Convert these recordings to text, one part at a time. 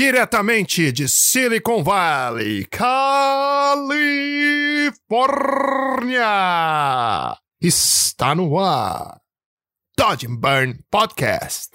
diretamente de Silicon Valley, Califórnia. Está no ar. Dodge and Burn Podcast.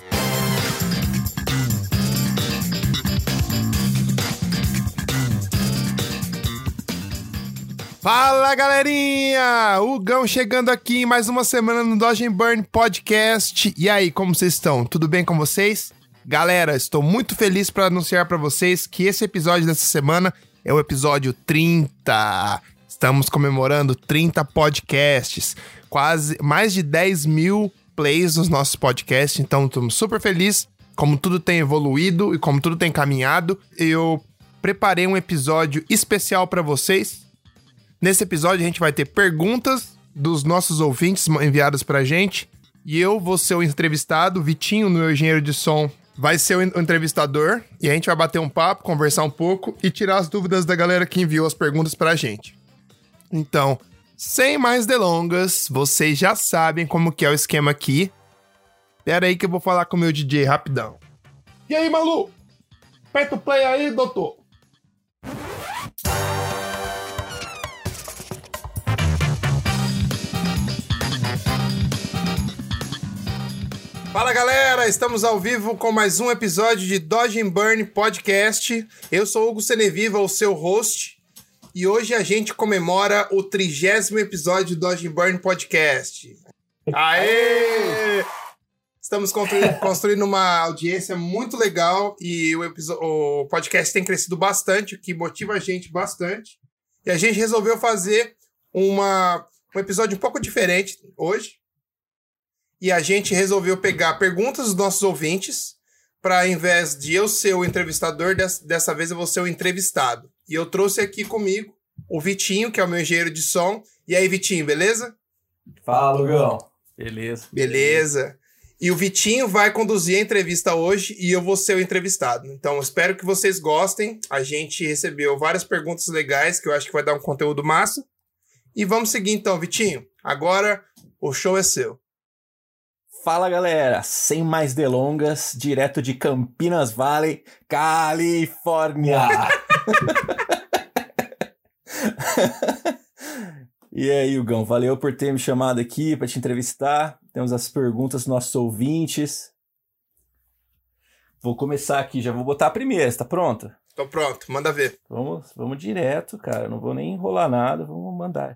Fala galerinha! O Gão chegando aqui em mais uma semana no Dodge and Burn Podcast. E aí, como vocês estão? Tudo bem com vocês? Galera, estou muito feliz para anunciar para vocês que esse episódio dessa semana é o episódio 30. Estamos comemorando 30 podcasts, quase mais de 10 mil plays nos nossos podcasts, então estamos super felizes como tudo tem evoluído e como tudo tem caminhado. Eu preparei um episódio especial para vocês Nesse episódio a gente vai ter perguntas dos nossos ouvintes enviadas pra gente. E eu vou ser o entrevistado, Vitinho, meu engenheiro de som, vai ser o entrevistador. E a gente vai bater um papo, conversar um pouco e tirar as dúvidas da galera que enviou as perguntas pra gente. Então, sem mais delongas, vocês já sabem como que é o esquema aqui. Pera aí que eu vou falar com o meu DJ rapidão. E aí, Malu? Aperta o play aí, doutor. Fala galera, estamos ao vivo com mais um episódio de Dodge and Burn Podcast. Eu sou Hugo Seneviva, o seu host, e hoje a gente comemora o trigésimo episódio do Dodge and Burn Podcast. Aê! Estamos construindo, construindo uma audiência muito legal e o, o podcast tem crescido bastante, o que motiva a gente bastante. E a gente resolveu fazer uma, um episódio um pouco diferente hoje e a gente resolveu pegar perguntas dos nossos ouvintes para, ao invés de eu ser o entrevistador, dessa vez eu vou ser o entrevistado. E eu trouxe aqui comigo o Vitinho, que é o meu engenheiro de som. E aí, Vitinho, beleza? Fala, Lugão. Beleza. Beleza. E o Vitinho vai conduzir a entrevista hoje e eu vou ser o entrevistado. Então, espero que vocês gostem. A gente recebeu várias perguntas legais que eu acho que vai dar um conteúdo massa. E vamos seguir então, Vitinho. Agora o show é seu. Fala galera, sem mais delongas, direto de Campinas Valley, Califórnia. e aí, Hugão, valeu por ter me chamado aqui para te entrevistar. Temos as perguntas dos nossos ouvintes. Vou começar aqui, já vou botar a primeira, está pronta? Tô pronto, manda ver. Vamos, vamos direto, cara, não vou nem enrolar nada, vamos mandar.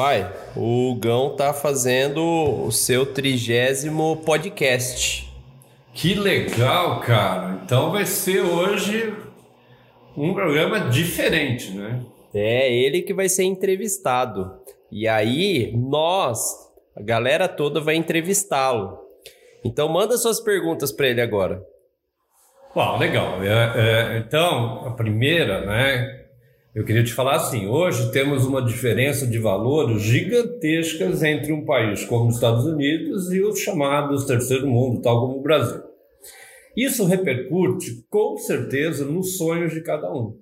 Pai, o Gão tá fazendo o seu trigésimo podcast. Que legal, cara. Então vai ser hoje um programa diferente, né? É, ele que vai ser entrevistado. E aí, nós, a galera toda vai entrevistá-lo. Então manda suas perguntas para ele agora. Uau, legal. É, é, então, a primeira, né? Eu queria te falar assim: hoje temos uma diferença de valores gigantescas entre um país como os Estados Unidos e os chamados terceiro mundo, tal como o Brasil. Isso repercute com certeza nos sonhos de cada um.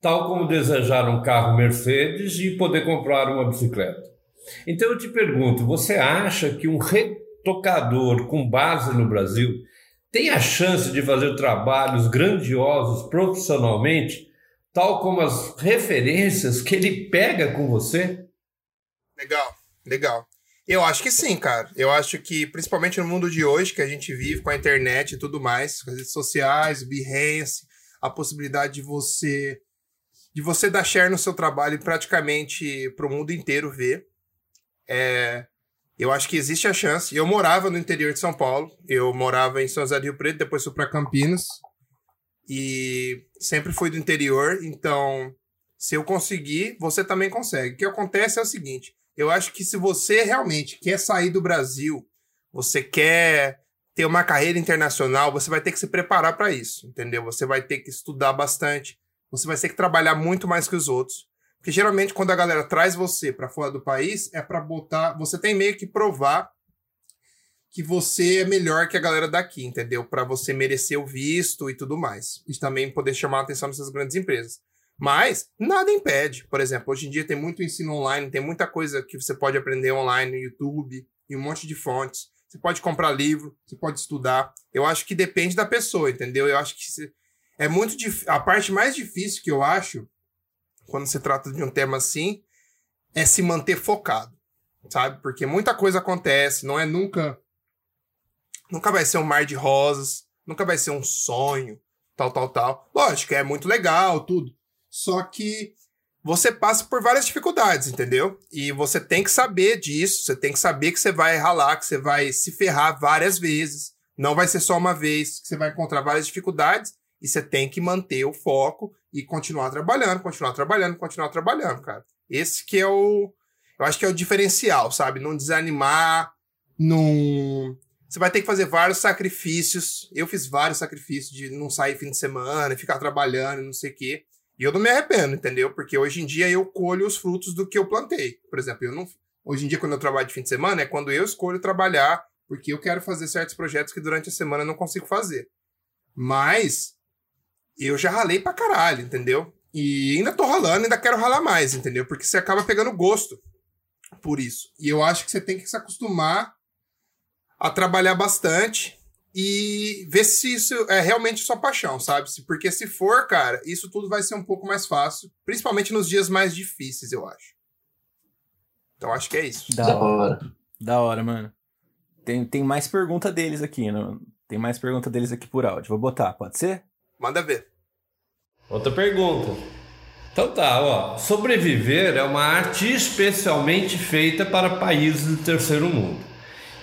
Tal como desejar um carro Mercedes e poder comprar uma bicicleta. Então eu te pergunto: você acha que um retocador com base no Brasil tem a chance de fazer trabalhos grandiosos profissionalmente? Tal como as referências que ele pega com você? Legal, legal. Eu acho que sim, cara. Eu acho que, principalmente no mundo de hoje, que a gente vive com a internet e tudo mais, as redes sociais, o Behance, a possibilidade de você de você dar share no seu trabalho praticamente para o mundo inteiro ver. É, eu acho que existe a chance. Eu morava no interior de São Paulo, eu morava em São José do Rio Preto, depois fui para Campinas, e sempre fui do interior, então se eu conseguir, você também consegue. O que acontece é o seguinte: eu acho que se você realmente quer sair do Brasil, você quer ter uma carreira internacional, você vai ter que se preparar para isso, entendeu? Você vai ter que estudar bastante, você vai ter que trabalhar muito mais que os outros. Porque geralmente quando a galera traz você para fora do país, é para botar, você tem meio que provar que você é melhor que a galera daqui, entendeu? Para você merecer o visto e tudo mais. E também poder chamar a atenção dessas grandes empresas. Mas nada impede. Por exemplo, hoje em dia tem muito ensino online, tem muita coisa que você pode aprender online no YouTube e um monte de fontes. você pode comprar livro, você pode estudar. Eu acho que depende da pessoa, entendeu? Eu acho que é muito dif... a parte mais difícil que eu acho quando se trata de um tema assim é se manter focado, sabe? Porque muita coisa acontece, não é nunca nunca vai ser um mar de rosas, nunca vai ser um sonho, tal, tal, tal. Lógico, é muito legal, tudo. Só que você passa por várias dificuldades, entendeu? E você tem que saber disso, você tem que saber que você vai ralar, que você vai se ferrar várias vezes. Não vai ser só uma vez, que você vai encontrar várias dificuldades e você tem que manter o foco e continuar trabalhando, continuar trabalhando, continuar trabalhando, cara. Esse que é o. Eu acho que é o diferencial, sabe? Não desanimar, não. Você vai ter que fazer vários sacrifícios. Eu fiz vários sacrifícios de não sair fim de semana, ficar trabalhando, não sei o quê. E eu não me arrependo, entendeu? Porque hoje em dia eu colho os frutos do que eu plantei. Por exemplo, eu não. Hoje em dia, quando eu trabalho de fim de semana, é quando eu escolho trabalhar, porque eu quero fazer certos projetos que durante a semana eu não consigo fazer. Mas eu já ralei pra caralho, entendeu? E ainda tô ralando, ainda quero ralar mais, entendeu? Porque você acaba pegando gosto por isso. E eu acho que você tem que se acostumar a trabalhar bastante e ver se isso é realmente sua paixão, sabe? Porque se for, cara, isso tudo vai ser um pouco mais fácil, principalmente nos dias mais difíceis, eu acho. Então acho que é isso. Da hora. Da hora, mano. Tem, tem mais pergunta deles aqui, não? Tem mais pergunta deles aqui por áudio. Vou botar, pode ser? Manda ver. Outra pergunta. Então tá, ó. Sobreviver é uma arte especialmente feita para países do terceiro mundo.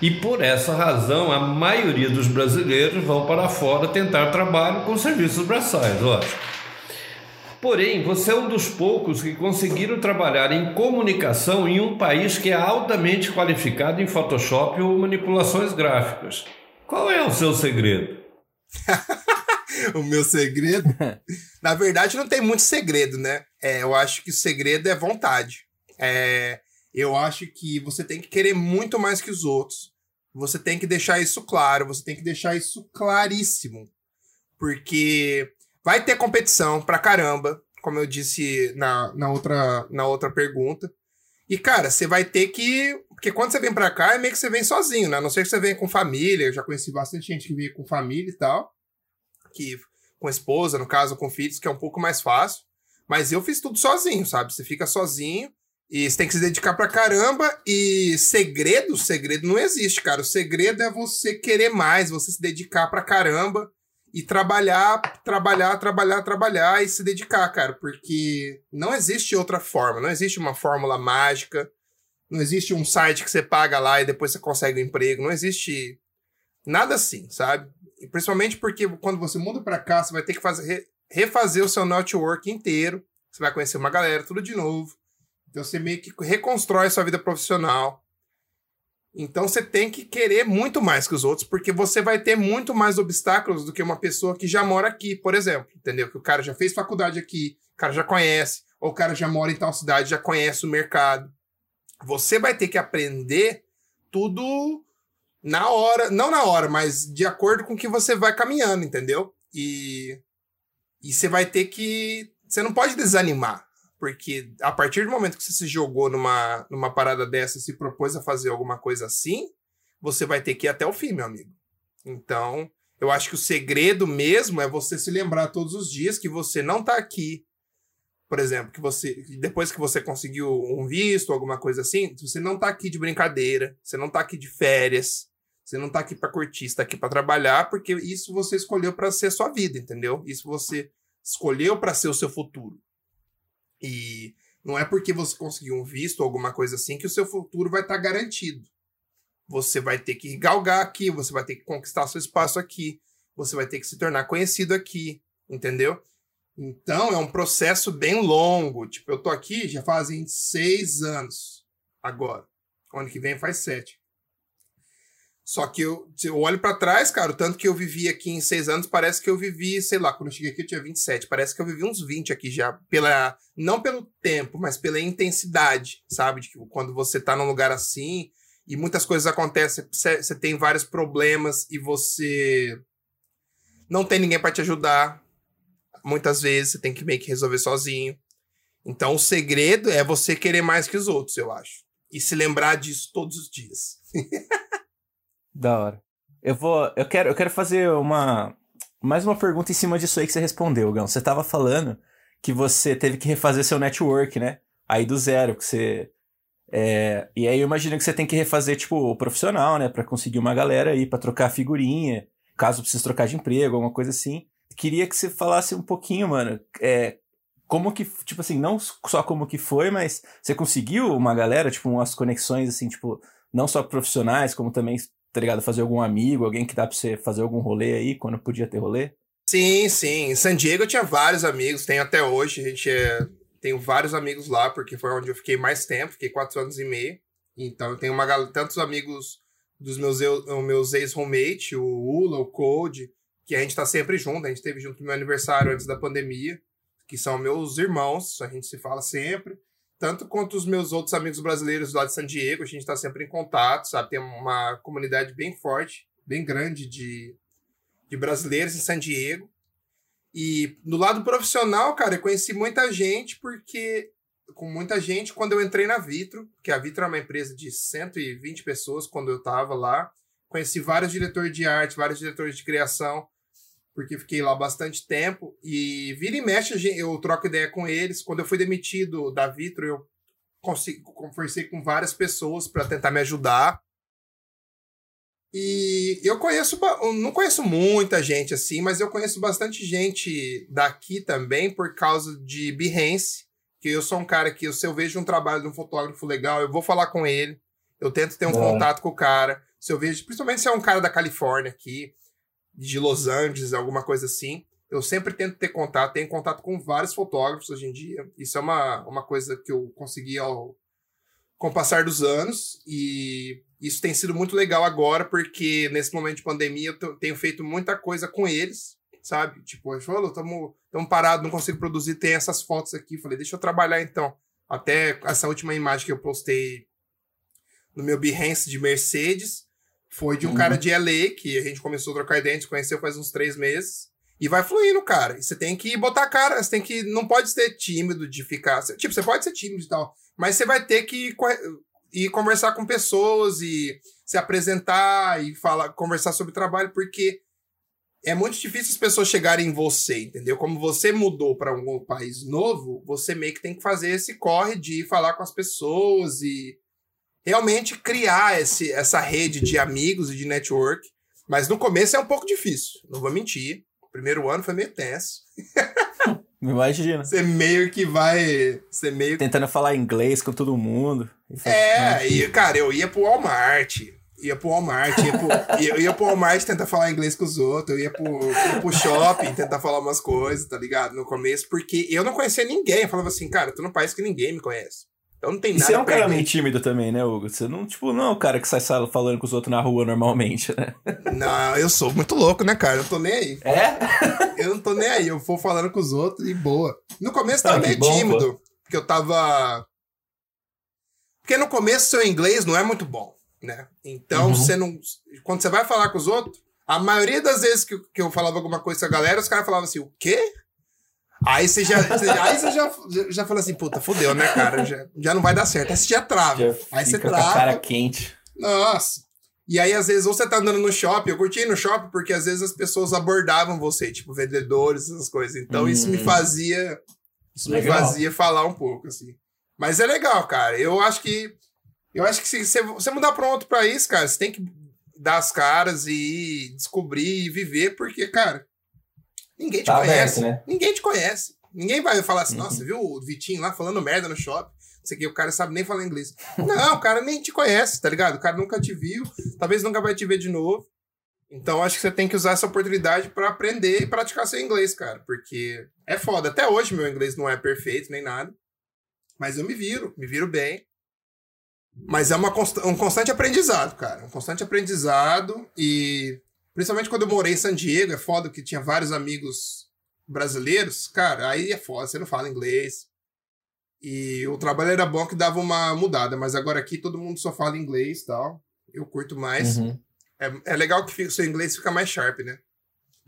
E por essa razão, a maioria dos brasileiros vão para fora tentar trabalho com serviços braçais, lógico. Porém, você é um dos poucos que conseguiram trabalhar em comunicação em um país que é altamente qualificado em Photoshop ou manipulações gráficas. Qual é o seu segredo? o meu segredo? Na verdade, não tem muito segredo, né? É, eu acho que o segredo é vontade. É, eu acho que você tem que querer muito mais que os outros. Você tem que deixar isso claro, você tem que deixar isso claríssimo. Porque vai ter competição pra caramba, como eu disse na, na, outra, na outra pergunta. E, cara, você vai ter que. Porque quando você vem pra cá, é meio que você vem sozinho, né? A não ser que você venha com família. Eu já conheci bastante gente que veio com família e tal. Que, com esposa, no caso, com filhos, que é um pouco mais fácil. Mas eu fiz tudo sozinho, sabe? Você fica sozinho. E você tem que se dedicar pra caramba. E segredo, segredo não existe, cara. O segredo é você querer mais, você se dedicar pra caramba e trabalhar, trabalhar, trabalhar, trabalhar e se dedicar, cara. Porque não existe outra forma, não existe uma fórmula mágica. Não existe um site que você paga lá e depois você consegue um emprego. Não existe nada assim, sabe? E principalmente porque quando você muda para cá, você vai ter que fazer, refazer o seu network inteiro. Você vai conhecer uma galera, tudo de novo. Então você meio que reconstrói sua vida profissional. Então você tem que querer muito mais que os outros, porque você vai ter muito mais obstáculos do que uma pessoa que já mora aqui, por exemplo. Entendeu? Que o cara já fez faculdade aqui, o cara já conhece, ou o cara já mora em tal cidade, já conhece o mercado. Você vai ter que aprender tudo na hora, não na hora, mas de acordo com que você vai caminhando, entendeu? E, e você vai ter que. Você não pode desanimar. Porque a partir do momento que você se jogou numa, numa parada dessa e se propôs a fazer alguma coisa assim, você vai ter que ir até o fim, meu amigo. Então, eu acho que o segredo mesmo é você se lembrar todos os dias que você não tá aqui. Por exemplo, que você depois que você conseguiu um visto, alguma coisa assim, você não tá aqui de brincadeira, você não tá aqui de férias, você não tá aqui para curtir, você tá aqui para trabalhar, porque isso você escolheu para ser sua vida, entendeu? Isso você escolheu para ser o seu futuro. E não é porque você conseguiu um visto ou alguma coisa assim que o seu futuro vai estar tá garantido. Você vai ter que galgar aqui, você vai ter que conquistar seu espaço aqui, você vai ter que se tornar conhecido aqui, entendeu? Então é um processo bem longo. Tipo, eu tô aqui já fazem seis anos agora. Ano que vem faz sete. Só que eu, eu olho para trás, cara, o tanto que eu vivi aqui em seis anos, parece que eu vivi, sei lá, quando eu cheguei aqui eu tinha 27, parece que eu vivi uns 20 aqui já, pela, não pelo tempo, mas pela intensidade, sabe? De que quando você tá num lugar assim e muitas coisas acontecem, você, você tem vários problemas e você não tem ninguém para te ajudar. Muitas vezes você tem que meio que resolver sozinho. Então o segredo é você querer mais que os outros, eu acho. E se lembrar disso todos os dias. Da hora. Eu vou. Eu quero, eu quero fazer uma. Mais uma pergunta em cima disso aí que você respondeu, Gão. Você tava falando que você teve que refazer seu network, né? Aí do zero, que você. É, e aí eu imagino que você tem que refazer, tipo, o profissional, né? Pra conseguir uma galera aí, pra trocar figurinha, caso precise trocar de emprego, alguma coisa assim. Queria que você falasse um pouquinho, mano, é, como que, tipo assim, não só como que foi, mas você conseguiu uma galera, tipo, umas conexões, assim, tipo, não só profissionais, como também, tá ligado, fazer algum amigo, alguém que dá pra você fazer algum rolê aí, quando podia ter rolê? Sim, sim. Em San Diego eu tinha vários amigos, tenho até hoje. A gente é... tenho vários amigos lá, porque foi onde eu fiquei mais tempo, fiquei quatro anos e meio. Então eu tenho uma tantos amigos dos meus, eu... meus ex-roommate, o Ula, o Code, que a gente tá sempre junto. A gente esteve junto no meu aniversário antes da pandemia, que são meus irmãos, a gente se fala sempre. Tanto quanto os meus outros amigos brasileiros lá de San Diego, a gente tá sempre em contato, sabe? Tem uma comunidade bem forte, bem grande de de brasileiros em San Diego. E no lado profissional, cara, eu conheci muita gente porque com muita gente quando eu entrei na Vitro, que a Vitro é uma empresa de 120 pessoas quando eu estava lá. Conheci vários diretores de arte, vários diretores de criação, porque fiquei lá bastante tempo. E vira e mexe, eu troco ideia com eles. Quando eu fui demitido da Vitro, eu consegui, conversei com várias pessoas para tentar me ajudar. E eu conheço, não conheço muita gente assim, mas eu conheço bastante gente daqui também por causa de Behance, que eu sou um cara que se eu vejo um trabalho de um fotógrafo legal, eu vou falar com ele, eu tento ter um contato com o cara. Se eu vejo, principalmente se é um cara da Califórnia aqui, de Los Angeles, alguma coisa assim, eu sempre tento ter contato, tenho contato com vários fotógrafos hoje em dia. Isso é uma, uma coisa que eu consegui ao, com o passar dos anos e isso tem sido muito legal agora, porque nesse momento de pandemia eu tenho feito muita coisa com eles, sabe? Tipo, eu falo, estamos parados, não consigo produzir, tem essas fotos aqui. Falei, deixa eu trabalhar então. Até essa última imagem que eu postei no meu Behance de Mercedes foi de um uhum. cara de LA, que a gente começou a trocar ideias, conheceu faz uns três meses. E vai fluindo, cara. E você tem que botar a cara, você tem que. Não pode ser tímido de ficar. Tipo, você pode ser tímido e tal, mas você vai ter que e conversar com pessoas e se apresentar e falar, conversar sobre trabalho, porque é muito difícil as pessoas chegarem em você, entendeu? Como você mudou para um país novo, você meio que tem que fazer esse corre de falar com as pessoas e realmente criar esse, essa rede de amigos e de network. Mas no começo é um pouco difícil, não vou mentir. O primeiro ano foi meio tenso. Imagina. Você meio que vai. Você meio Tentando falar inglês com todo mundo. É, e, cara, eu ia pro Walmart. Ia pro Walmart, ia pro, ia, ia pro Walmart tentar falar inglês com os outros, eu ia pro, ia pro shopping tentar falar umas coisas, tá ligado? No começo, porque eu não conhecia ninguém. Eu falava assim, cara, tu não parece que ninguém me conhece. Então não tem nada. E você é um cara meio tímido também, né, Hugo? Você não, tipo, não é o cara que sai falando com os outros na rua normalmente, né? Não, eu sou muito louco, né, cara? Eu não tô nem aí. É? Eu não tô nem aí. Eu vou falando com os outros e boa. No começo eu tava ah, meio bom, tímido, pô. porque eu tava. Porque no começo seu inglês não é muito bom, né? Então uhum. você não. Quando você vai falar com os outros, a maioria das vezes que, que eu falava alguma coisa com a galera, os caras falavam assim: o quê? Aí você já, você, aí você já, já, fala assim, puta, fudeu, né, cara? Já, já não vai dar certo. Aí você já trava. Já aí você trava. Com a cara quente. Nossa. E aí, às vezes, ou você tá andando no shopping, eu curti no shopping porque às vezes as pessoas abordavam você, tipo, vendedores, essas coisas. Então, hum. isso me hum. fazia. Isso legal. me fazia falar um pouco, assim. Mas é legal, cara. Eu acho que. Eu acho que se você mudar para um outro país, cara, você tem que dar as caras e descobrir e viver, porque, cara, Ninguém te tá conhece. Aberto, né? Ninguém te conhece. Ninguém vai falar assim, uhum. nossa, viu o Vitinho lá falando merda no shopping? Isso aqui, o cara sabe nem falar inglês. Não, o cara nem te conhece, tá ligado? O cara nunca te viu, talvez nunca vai te ver de novo. Então acho que você tem que usar essa oportunidade para aprender e praticar seu inglês, cara, porque é foda. Até hoje meu inglês não é perfeito nem nada, mas eu me viro, me viro bem. Mas é uma const um constante aprendizado, cara, um constante aprendizado e Principalmente quando eu morei em San Diego, é foda que tinha vários amigos brasileiros. Cara, aí é foda, você não fala inglês. E o trabalho era bom que dava uma mudada, mas agora aqui todo mundo só fala inglês e tal. Eu curto mais. Uhum. É, é legal que o seu inglês fica mais sharp, né?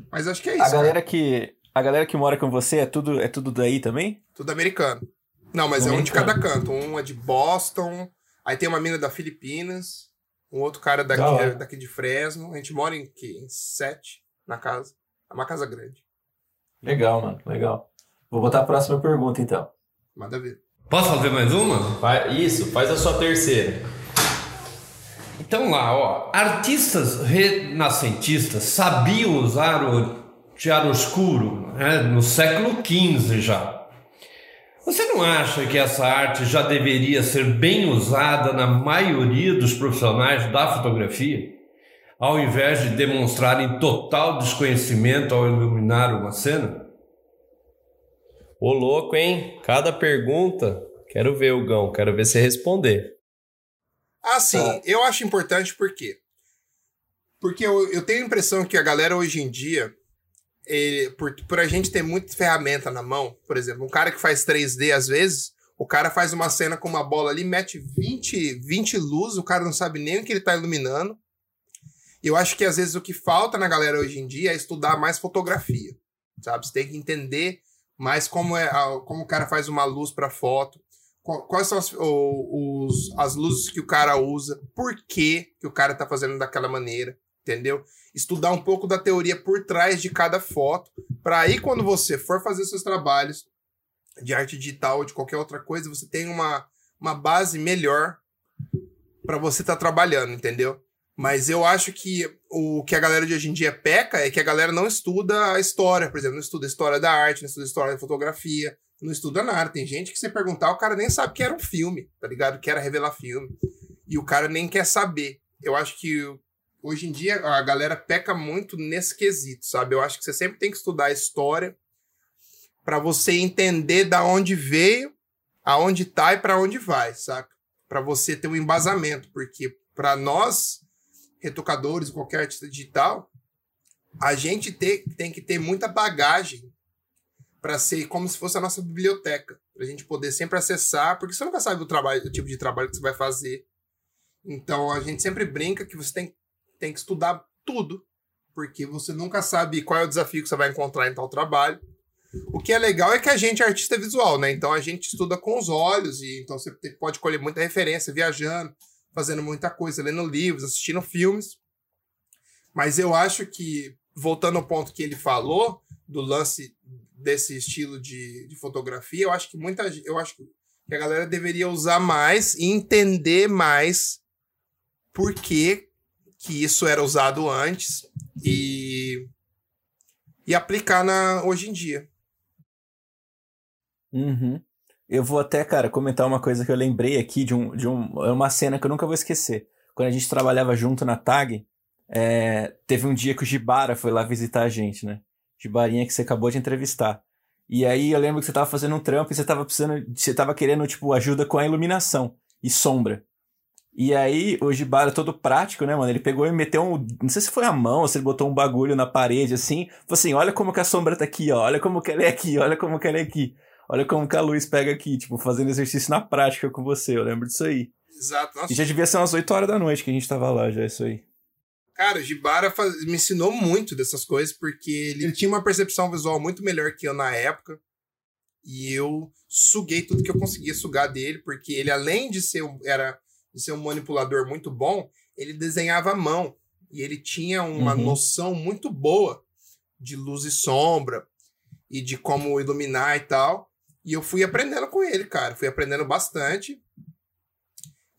Mas acho que é isso. A galera que a galera que mora com você é tudo é tudo daí também? Tudo americano. Não, mas é um de cada canto. Um é de Boston, aí tem uma mina da Filipinas, Um outro cara daqui, Da hora. daqui de Fresno. A gente mora em, quê? em sete na casa. É uma casa grande. Legal, mano, legal. Vou botar a próxima pergunta, então. Manda ver. Posso fazer mais uma? Vai- Isso, faz a sua terceira. Então lá, ó, artistas renascentistas sabiam usar o chiaroscuro né, no século XV já. Você não acha que essa arte já deveria ser bem usada na maioria dos profissionais da fotografia, ao invés de demonstrarem total desconhecimento ao iluminar uma cena? Ô louco, hein? Cada pergunta. Quero ver, Hugão. Quero ver você responder. Assim, Tá. eu acho importante por quê? Porque eu, eu tenho a impressão que a galera hoje em dia, ele- por, por a gente ter muita ferramenta na mão, por exemplo, um cara que faz 3D às vezes, o cara faz uma cena com uma bola ali, mete 20, 20 luzes, o cara não sabe nem o que ele tá iluminando. E eu acho que às vezes o que falta na galera hoje em dia é estudar mais fotografia, sabe? Você tem que entender mais como, é, como o cara faz uma luz para foto, Qu- quais são as, os- as luzes que o cara usa, por que, que o cara tá fazendo daquela maneira, entendeu? Estudar um pouco da teoria por trás de cada foto, para aí quando você for fazer seus trabalhos de arte digital ou de qualquer outra coisa, você tem uma, uma base melhor para você estar trabalhando, entendeu? Mas eu acho que o que a galera de hoje em dia peca é que a galera não estuda a história, por exemplo, não estuda a história da arte, não estuda a história da fotografia, não estuda nada. Tem gente que você perguntar, o cara nem sabe que era um filme, tá ligado? Que era revelar filme. E o cara nem quer saber. Eu acho que hoje em dia a galera peca muito nesse quesito, sabe? Eu acho que você sempre tem que estudar a história para você entender da onde veio, aonde tá e para onde vai, saca? Para você ter um embasamento, porque para nós retocadores, qualquer artista digital, a gente ter- tem que ter muita bagagem para ser como se fosse a nossa biblioteca, para a gente poder sempre acessar, porque você nunca sabe o trabalho, o tipo de trabalho que você vai fazer. Então a gente sempre brinca que você tem, tem que estudar tudo, porque você nunca sabe qual é o desafio que você vai encontrar em tal trabalho. O que é legal é que a gente é artista visual, né? Então a gente estuda com os olhos e então você pode colher muita referência viajando, fazendo muita coisa, lendo livros, assistindo filmes. Mas eu acho que voltando ao ponto que ele falou do lance desse estilo de, de fotografia, eu acho que muita eu acho que a galera deveria usar mais e entender mais por que, que isso era usado antes e, e aplicar na, hoje em dia. Uhum. Eu vou até, cara, comentar uma coisa que eu lembrei aqui de, um, de um, é uma cena que eu nunca vou esquecer. Quando a gente trabalhava junto na TAG, é, teve um dia que o Gibara foi lá visitar a gente, né? Gibarinha que você acabou de entrevistar. E aí eu lembro que você tava fazendo um trampo e você tava precisando, você tava querendo, tipo, ajuda com a iluminação e sombra. E aí o Gibara, todo prático, né, mano? Ele pegou e meteu um. Não sei se foi a mão ou se ele botou um bagulho na parede assim. Falou assim: olha como que a sombra tá aqui, ó. Olha como que ela é aqui, olha como que ela é aqui. Olha como que a luz pega aqui, tipo, fazendo exercício na prática com você. Eu lembro disso aí. Exato. Nossa, E já devia ser umas 8 horas da noite que a gente tava lá, já, isso aí. Cara, o Gibara faz- me ensinou muito dessas coisas, porque ele, ele tinha uma percepção visual muito melhor que eu na época. E eu suguei tudo que eu conseguia sugar dele, porque ele, além de ser um, era, de ser um manipulador muito bom, ele desenhava à mão. E ele tinha uma Uhum. noção muito boa de luz e sombra, e de como iluminar e tal. E eu fui aprendendo com ele, cara. Fui aprendendo bastante.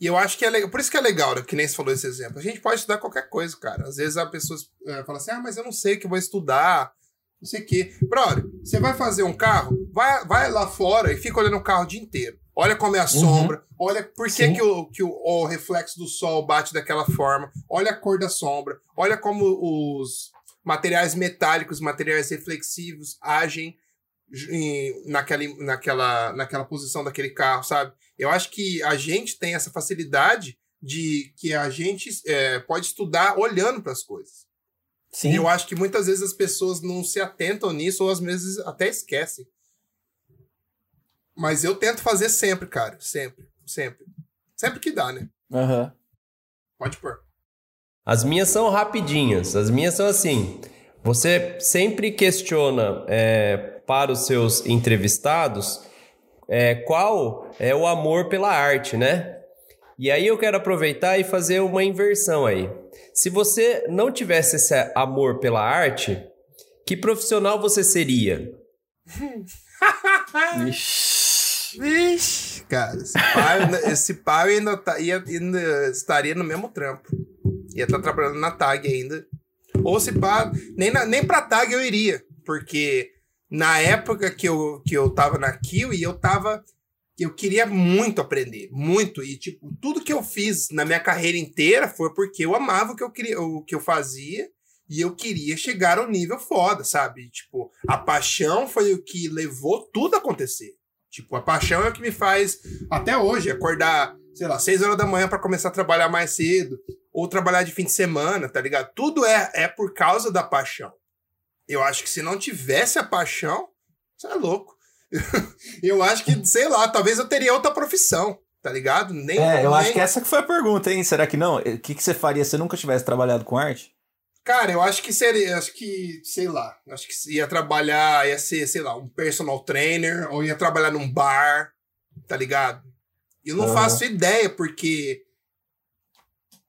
E eu acho que é legal. Por isso que é legal, né? Que nem você falou esse exemplo. A gente pode estudar qualquer coisa, cara. Às vezes a pessoa eh, fala assim: ah, mas eu não sei o que eu vou estudar. Não sei o quê. Brother, você vai fazer um carro? Vai, vai lá fora e fica olhando o carro o dia inteiro. Olha como é a sombra. Olha por que, Sim. que, o, que o, o reflexo do sol bate daquela forma. Olha a cor da sombra. Olha como os materiais metálicos, materiais reflexivos agem em- naquela, naquela, naquela posição daquele carro, sabe? Eu acho que a gente tem essa facilidade de que a gente é, pode estudar olhando para as coisas. Sim. E eu acho que muitas vezes as pessoas não se atentam nisso ou às vezes até esquecem. Mas eu tento fazer sempre, cara. Sempre. Sempre. Sempre que dá, né? Aham. Pode pôr. As minhas são rapidinhas. As minhas são assim. Você sempre questiona é, para os seus entrevistados é, qual é o amor pela arte, né? E aí eu quero aproveitar e fazer uma inversão aí. Se você não tivesse esse amor pela arte, que profissional você seria? Ixi. Vixe, cara, esse pai, esse ainda, tá, ia, ainda estaria no mesmo trampo. Ia estar trabalhando na TAG ainda. Ou se pá, nem, na, nem pra TAG eu iria. Porque na época que eu, que eu tava na Kiwi, eu tava. Eu queria muito aprender, muito. E, tipo, tudo que eu fiz na minha carreira inteira foi porque eu amava o que eu, queria, o que eu fazia e eu queria chegar ao nível foda, sabe? Tipo, a paixão foi o que levou tudo a acontecer. Tipo, a paixão é o que me faz, até hoje, acordar, sei lá, 6 horas da manhã para começar a trabalhar mais cedo, ou trabalhar de fim de semana, tá ligado? Tudo é, é por causa da paixão. Eu acho que se não tivesse a paixão, você é louco. eu acho que, sei lá, talvez eu teria outra profissão, tá ligado? Nem, É, eu nem... acho que essa que foi a pergunta, hein? Será que não? O que, que você faria se você nunca tivesse trabalhado com arte? Cara, eu acho que seria, acho que, sei lá, acho que ia trabalhar, ia ser, sei lá, um personal trainer, ou ia trabalhar num bar, tá ligado? Eu não Aham. faço ideia, porque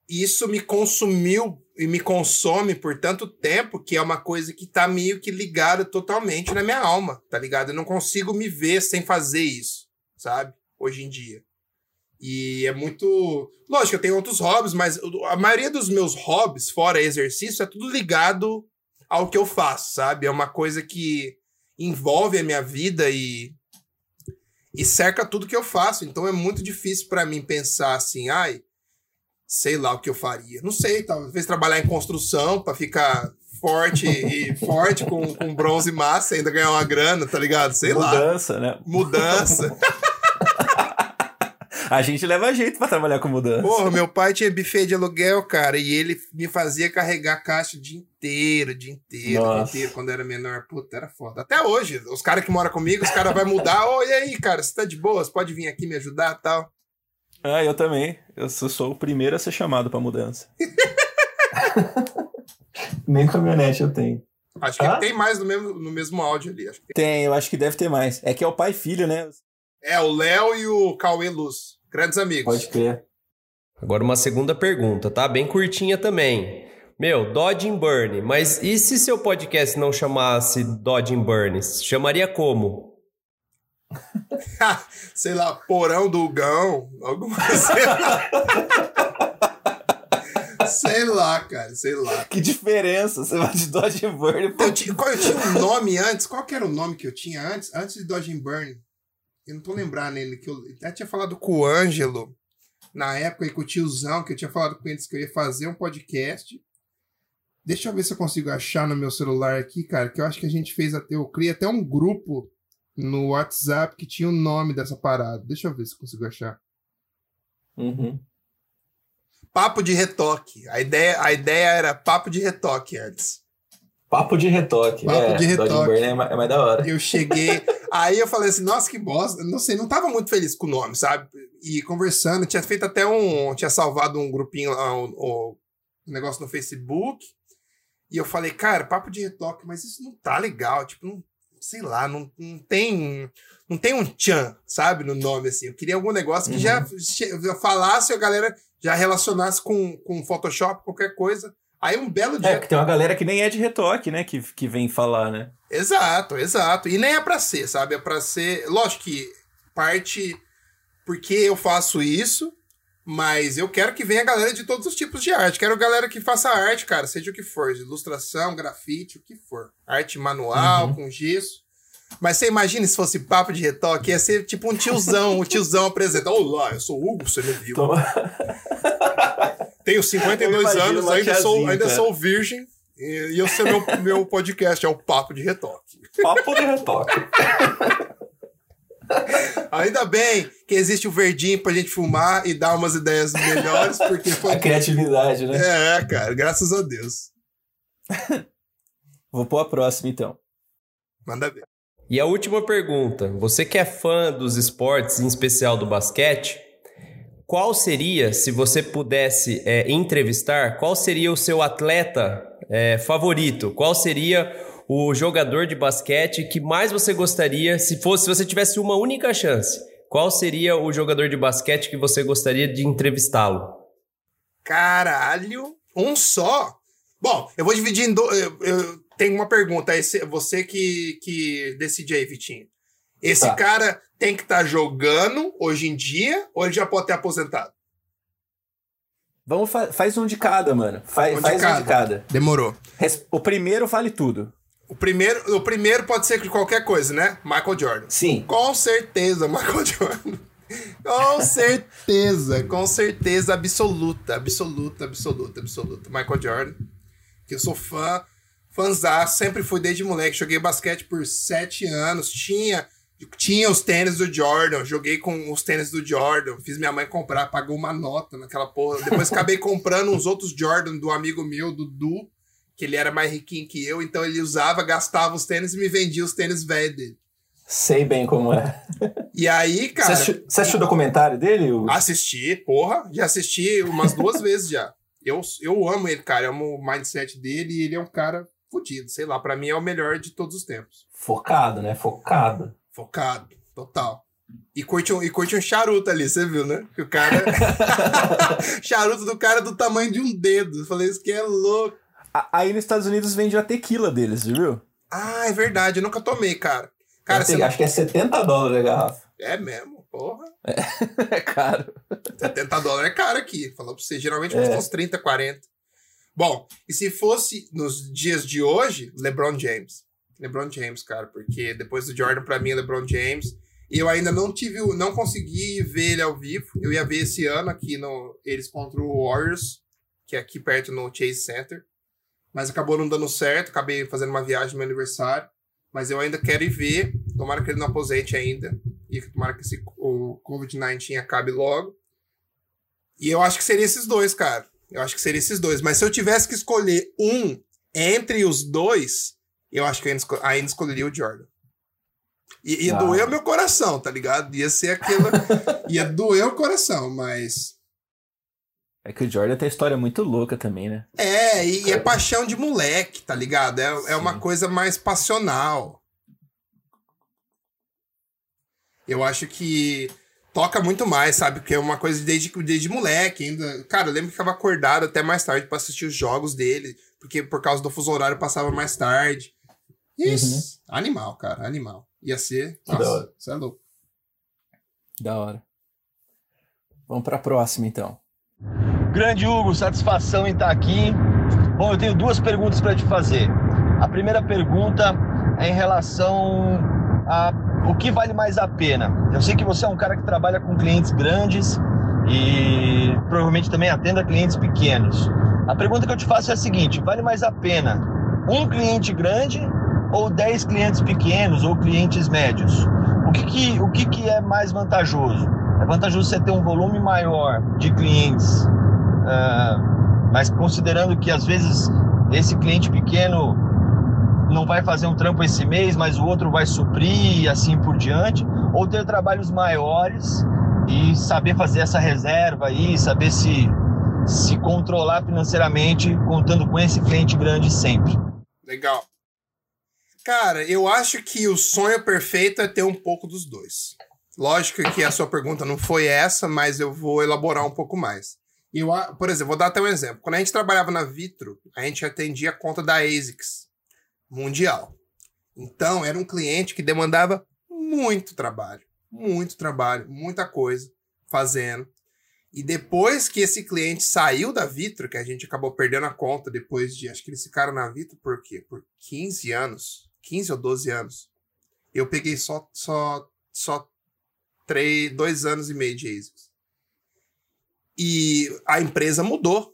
isso me consumiu e me consome por tanto tempo que é uma coisa que tá meio que ligada totalmente na minha alma, tá ligado? Eu não consigo me ver sem fazer isso, sabe? Hoje em dia. E é muito. Lógico, eu tenho outros hobbies, mas a maioria dos meus hobbies, fora exercício, é tudo ligado ao que eu faço, sabe? É uma coisa que envolve a minha vida e, e cerca tudo que eu faço. Então é muito difícil pra mim pensar assim, ai, sei lá o que eu faria. Não sei, talvez trabalhar em construção pra ficar forte e forte com, com bronze massa e ainda ganhar uma grana, tá ligado? Sei lá. mudança, né? Mudança. A gente leva jeito pra trabalhar com mudança. Porra, meu pai tinha buffet de aluguel, cara, e ele me fazia carregar caixa o dia inteiro, o dia inteiro, o dia Nossa. inteiro, quando eu era menor. Puta, era foda. Até hoje, os caras que moram comigo, os caras vão mudar. Ô, e aí, cara, você tá de boa? Você pode vir aqui me ajudar e tal? Ah, eu também. Eu sou, sou o primeiro a ser chamado pra mudança. Nem caminhonete eu tenho. Acho que Ah? tem mais no mesmo, no mesmo áudio ali. Acho que tem. Tem, eu acho que deve ter mais. É que é o pai e filho, né? É, o Léo e o Cauê Luz. Grandes amigos. Pode crer. Agora uma segunda pergunta, tá? Bem curtinha também. Meu, Dodge and Burn, mas e se seu podcast não chamasse Dodge and Burn? Chamaria como? sei lá, porão do Gão, alguma coisa. sei lá, cara, sei lá. Que diferença. Você vai de Dodge and Burn. Eu tinha, qual- eu tinha um nome antes. Qual que era o nome que eu tinha antes? Antes de Dodge and Burn. Eu não tô lembrando nele. Que eu até tinha falado com o Ângelo na época e com o tiozão, que eu tinha falado com eles que eu ia fazer um podcast. Deixa eu ver se eu consigo achar no meu celular aqui, cara, que eu acho que a gente fez até. Eu criei até um grupo no WhatsApp que tinha o nome dessa parada. Deixa eu ver se eu consigo achar. Uhum. Papo de retoque. A ideia, a ideia era papo de retoque antes. Papo de retoque. Papo é, de retoque. Dodge Burn é, ma- é mais da hora. Eu cheguei. aí eu falei assim, nossa, que bosta. Não sei, não tava muito feliz com o nome, sabe? E conversando, tinha feito até um. Tinha salvado um grupinho lá, um, um negócio no Facebook. E eu falei, cara, papo de retoque, mas isso não tá legal. Tipo, não, sei lá, não, não tem. Não tem um tchan, sabe, no nome, assim. Eu queria algum negócio que já, che- já falasse, a galera já relacionasse com, com Photoshop, qualquer coisa. Aí um belo dia. É, porque tem uma galera que nem é de retoque, né? Que, que vem falar, né? Exato, exato. E nem é pra ser, sabe? É pra ser. Lógico que parte porque eu faço isso, mas eu quero que venha a galera de todos os tipos de arte. Quero galera que faça arte, cara, seja o que for, ilustração, grafite, o que for. Arte manual, com gesso. Mas você imagina se fosse papo de retoque, ia ser tipo um tiozão, um tiozão apresenta. Olá, eu sou o Hugo, você me viu. Toma. Tenho 52 Eu imagino anos, ainda, sou, ainda cara. sou virgem. E e esse é meu, meu podcast, é o Papo de Retoque. Papo de retoque. Ainda bem que existe o verdinho pra gente fumar e dar umas ideias melhores, porque foi. A criatividade, né? É, cara, graças a Deus. Vou pôr a próxima, então. Manda ver. E a última pergunta: você que é fã dos esportes, em especial do basquete, qual seria, se você pudesse é, entrevistar, qual seria o seu atleta é, favorito? Qual seria o jogador de basquete que mais você gostaria, se fosse, se você tivesse uma única chance? qual seria o jogador de basquete que você gostaria de entrevistá-lo? Caralho, um só? Bom, eu vou dividir em dois. Eu, eu tenho uma pergunta. Esse, você que, que decide aí, Vitinho. Esse Tá. cara tem que estar jogando hoje em dia ou ele já pode ter aposentado? Vamos fa faz um de cada, mano. Faz, Um de faz um cada. de cada. Demorou. Res- O primeiro vale tudo. O primeiro, o primeiro pode ser de qualquer coisa, né? Michael Jordan. Sim. Com certeza, Michael Jordan. Com certeza, com certeza absoluta, absoluta, absoluta, absoluta. Michael Jordan, que eu sou fã, fãzão, sempre fui desde moleque, joguei basquete por sete anos, tinha, tinha os tênis do Jordan, joguei com os tênis do Jordan, fiz minha mãe comprar, pagou uma nota naquela porra, depois acabei comprando uns outros Jordan do amigo meu, Dudu, que ele era mais riquinho que eu, então ele usava, gastava os tênis e me vendia os tênis velhos dele. Sei bem como é. E aí, Você cara. assistiu, você assistiu o documentário dele? Assisti, porra, já assisti umas duas vezes já. Eu, eu amo ele, cara, eu amo o mindset dele e ele é um cara fodido, sei lá, pra mim é o melhor de todos os tempos. Focado, né? Focado. Focado, total. E curte um, e curte um charuto ali, você viu, né? Que o cara. charuto do cara do tamanho de um dedo. Eu falei, isso que é louco. Aí nos Estados Unidos vende a tequila deles, viu? Ah, é verdade, eu nunca tomei, cara. Cara, sei, você... Acho que é 70 dólares a garrafa. É mesmo, porra. É caro. 70 dólares é caro aqui. Falou pra você, geralmente custa É. uns 30, 40. Bom, e se fosse nos dias de hoje, LeBron James. LeBron James, cara, porque depois do Jordan, pra mim, é LeBron James. E eu ainda não tive, não consegui ver ele ao vivo. Eu ia ver esse ano aqui no eles contra o Warriors, que é aqui perto no Chase Center. Mas acabou não dando certo, acabei fazendo uma viagem no meu aniversário. Mas eu ainda quero ir ver. Tomara que ele não aposente ainda. E tomara que esse, o Covid-19 acabe logo. E eu acho que seria esses dois, cara. Eu acho que seria esses dois. Mas se eu tivesse que escolher um entre os dois, eu acho que eu ainda, esco- ainda escolheria o Jordan. Ia Ah. doer o meu coração, tá ligado? Ia ser aquilo. ia doer o coração, mas. É que o Jordan tem história muito louca também, né? É, e, e é paixão de moleque, tá ligado? É, é uma coisa mais passional. Eu acho que toca muito mais, sabe? Porque é uma coisa desde, desde moleque ainda. Cara, eu lembro que ficava acordado até mais tarde pra assistir os jogos dele, porque por causa do fuso horário passava mais tarde. Isso. Animal, cara, animal. Ia ser. Que da Nossa, hora. isso é louco. Da hora. Vamos pra próxima, então. Grande Hugo, satisfação em estar aqui. Bom, eu tenho duas perguntas para te fazer. A primeira pergunta é em relação a o que vale mais a pena. Eu sei que você é um cara que trabalha com clientes grandes e provavelmente também atenda clientes pequenos. A pergunta que eu te faço é a seguinte: vale mais a pena um cliente grande ou 10 clientes pequenos ou clientes médios? O que, que, o que, que é mais vantajoso? É vantajoso você ter um volume maior de clientes ah, mas considerando que às vezes esse cliente pequeno não vai fazer um trampo esse mês, mas o outro vai suprir e assim por diante, ou ter trabalhos maiores e saber fazer essa reserva aí, saber se se controlar financeiramente contando com esse cliente grande sempre. Legal. Cara, eu acho que o sonho perfeito é ter um pouco dos dois. Lógico que a sua pergunta não foi essa, mas eu vou elaborar um pouco mais. Eu, por exemplo, vou dar até um exemplo. Quando a gente trabalhava na Vitro, a gente atendia a conta da ASICS Mundial. Então, era um cliente que demandava muito trabalho. Muito trabalho, muita coisa fazendo. E depois que esse cliente saiu da Vitro, que a gente acabou perdendo a conta depois de. Acho que eles ficaram na Vitro por quê? Por 15 anos. 15 ou 12 anos. Eu peguei só, só, só três, dois anos e meio de ASICS. E a empresa mudou.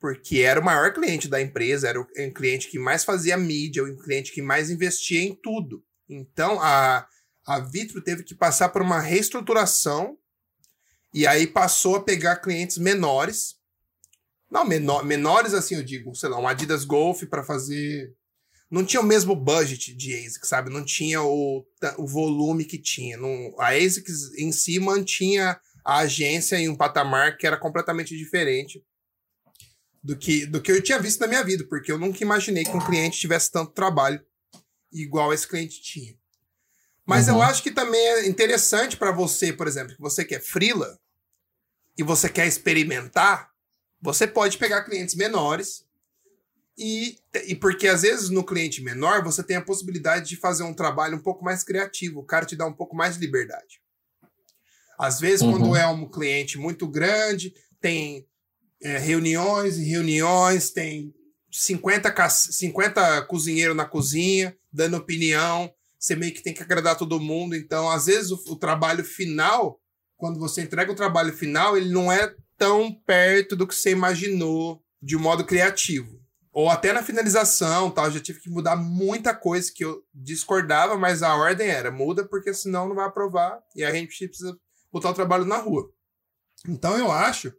Porque era o maior cliente da empresa, era o um cliente que mais fazia mídia, o cliente que mais investia em tudo. Então a, a Vitro teve que passar por uma reestruturação e aí passou a pegar clientes menores. Não, menor, menores assim, eu digo, sei lá, um Adidas Golf para fazer. Não tinha o mesmo budget de ASICS, sabe? Não tinha o, o volume que tinha. Não, a ASICS em si mantinha a agência em um patamar que era completamente diferente do que, do que eu tinha visto na minha vida, porque eu nunca imaginei que um cliente tivesse tanto trabalho igual esse cliente tinha. Mas uhum. eu acho que também é interessante para você, por exemplo, que você quer frila e você quer experimentar, você pode pegar clientes menores e, e porque às vezes no cliente menor você tem a possibilidade de fazer um trabalho um pouco mais criativo, o cara te dá um pouco mais de liberdade. Às vezes, uhum. quando é um cliente muito grande, tem é, reuniões e reuniões, tem 50, 50 cozinheiros na cozinha, dando opinião, você meio que tem que agradar todo mundo. Então, às vezes, o, o trabalho final, quando você entrega o trabalho final, ele não é tão perto do que você imaginou de um modo criativo. Ou até na finalização, tal, já tive que mudar muita coisa que eu discordava, mas a ordem era muda porque senão não vai aprovar e a gente precisa botar o trabalho na rua. Então eu acho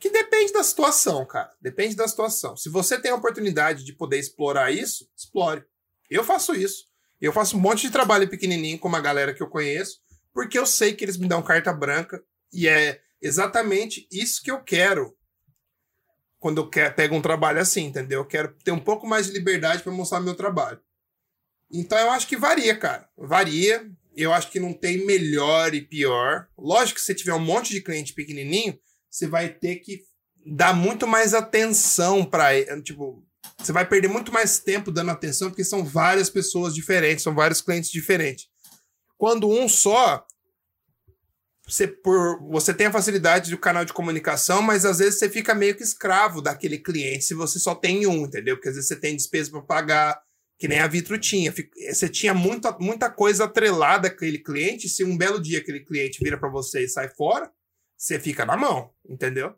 que depende da situação, cara. Depende da situação. Se você tem a oportunidade de poder explorar isso, explore. Eu faço isso. Eu faço um monte de trabalho pequenininho com uma galera que eu conheço, porque eu sei que eles me dão carta branca e é exatamente isso que eu quero quando eu quero, pego um trabalho assim, entendeu? Eu quero ter um pouco mais de liberdade para mostrar meu trabalho. Então eu acho que varia, cara. Varia. Eu acho que não tem melhor e pior. Lógico que se tiver um monte de cliente pequenininho, você vai ter que dar muito mais atenção para tipo, você vai perder muito mais tempo dando atenção porque são várias pessoas diferentes, são vários clientes diferentes. Quando um só, você, por, você tem a facilidade do canal de comunicação, mas às vezes você fica meio que escravo daquele cliente se você só tem um, entendeu? Porque às vezes você tem despesa para pagar, que nem a Vitro tinha. Você tinha muita, muita coisa atrelada àquele cliente. Se um belo dia aquele cliente vira para você e sai fora, você fica na mão, entendeu?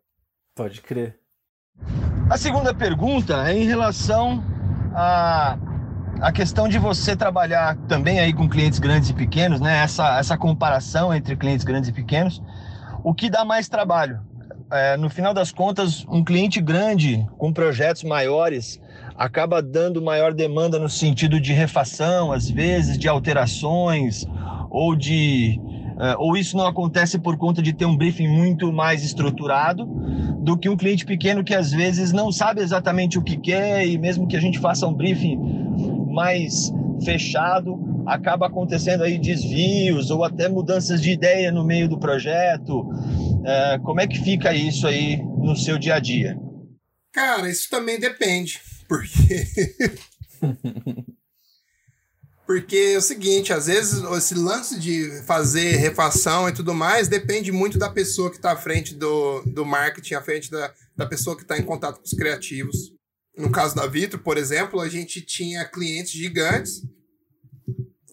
Pode crer. A segunda pergunta é em relação a a questão de você trabalhar também aí com clientes grandes e pequenos, né? Essa, essa comparação entre clientes grandes e pequenos, o que dá mais trabalho? É, no final das contas, um cliente grande com projetos maiores acaba dando maior demanda no sentido de refação, às vezes, de alterações ou de Uh, ou isso não acontece por conta de ter um briefing muito mais estruturado do que um cliente pequeno que às vezes não sabe exatamente o que quer e mesmo que a gente faça um briefing mais fechado, acaba acontecendo aí desvios ou até mudanças de ideia no meio do projeto. Uh, como é que fica isso aí no seu dia a dia? Cara, isso também depende, porque Porque é o seguinte, às vezes esse lance de fazer refação e tudo mais depende muito da pessoa que está à frente do, do marketing, à frente da, da pessoa que está em contato com os criativos. No caso da Vitro, por exemplo, a gente tinha clientes gigantes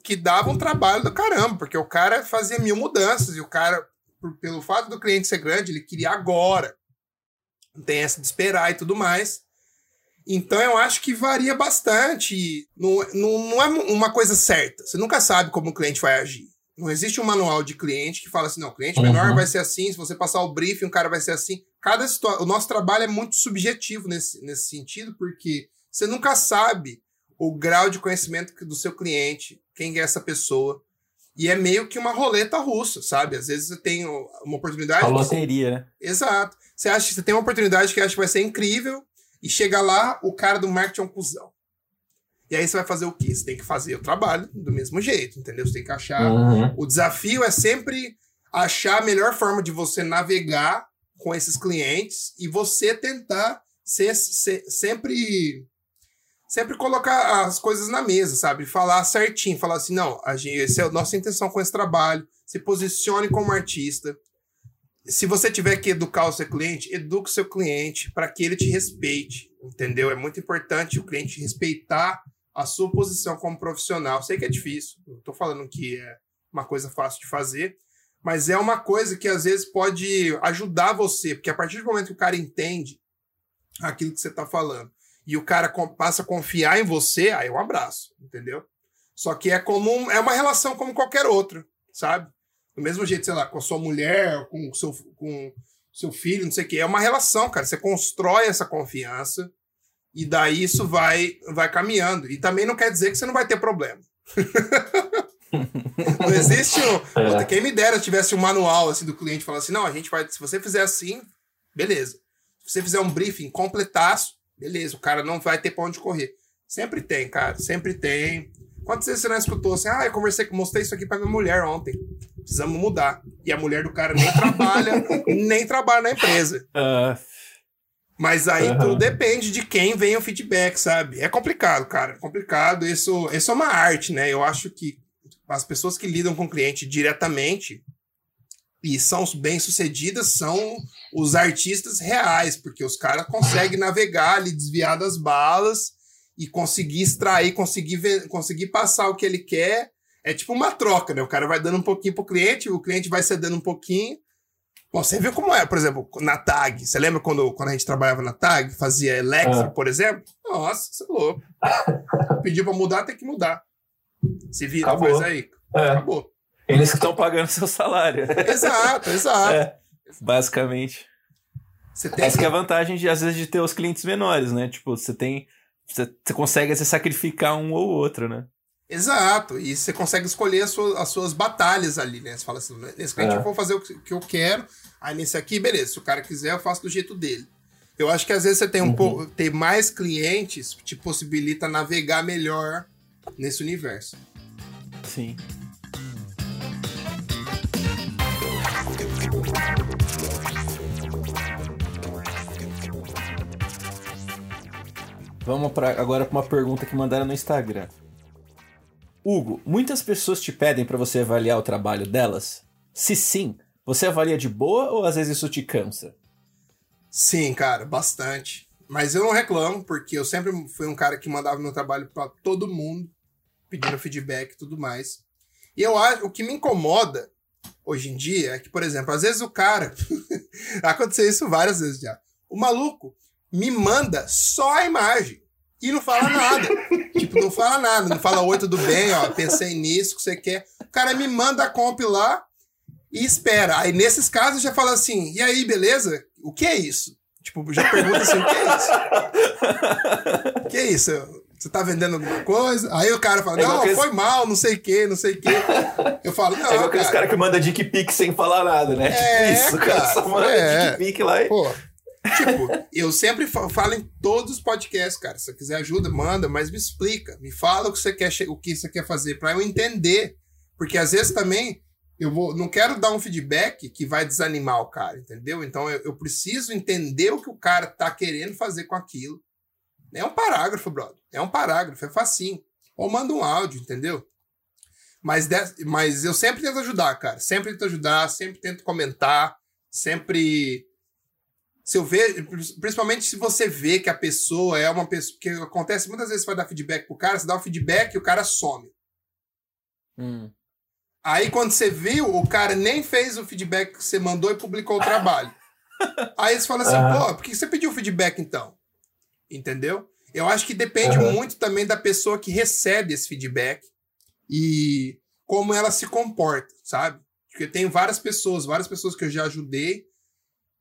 que davam trabalho do caramba, porque o cara fazia mil mudanças e o cara, por, pelo fato do cliente ser grande, ele queria agora. Tem essa de esperar e tudo mais. Então eu acho que varia bastante. Não, não, não é uma coisa certa. Você nunca sabe como o cliente vai agir. Não existe um manual de cliente que fala assim, não, cliente menor uhum. vai ser assim, se você passar o briefing, o cara vai ser assim. Cada situação, o nosso trabalho é muito subjetivo nesse, nesse sentido, porque você nunca sabe o grau de conhecimento do seu cliente, quem é essa pessoa. E é meio que uma roleta russa, sabe? Às vezes você tem uma oportunidade. A loteria, né? Exato. Você acha que você tem uma oportunidade que acha que vai ser incrível, e chega lá, o cara do marketing é um cuzão. E aí você vai fazer o quê? Você tem que fazer o trabalho do mesmo jeito, entendeu? Você tem que achar. Uhum. O desafio é sempre achar a melhor forma de você navegar com esses clientes e você tentar ser, ser, sempre sempre colocar as coisas na mesa, sabe? Falar certinho, falar assim, não, a gente, essa é a nossa intenção com esse trabalho, se posicione como artista, se você tiver que educar o seu cliente, eduque o seu cliente para que ele te respeite, entendeu? É muito importante o cliente respeitar a sua posição como profissional. Sei que é difícil, não estou falando que é uma coisa fácil de fazer, mas é uma coisa que às vezes pode ajudar você, porque a partir do momento que o cara entende aquilo que você está falando e o cara passa a confiar em você, aí um abraço, entendeu? Só que é como é uma relação como qualquer outra, sabe? Do mesmo jeito, sei lá, com a sua mulher, com o seu, com seu filho, não sei o quê. É uma relação, cara. Você constrói essa confiança e daí isso vai, vai caminhando. E também não quer dizer que você não vai ter problema. não existe um. É. Quem me dera tivesse um manual assim do cliente falando assim: não, a gente vai. Se você fizer assim, beleza. Se você fizer um briefing completaço, beleza. O cara não vai ter pra onde correr. Sempre tem, cara. Sempre tem. Quantas vezes você não escutou assim, ah, eu conversei, mostrei isso aqui pra minha mulher ontem. Precisamos mudar. E a mulher do cara nem trabalha, nem trabalha na empresa. Ah, Mas aí Aham. tudo depende de quem vem o feedback, sabe? É complicado, cara. É complicado. Isso, isso é uma arte, né? Eu acho que as pessoas que lidam com o cliente diretamente e são bem-sucedidas são os artistas reais, porque os caras conseguem navegar ali, desviar das balas e conseguir extrair, conseguir, ver, conseguir passar o que ele quer. É tipo uma troca, né? O cara vai dando um pouquinho pro cliente, o cliente vai cedendo um pouquinho. Bom, você viu como é, por exemplo, na TAG. Você lembra quando, quando a gente trabalhava na TAG, fazia Electro, Ah. por exemplo? Nossa, você é louco. Pediu pra mudar, tem que mudar. Se vira, Acabou. faz aí. É, Acabou. eles que estão pagando seu salário. Exato, exato. É, basicamente. Você tem Essa que é a vantagem, de, às vezes, de ter os clientes menores, né? Tipo, você tem. Você, você consegue vezes, sacrificar um ou outro, né? Exato. E você consegue escolher as suas, as suas batalhas ali, né? Você fala assim, nesse cliente É. eu vou fazer o que que eu quero, aí nesse aqui, beleza. Se o cara quiser, eu faço do jeito dele. Eu acho que às vezes você tem um Uhum. pouco. Ter mais clientes te possibilita navegar melhor nesse universo. Sim. Vamos pra, agora para uma pergunta que mandaram no Instagram. Hugo, muitas pessoas te pedem para você avaliar o trabalho delas? Se sim, você avalia de boa ou às vezes isso te cansa? Sim, cara, bastante. Mas eu não reclamo, porque eu sempre fui um cara que mandava meu trabalho pra todo mundo, pedindo feedback e tudo mais. E eu acho, o que me incomoda hoje em dia é que, por exemplo, às vezes o cara. Aconteceu isso várias vezes já. O maluco me manda só a imagem e não fala nada. tipo, não fala nada, não fala oi, tudo bem, ó, pensei nisso que você quer. O cara me manda a comp lá e espera. Aí nesses casos já fala assim: e aí, beleza? O que é isso? Tipo, já pergunta assim: o que é isso? O que é isso? Você tá vendendo alguma coisa? Aí o cara fala: É não, foi mal, não sei o que, não sei o que. Eu falo: não, é igual aqueles cara. caras que mandam dick pic sem falar nada, né? É, tipo isso, o cara cara, só manda é. dick pic lá e... Pô, tipo, eu sempre fa- falo em todos os podcasts, cara. Se você quiser ajuda, manda, mas me explica. Me fala o que você quer, o que você quer fazer pra eu entender. Porque às vezes também eu vou, não quero dar um feedback que vai desanimar o cara, entendeu? Então eu, eu preciso entender o que o cara tá querendo fazer com aquilo. É um parágrafo, brother. É um parágrafo, é facinho. Ou manda um áudio, entendeu? Mas, de- mas eu sempre tento ajudar, cara. Sempre tento ajudar, sempre tento comentar, sempre se eu ver, principalmente se você vê que a pessoa é uma pessoa. que acontece muitas vezes, você vai dar feedback pro cara, você dá o feedback e o cara some. Hum. Aí quando você viu, o cara nem fez o feedback que você mandou e publicou o trabalho. Aí você fala assim, Aham. pô, por que você pediu o feedback então? Entendeu? Eu acho que depende Aham. muito também da pessoa que recebe esse feedback e como ela se comporta, sabe? Porque tem várias pessoas, várias pessoas que eu já ajudei,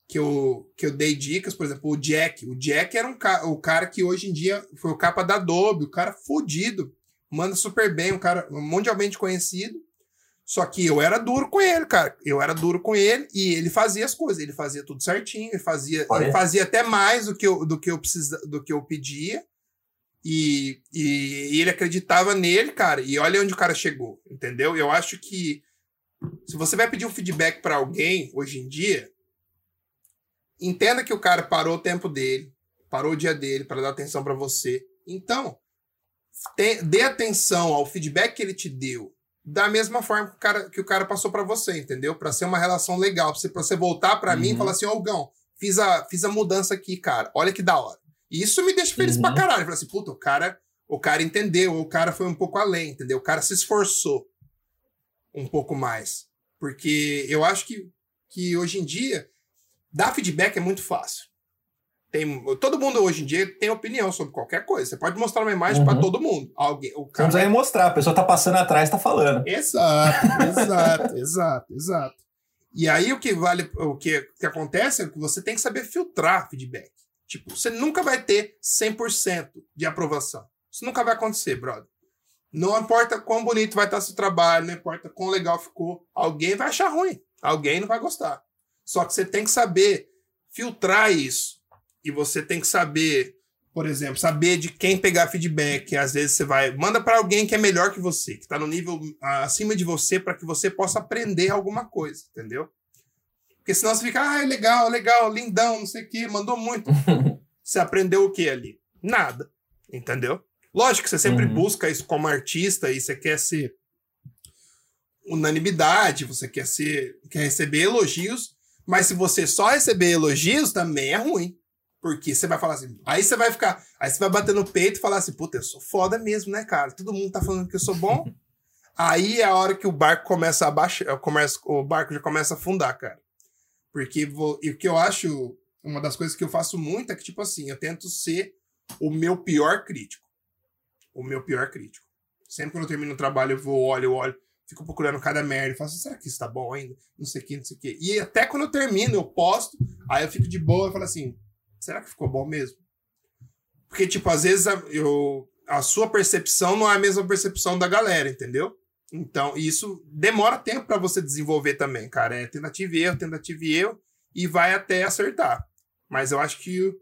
que eu, que eu dei dicas, por exemplo, o Jack. O Jack era um ca o cara que hoje em dia foi o capa da Adobe, o cara fudido, manda super bem, um cara mundialmente conhecido. Só que eu era duro com ele, cara. Eu era duro com ele e ele fazia as coisas, ele fazia tudo certinho, ele fazia, Olha. ele fazia até mais do que eu, do que eu precisa, do que eu pedia. E, e, e ele acreditava nele, cara. E olha onde o cara chegou, entendeu? Eu acho que se você vai pedir um feedback pra alguém hoje em dia, entenda que o cara parou o tempo dele, parou o dia dele para dar atenção pra você. Então, te- dê atenção ao feedback que ele te deu da mesma forma que o cara, que o cara passou pra você, entendeu? Pra ser uma relação legal, pra você, pra você voltar pra mim e Uhum. falar assim, ô Gão, fiz a, fiz a mudança aqui, cara. Olha que da hora. E isso me deixa feliz pra Uhum. caralho. Falar assim, puta, o cara, o cara entendeu, o cara foi um pouco além, entendeu? O cara se esforçou um pouco mais. Porque eu acho que, que hoje em dia, dar feedback é muito fácil. Tem, todo mundo hoje em dia tem opinião sobre qualquer coisa. Você pode mostrar uma imagem Uhum. todo mundo. Alguém, o Você não cara precisa nem mostrar, a pessoa tá passando atrás, tá falando. Exato, exato, exato, exato. E aí o que vale, o que, o que acontece é que você tem que saber filtrar feedback. Tipo, você nunca vai ter 100% de aprovação. Isso nunca vai acontecer, brother. Não importa quão bonito vai estar seu trabalho, não importa quão legal ficou, alguém vai achar ruim, alguém não vai gostar. Só que você tem que saber filtrar isso. E você tem que saber Por exemplo, saber de quem pegar feedback. Às vezes você vai. Manda para alguém que é melhor que você, que tá no nível acima de você, para que você possa aprender alguma coisa, entendeu? Porque senão você fica, ah, legal, legal, lindão, não sei o quê, mandou muito. você aprendeu o que ali? Nada. Entendeu? Lógico que você sempre Uhum. busca isso como artista e você quer ser unanimidade, você quer ser, quer receber elogios, mas se você só receber elogios também é ruim. Porque você vai falar assim, aí você vai ficar, aí você vai bater no peito e falar assim, puta, eu sou foda mesmo, né, cara? Todo mundo tá falando que eu sou bom. aí é a hora que o barco começa a baixar, começa, o barco já começa a afundar, cara. Porque vou, e o que eu acho, uma das coisas que eu faço muito é que, tipo assim, eu tento ser o meu pior crítico. O meu pior crítico. Sempre quando eu termino o trabalho, eu vou, olho, eu olho, fico procurando cada merda falo assim, será que isso tá bom ainda? Não sei o que, não sei o que. E até quando eu termino, eu posto, aí eu fico de boa e falo assim, será que ficou bom mesmo? Porque, tipo, às vezes a, eu, a sua percepção não é a mesma percepção da galera, entendeu? Então, isso demora tempo pra você desenvolver também, cara. É tentativa e erro, tentativa e erro, e vai até acertar. Mas eu acho que.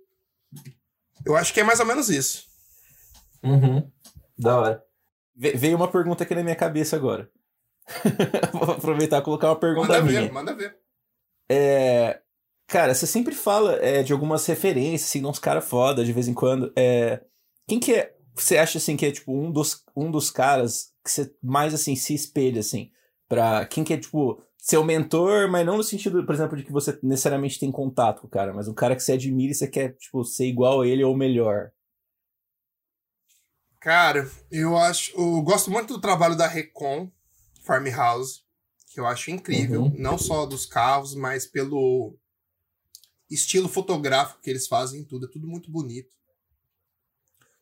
Eu acho que é mais ou menos isso. Uhum. Da hora. Ve- veio uma pergunta aqui na minha cabeça agora. Vou aproveitar e colocar uma pergunta Manda minha. ver, manda ver. É, cara, você sempre fala é, de algumas referências, assim, de uns caras foda de vez em quando. É, quem que é, você acha, assim, que é, tipo, um dos, um dos caras que você mais, assim, se espelha, assim, pra quem que é, tipo, seu mentor, mas não no sentido, por exemplo, de que você necessariamente tem contato com o cara, mas um cara que você admira e você quer, tipo, ser igual a ele ou melhor. Cara, eu acho. Eu gosto muito do trabalho da Recon Farmhouse, que eu acho incrível. Uhum. Não só dos carros, mas pelo estilo fotográfico que eles fazem tudo. É tudo muito bonito.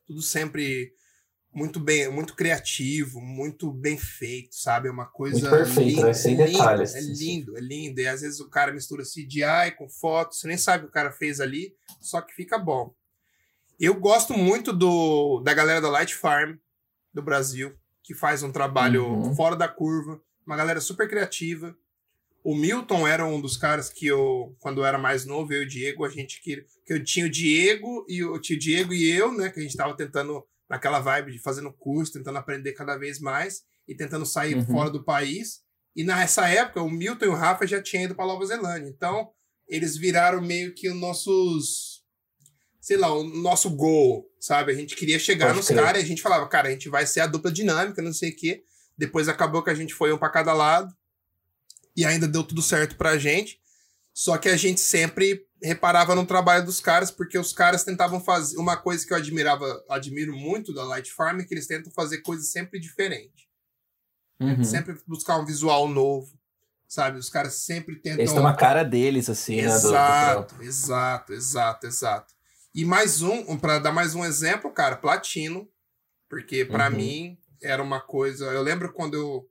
Tudo sempre muito bem, muito criativo, muito bem feito, sabe? É uma coisa Muito perfeito, linda, né? Sem é lindo, detalhes, É lindo, é lindo. E às vezes o cara mistura CGI com foto, você nem sabe o que o cara fez ali, só que fica bom. Eu gosto muito do da galera da Light Farm do Brasil, que faz um trabalho Uhum. fora da curva, uma galera super criativa. O Milton era um dos caras que eu, quando eu era mais novo, eu e o Diego, a gente que, que eu tinha o Diego e o tio Diego e eu, né, que a gente tava tentando naquela vibe de fazendo curso, tentando aprender cada vez mais e tentando sair Uhum. fora do país. E nessa época, o Milton e o Rafa já tinham ido para Nova Zelândia. Então, eles viraram meio que os nossos sei lá, o nosso gol, sabe? A gente queria chegar Pode nos caras e a gente falava, cara, a gente vai ser a dupla dinâmica, não sei o quê. Depois acabou que a gente foi um pra cada lado e ainda deu tudo certo pra gente. Só que a gente sempre reparava no trabalho dos caras, porque os caras tentavam fazer uma coisa que eu admirava, admiro muito da Light Farm, é que eles tentam fazer coisas sempre diferentes. Uhum. Sempre buscar um visual novo, sabe? Os caras sempre tentam Eles têm uma cara deles, assim, né? do- do Exato, exato, exato, exato. E mais um, um para dar mais um exemplo, cara, Platino, porque pra Uhum. mim era uma coisa. Eu lembro quando eu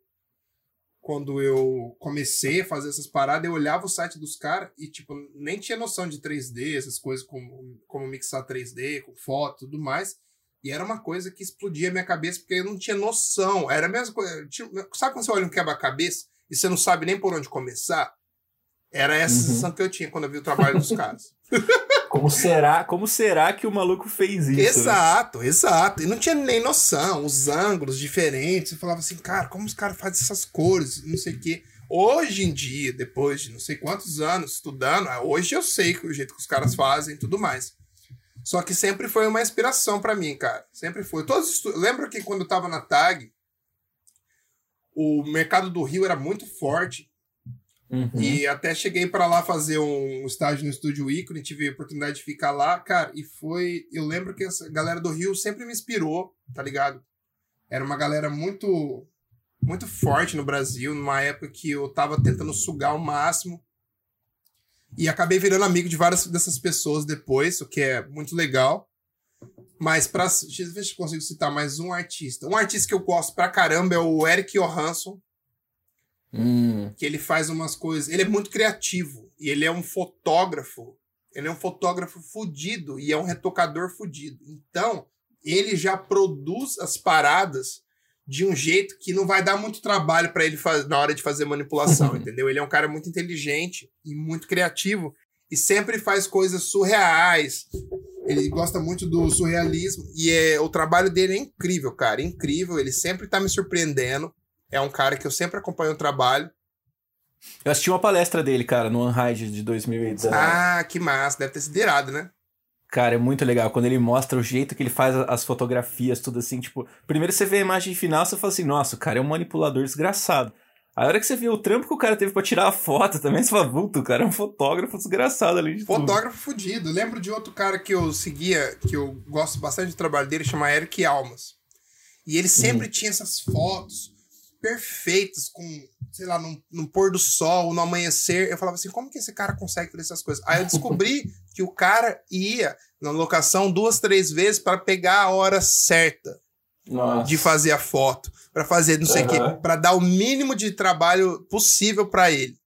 quando eu comecei a fazer essas paradas, eu olhava o site dos caras e tipo nem tinha noção de 3D, essas coisas como como mixar 3D, com foto, tudo mais. E era uma coisa que explodia a minha cabeça porque eu não tinha noção. Era a mesma coisa. Sabe quando você olha um quebra-cabeça e você não sabe nem por onde começar? Era essa Uhum. sensação que eu tinha quando eu vi o trabalho dos caras. Como será, como será que o maluco fez isso? né? exato, exato. E não tinha nem noção. Os ângulos diferentes. Eu falava assim, cara, como os caras fazem essas cores? Não sei o quê. Hoje em dia, depois de não sei quantos anos estudando, ah, hoje eu sei que o jeito que os caras fazem e tudo mais. Só que sempre foi uma inspiração pra mim, cara. Sempre foi. Todos os estu- Lembro que quando eu tava na TAG, o mercado do Rio era muito forte. Uhum. E até cheguei pra lá fazer um estágio no Estúdio Ícone, tive a oportunidade de ficar lá, cara, e foi. Eu lembro que essa galera do Rio sempre me inspirou, tá ligado? Era uma galera muito. muito forte no Brasil, numa época que eu tava tentando sugar o máximo. E acabei virando amigo de várias dessas pessoas depois, o que é muito legal. Mas pra. Deixa eu ver se consigo citar mais um artista. Um artista que eu gosto pra caramba é o Eric Johansson Hum, que ele faz umas coisas. Ele é muito criativo e ele é um fotógrafo. Ele é um fotógrafo fudido e é um retocador fudido. Então, ele já produz as paradas de um jeito que não vai dar muito trabalho pra ele na hora de fazer manipulação, entendeu? Ele é um cara muito inteligente e muito criativo e sempre faz coisas surreais. Ele gosta muito do surrealismo. E é, o trabalho dele é incrível, cara. Incrível. Ele sempre tá me surpreendendo. É um cara que eu sempre acompanho o trabalho. Eu assisti uma palestra dele, cara, no Unhide de 2019. Ah, que massa. Deve ter sido irado, né? Cara, é muito legal. Quando ele mostra o jeito que ele faz as fotografias, tudo assim, tipo... Primeiro você vê a imagem final, você fala assim, nossa, o cara é um manipulador desgraçado. A hora que você vê o trampo que o cara teve pra tirar a foto também, você fala, puta, o cara é um fotógrafo desgraçado ali de tudo. Fotógrafo fudido. Lembro de outro cara que eu seguia, que eu gosto bastante do trabalho dele, chama Eric Almas. E ele sempre tinha essas fotos perfeitas, com, sei lá, num, num pôr do sol, no amanhecer. Eu falava assim, como que esse cara consegue fazer essas coisas? Aí eu descobri que o cara ia na locação duas, três vezes para pegar a hora certa Nossa. de fazer a foto, para fazer não sei o quê, para dar o mínimo de trabalho possível para ele.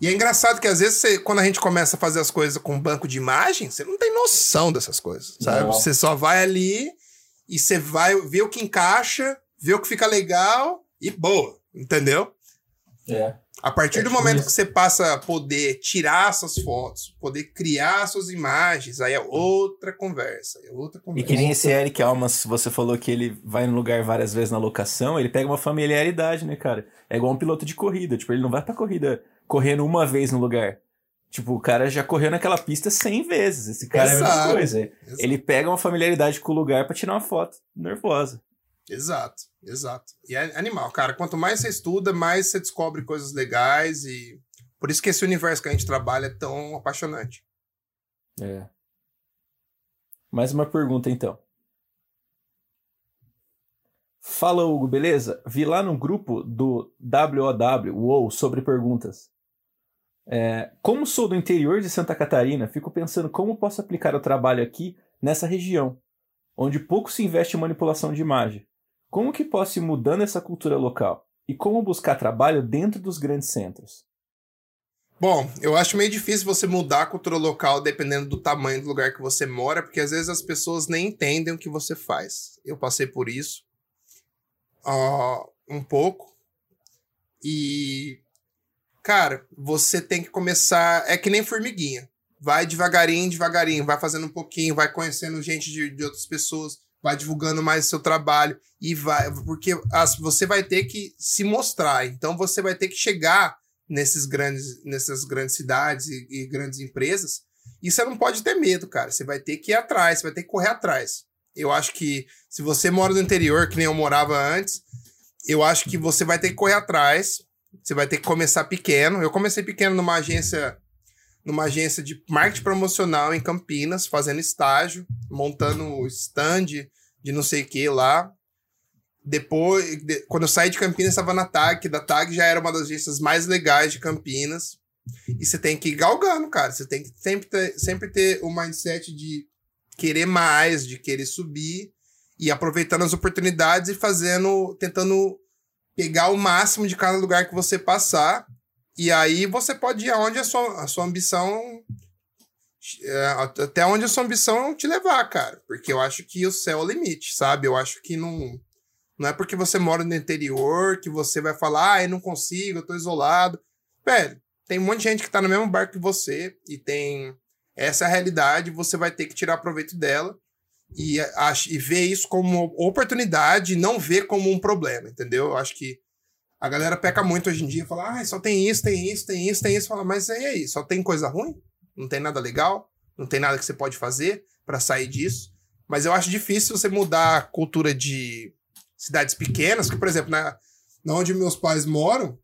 E é engraçado que às vezes você- quando a gente começa a fazer as coisas com banco de imagem, você não tem noção dessas coisas, sabe? Não. Você só vai ali e você vai ver o que encaixa, ver o que fica legal e boa, entendeu? É. A partir É do momento isso. que você passa a poder tirar suas fotos, poder criar suas imagens, aí é outra conversa, é outra E conversa. que nem esse Eric Almas, você falou que ele vai no lugar várias vezes na locação, ele pega uma familiaridade, né, cara? É igual um piloto de corrida, tipo, ele não vai pra corrida correndo uma vez no lugar. Tipo, o cara já correu naquela pista 100 vezes. Esse cara é a mesma Exato. coisa. Exato. Ele pega uma familiaridade com o lugar pra tirar uma foto nervosa. Exato, exato. E é animal, cara. Quanto mais você estuda, mais você descobre coisas legais e por isso que esse universo que a gente trabalha é tão apaixonante. É. Mais uma pergunta, então. Fala, Hugo, beleza? Vi lá no grupo do WOW, UOL, sobre perguntas. É, como sou do interior de Santa Catarina, fico pensando como posso aplicar o trabalho aqui nessa região, onde pouco se investe em manipulação de imagem. Como que posso ir mudando essa cultura local? E como buscar trabalho dentro dos grandes centros? Bom, eu acho meio difícil você mudar a cultura local dependendo do tamanho do lugar que você mora, porque às vezes as pessoas nem entendem o que você faz. Eu passei por isso ó, um pouco. E, cara, você tem que começar. É que nem formiguinha. Vai devagarinho, devagarinho, vai fazendo um pouquinho, vai conhecendo gente de, de outras pessoas, vai divulgando mais o seu trabalho e vai. Porque as, você vai ter que se mostrar. Então você vai ter que chegar nesses grandes, nessas grandes cidades e, e grandes empresas. E você não pode ter medo, cara. Você vai ter que ir atrás, você vai ter que correr atrás. Eu acho que se você mora no interior, que nem eu morava antes, eu acho que você vai ter que correr atrás. Você vai ter que começar pequeno. Eu comecei pequeno numa agência, numa agência de marketing promocional em Campinas, fazendo estágio, montando stand de não sei o que lá. Depois, de- quando eu saí de Campinas, estava na TAG, da TAG já era uma das agências mais legais de Campinas. E você tem que ir galgando, cara. Você tem que sempre ter, sempre ter o mindset de querer mais, de querer subir e aproveitando as oportunidades e fazendo, tentando pegar o máximo de cada lugar que você passar. E aí você pode ir aonde a sua, a sua ambição. é, até onde a sua ambição te levar, cara. Porque eu acho que o céu é o limite, sabe? Eu acho que não. Não é porque você mora no interior que você vai falar, ah, eu não consigo, eu tô isolado. Velho, tem um monte de gente que tá no mesmo barco que você e tem. Essa realidade, você vai ter que tirar proveito dela e, e ver isso como oportunidade, não ver como um problema, entendeu? Eu acho que a galera peca muito hoje em dia, fala, ah, só tem isso, tem isso, tem isso, tem isso. Fala, mas e aí, só tem coisa ruim? Não tem nada legal? Não tem nada que você pode fazer pra sair disso? Mas eu acho difícil você mudar a cultura de cidades pequenas, que, por exemplo, na, na onde meus pais moram,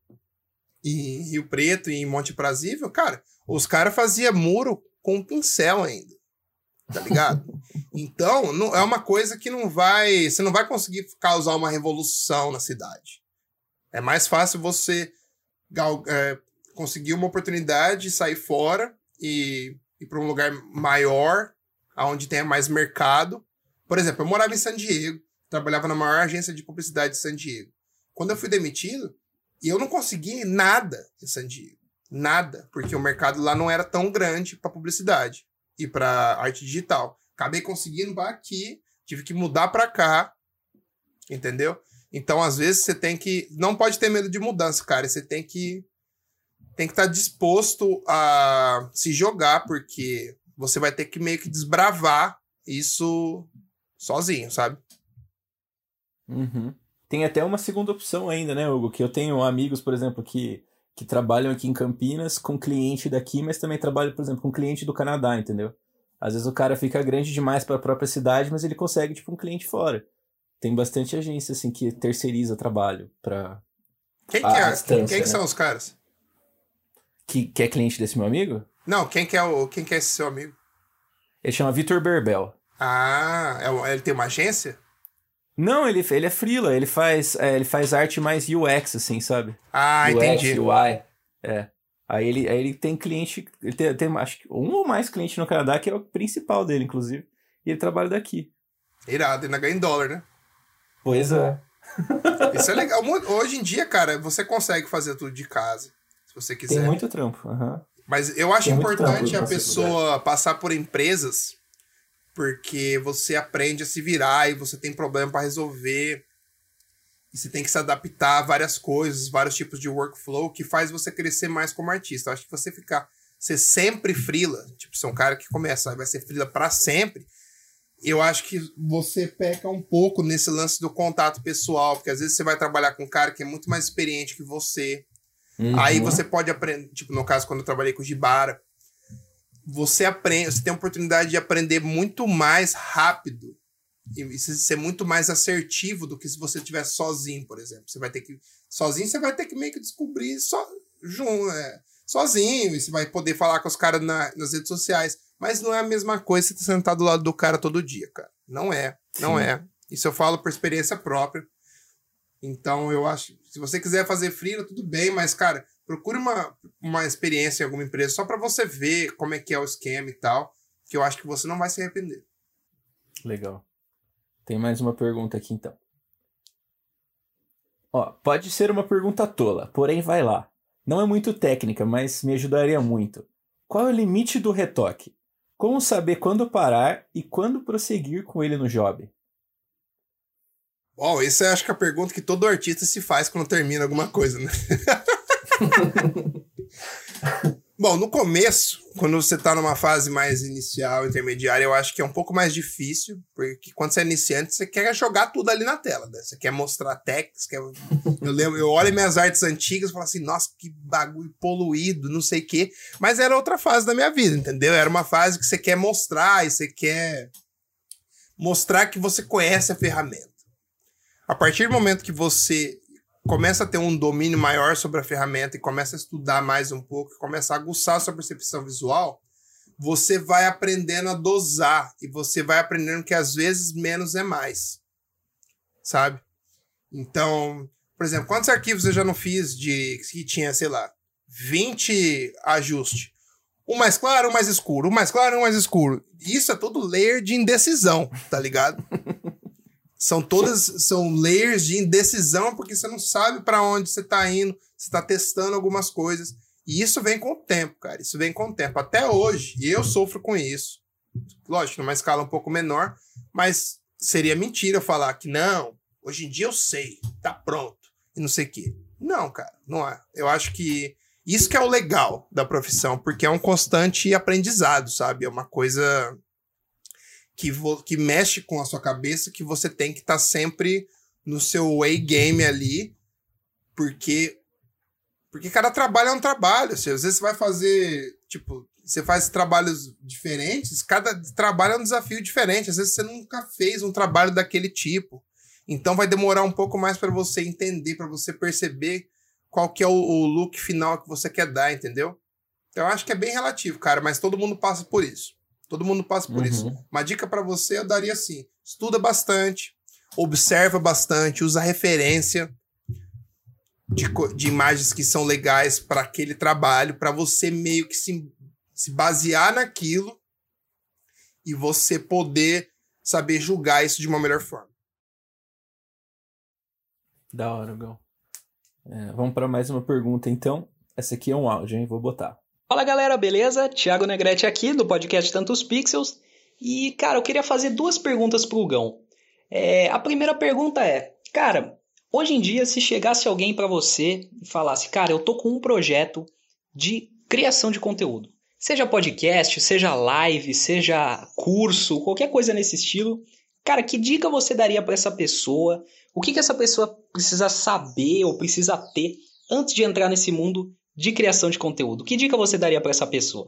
em Rio Preto e em Monte Prazível, cara, os caras faziam muro com pincel ainda. Tá ligado? então, não, é uma coisa que não vai. Você não vai conseguir causar uma revolução na cidade. É mais fácil você é, conseguir uma oportunidade, sair fora e ir para um lugar maior, onde tenha mais mercado. Por exemplo, eu morava em San Diego, trabalhava na maior agência de publicidade de San Diego. Quando eu fui demitido, eu não consegui nada em San Diego. Nada. Porque o mercado lá não era tão grande para publicidade e para arte digital. Acabei conseguindo aqui, tive que mudar para cá. Entendeu? Então, às vezes, você tem que. Não pode ter medo de mudança, cara. Você tem que. Tem que estar disposto a se jogar, porque você vai ter que meio que desbravar isso sozinho, sabe? Uhum. Tem até uma segunda opção ainda, né, Hugo? Que eu tenho amigos, por exemplo, que, que trabalham aqui em Campinas com cliente daqui, mas também trabalham, por exemplo, com cliente do Canadá, entendeu? Às vezes o cara fica grande demais para a própria cidade, mas ele consegue, tipo, um cliente fora. Tem bastante agência, assim, que terceiriza trabalho para Quem, que, é, quem que né? são os caras? que, que é cliente desse meu amigo. Não, quem que é o quem que é esse seu amigo? Ele chama Vitor Berbel. Ah, é ele tem uma agência? Não, ele, ele é freela, ele faz, é, ele faz arte mais UX, assim, sabe? Ah, UX, entendi. UI. É. Aí ele, aí ele tem cliente, ele tem, tem acho que um ou mais cliente no Canadá, que é o principal dele, inclusive. E ele trabalha daqui. Irado, ainda ganha em dólar, né? Pois é. Isso é legal. Hoje em dia, cara, você consegue fazer tudo de casa, se você quiser. Tem muito trampo. aham. Mas eu acho Tem importante a pessoa passar por empresas porque você aprende a se virar e você tem problema para resolver. E você tem que se adaptar a várias coisas, vários tipos de workflow que faz você crescer mais como artista. Eu acho que você ficar ser sempre frila, tipo, ser um cara que começa vai ser frila para sempre. Eu acho que você peca um pouco nesse lance do contato pessoal, porque às vezes você vai trabalhar com um cara que é muito mais experiente que você. Aí Uhum. você pode aprender, tipo, no caso, quando eu trabalhei com o Gibara, você aprende, você tem a oportunidade de aprender muito mais rápido e se- ser muito mais assertivo do que se você estivesse sozinho, por exemplo. Você vai ter que. Sozinho você vai ter que meio que descobrir só, jun, é, sozinho, e você vai poder falar com os caras na- nas redes sociais. Mas não é a mesma coisa você sentar do lado do cara todo dia, cara. Não é. Não Sim. é. Isso eu falo por experiência própria. Então eu acho. Se você quiser fazer freela, tudo bem, mas, cara, procure uma, uma experiência em alguma empresa só pra você ver como é que é o esquema e tal. Que eu acho que você não vai se arrepender. Legal. Tem mais uma pergunta aqui então. Ó, pode ser uma pergunta tola, porém vai lá. Não é muito técnica, mas me ajudaria muito. Qual é o limite do retoque? Como saber quando parar e quando prosseguir com ele no job? Bom, isso eu acho que é a pergunta que todo artista se faz quando termina alguma coisa, né? Bom, no começo, quando você tá numa fase mais inicial, intermediária, eu acho que é um pouco mais difícil, porque quando você é iniciante, você quer jogar tudo ali na tela, né? Você quer mostrar técnicas, quer... eu lembro, eu olho minhas artes antigas e falo assim, nossa, que bagulho poluído, não sei o quê. Mas era outra fase da minha vida, entendeu? Era uma fase que você quer mostrar e você quer mostrar que você conhece a ferramenta. A partir do momento que você começa a ter um domínio maior sobre a ferramenta e começa a estudar mais um pouco, começa a aguçar a sua percepção visual, você vai aprendendo a dosar e você vai aprendendo que às vezes menos é mais. Sabe? Então, por exemplo, quantos arquivos eu já não fiz de que tinha, sei lá, 20 ajustes? Um mais claro, um mais escuro, um mais claro, um mais escuro. Isso é todo layer de indecisão, tá ligado? São todas são layers de indecisão porque você não sabe para onde você tá indo, você tá testando algumas coisas. E isso vem com o tempo, cara. Isso vem com o tempo. Até hoje, e eu sofro com isso. Lógico, numa escala um pouco menor, mas seria mentira falar que não, hoje em dia eu sei, tá pronto, e não sei o quê. Não, cara, não é. Eu acho que isso que é o legal da profissão, porque é um constante aprendizado, sabe? É uma coisa que, que mexe com a sua cabeça, que você tem que estar sempre no seu A-game ali, porque porque cada trabalho é um trabalho. Assim, às vezes você vai fazer, tipo, você faz trabalhos diferentes, cada trabalho é um desafio diferente. Às vezes você nunca fez um trabalho daquele tipo. Então vai demorar um pouco mais para você entender, para você perceber qual que é o, o look final que você quer dar, entendeu? Então eu acho que é bem relativo, cara, mas todo mundo passa por isso. Todo mundo passa por isso. Uhum. Uma dica para você eu daria assim: estuda bastante, observa bastante, usa referência de, de imagens que são legais para aquele trabalho, para você meio que se, se basear naquilo e você poder saber julgar isso de uma melhor forma. Da hora, Gão. É, vamos para mais uma pergunta então. Essa aqui é um áudio, hein? Vou botar. Fala galera, beleza? Thiago Negrete aqui do podcast Tantos Pixels. E, cara, eu queria fazer duas perguntas pro Gão. É, a primeira pergunta é: Cara, hoje em dia, se chegasse alguém pra você e falasse, cara, eu tô com um projeto de criação de conteúdo. Seja podcast, seja live, seja curso, qualquer coisa nesse estilo. Cara, que dica você daria para essa pessoa? O que, que essa pessoa precisa saber ou precisa ter antes de entrar nesse mundo de criação de conteúdo? Que dica você daria para essa pessoa?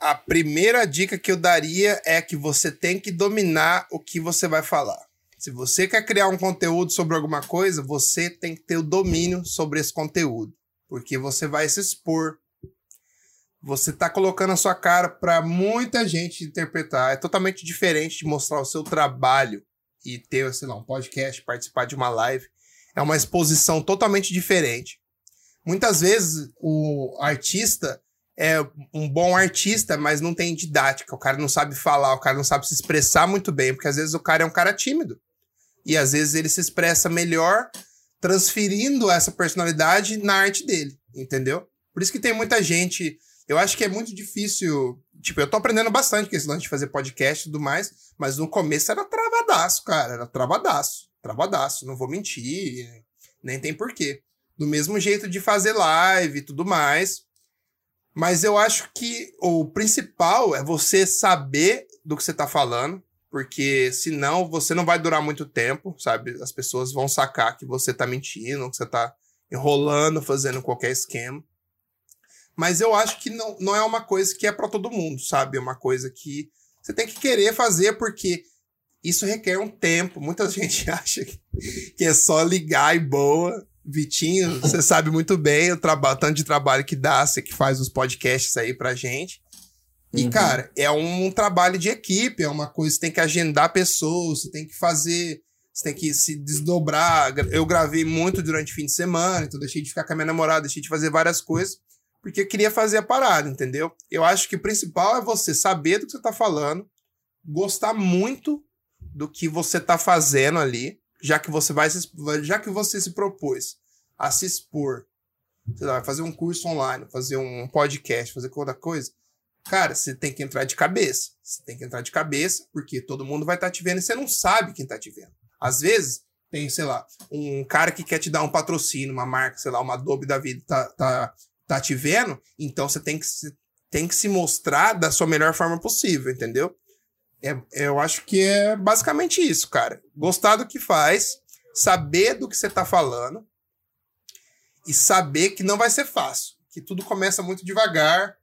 A primeira dica que eu daria é que você tem que dominar o que você vai falar. Se você quer criar um conteúdo sobre alguma coisa, você tem que ter o domínio sobre esse conteúdo, porque você vai se expor. Você está colocando a sua cara para muita gente interpretar. É totalmente diferente de mostrar o seu trabalho e ter, sei lá, um podcast, participar de uma live. É uma exposição totalmente diferente. Muitas vezes o artista é um bom artista, mas não tem didática. O cara não sabe falar, o cara não sabe se expressar muito bem, porque às vezes o cara é um cara tímido. E às vezes ele se expressa melhor transferindo essa personalidade na arte dele, entendeu? Por isso que tem muita gente. Eu acho que é muito difícil. Tipo, eu tô aprendendo bastante com esse lance de fazer podcast e tudo mais, mas no começo era travadaço, cara. Era travadaço. Travadaço. Não vou mentir. Nem tem porquê. Do mesmo jeito de fazer live e tudo mais. Mas eu acho que o principal é você saber do que você tá falando, porque senão você não vai durar muito tempo, sabe? As pessoas vão sacar que você tá mentindo, que você tá enrolando, fazendo qualquer esquema. Mas eu acho que não, não é uma coisa que é para todo mundo, sabe? É uma coisa que você tem que querer fazer, porque isso requer um tempo. Muita gente acha que é só ligar e boa. Vitinho, você sabe muito bem o trabalho, tanto de trabalho que dá, você que faz os podcasts aí pra gente. E, uhum. cara, é um trabalho de equipe, é uma coisa, você tem que agendar pessoas, você tem que fazer, você tem que se desdobrar. Eu gravei muito durante o fim de semana, então deixei de ficar com a minha namorada, deixei de fazer várias coisas, porque eu queria fazer a parada, entendeu? Eu acho que o principal é você saber do que você tá falando, gostar muito do que você tá fazendo ali, já que você vai se, já que você se propôs a se expor, sei lá, fazer um curso online, fazer um podcast, fazer qualquer coisa, cara, você tem que entrar de cabeça. Você tem que entrar de cabeça, porque todo mundo vai estar tá te vendo e você não sabe quem tá te vendo. Às vezes, tem, sei lá, um cara que quer te dar um patrocínio, uma marca, sei lá, uma Adobe da vida, tá, tá, tá te vendo, então você tem que, se, tem que se mostrar da sua melhor forma possível, entendeu? É, eu acho que é basicamente isso, cara. Gostar do que faz, saber do que você tá falando e saber que não vai ser fácil, que tudo começa muito devagar.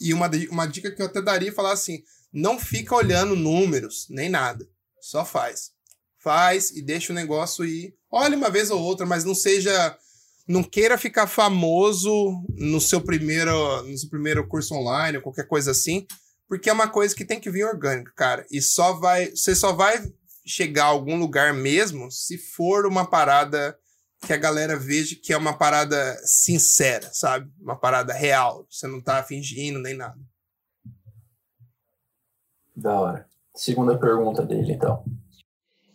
E uma, uma dica que eu até daria é falar assim: não fica olhando números, nem nada. Só faz. Faz e deixa o negócio ir. Olha uma vez ou outra, mas não seja. Não queira ficar famoso no seu primeiro, no seu primeiro curso online ou qualquer coisa assim, porque é uma coisa que tem que vir orgânica, cara. E só vai, você só vai chegar a algum lugar mesmo se for uma parada que a galera veja que é uma parada sincera, sabe? Uma parada real. Você não tá fingindo nem nada. Da hora. Segunda pergunta dele, então.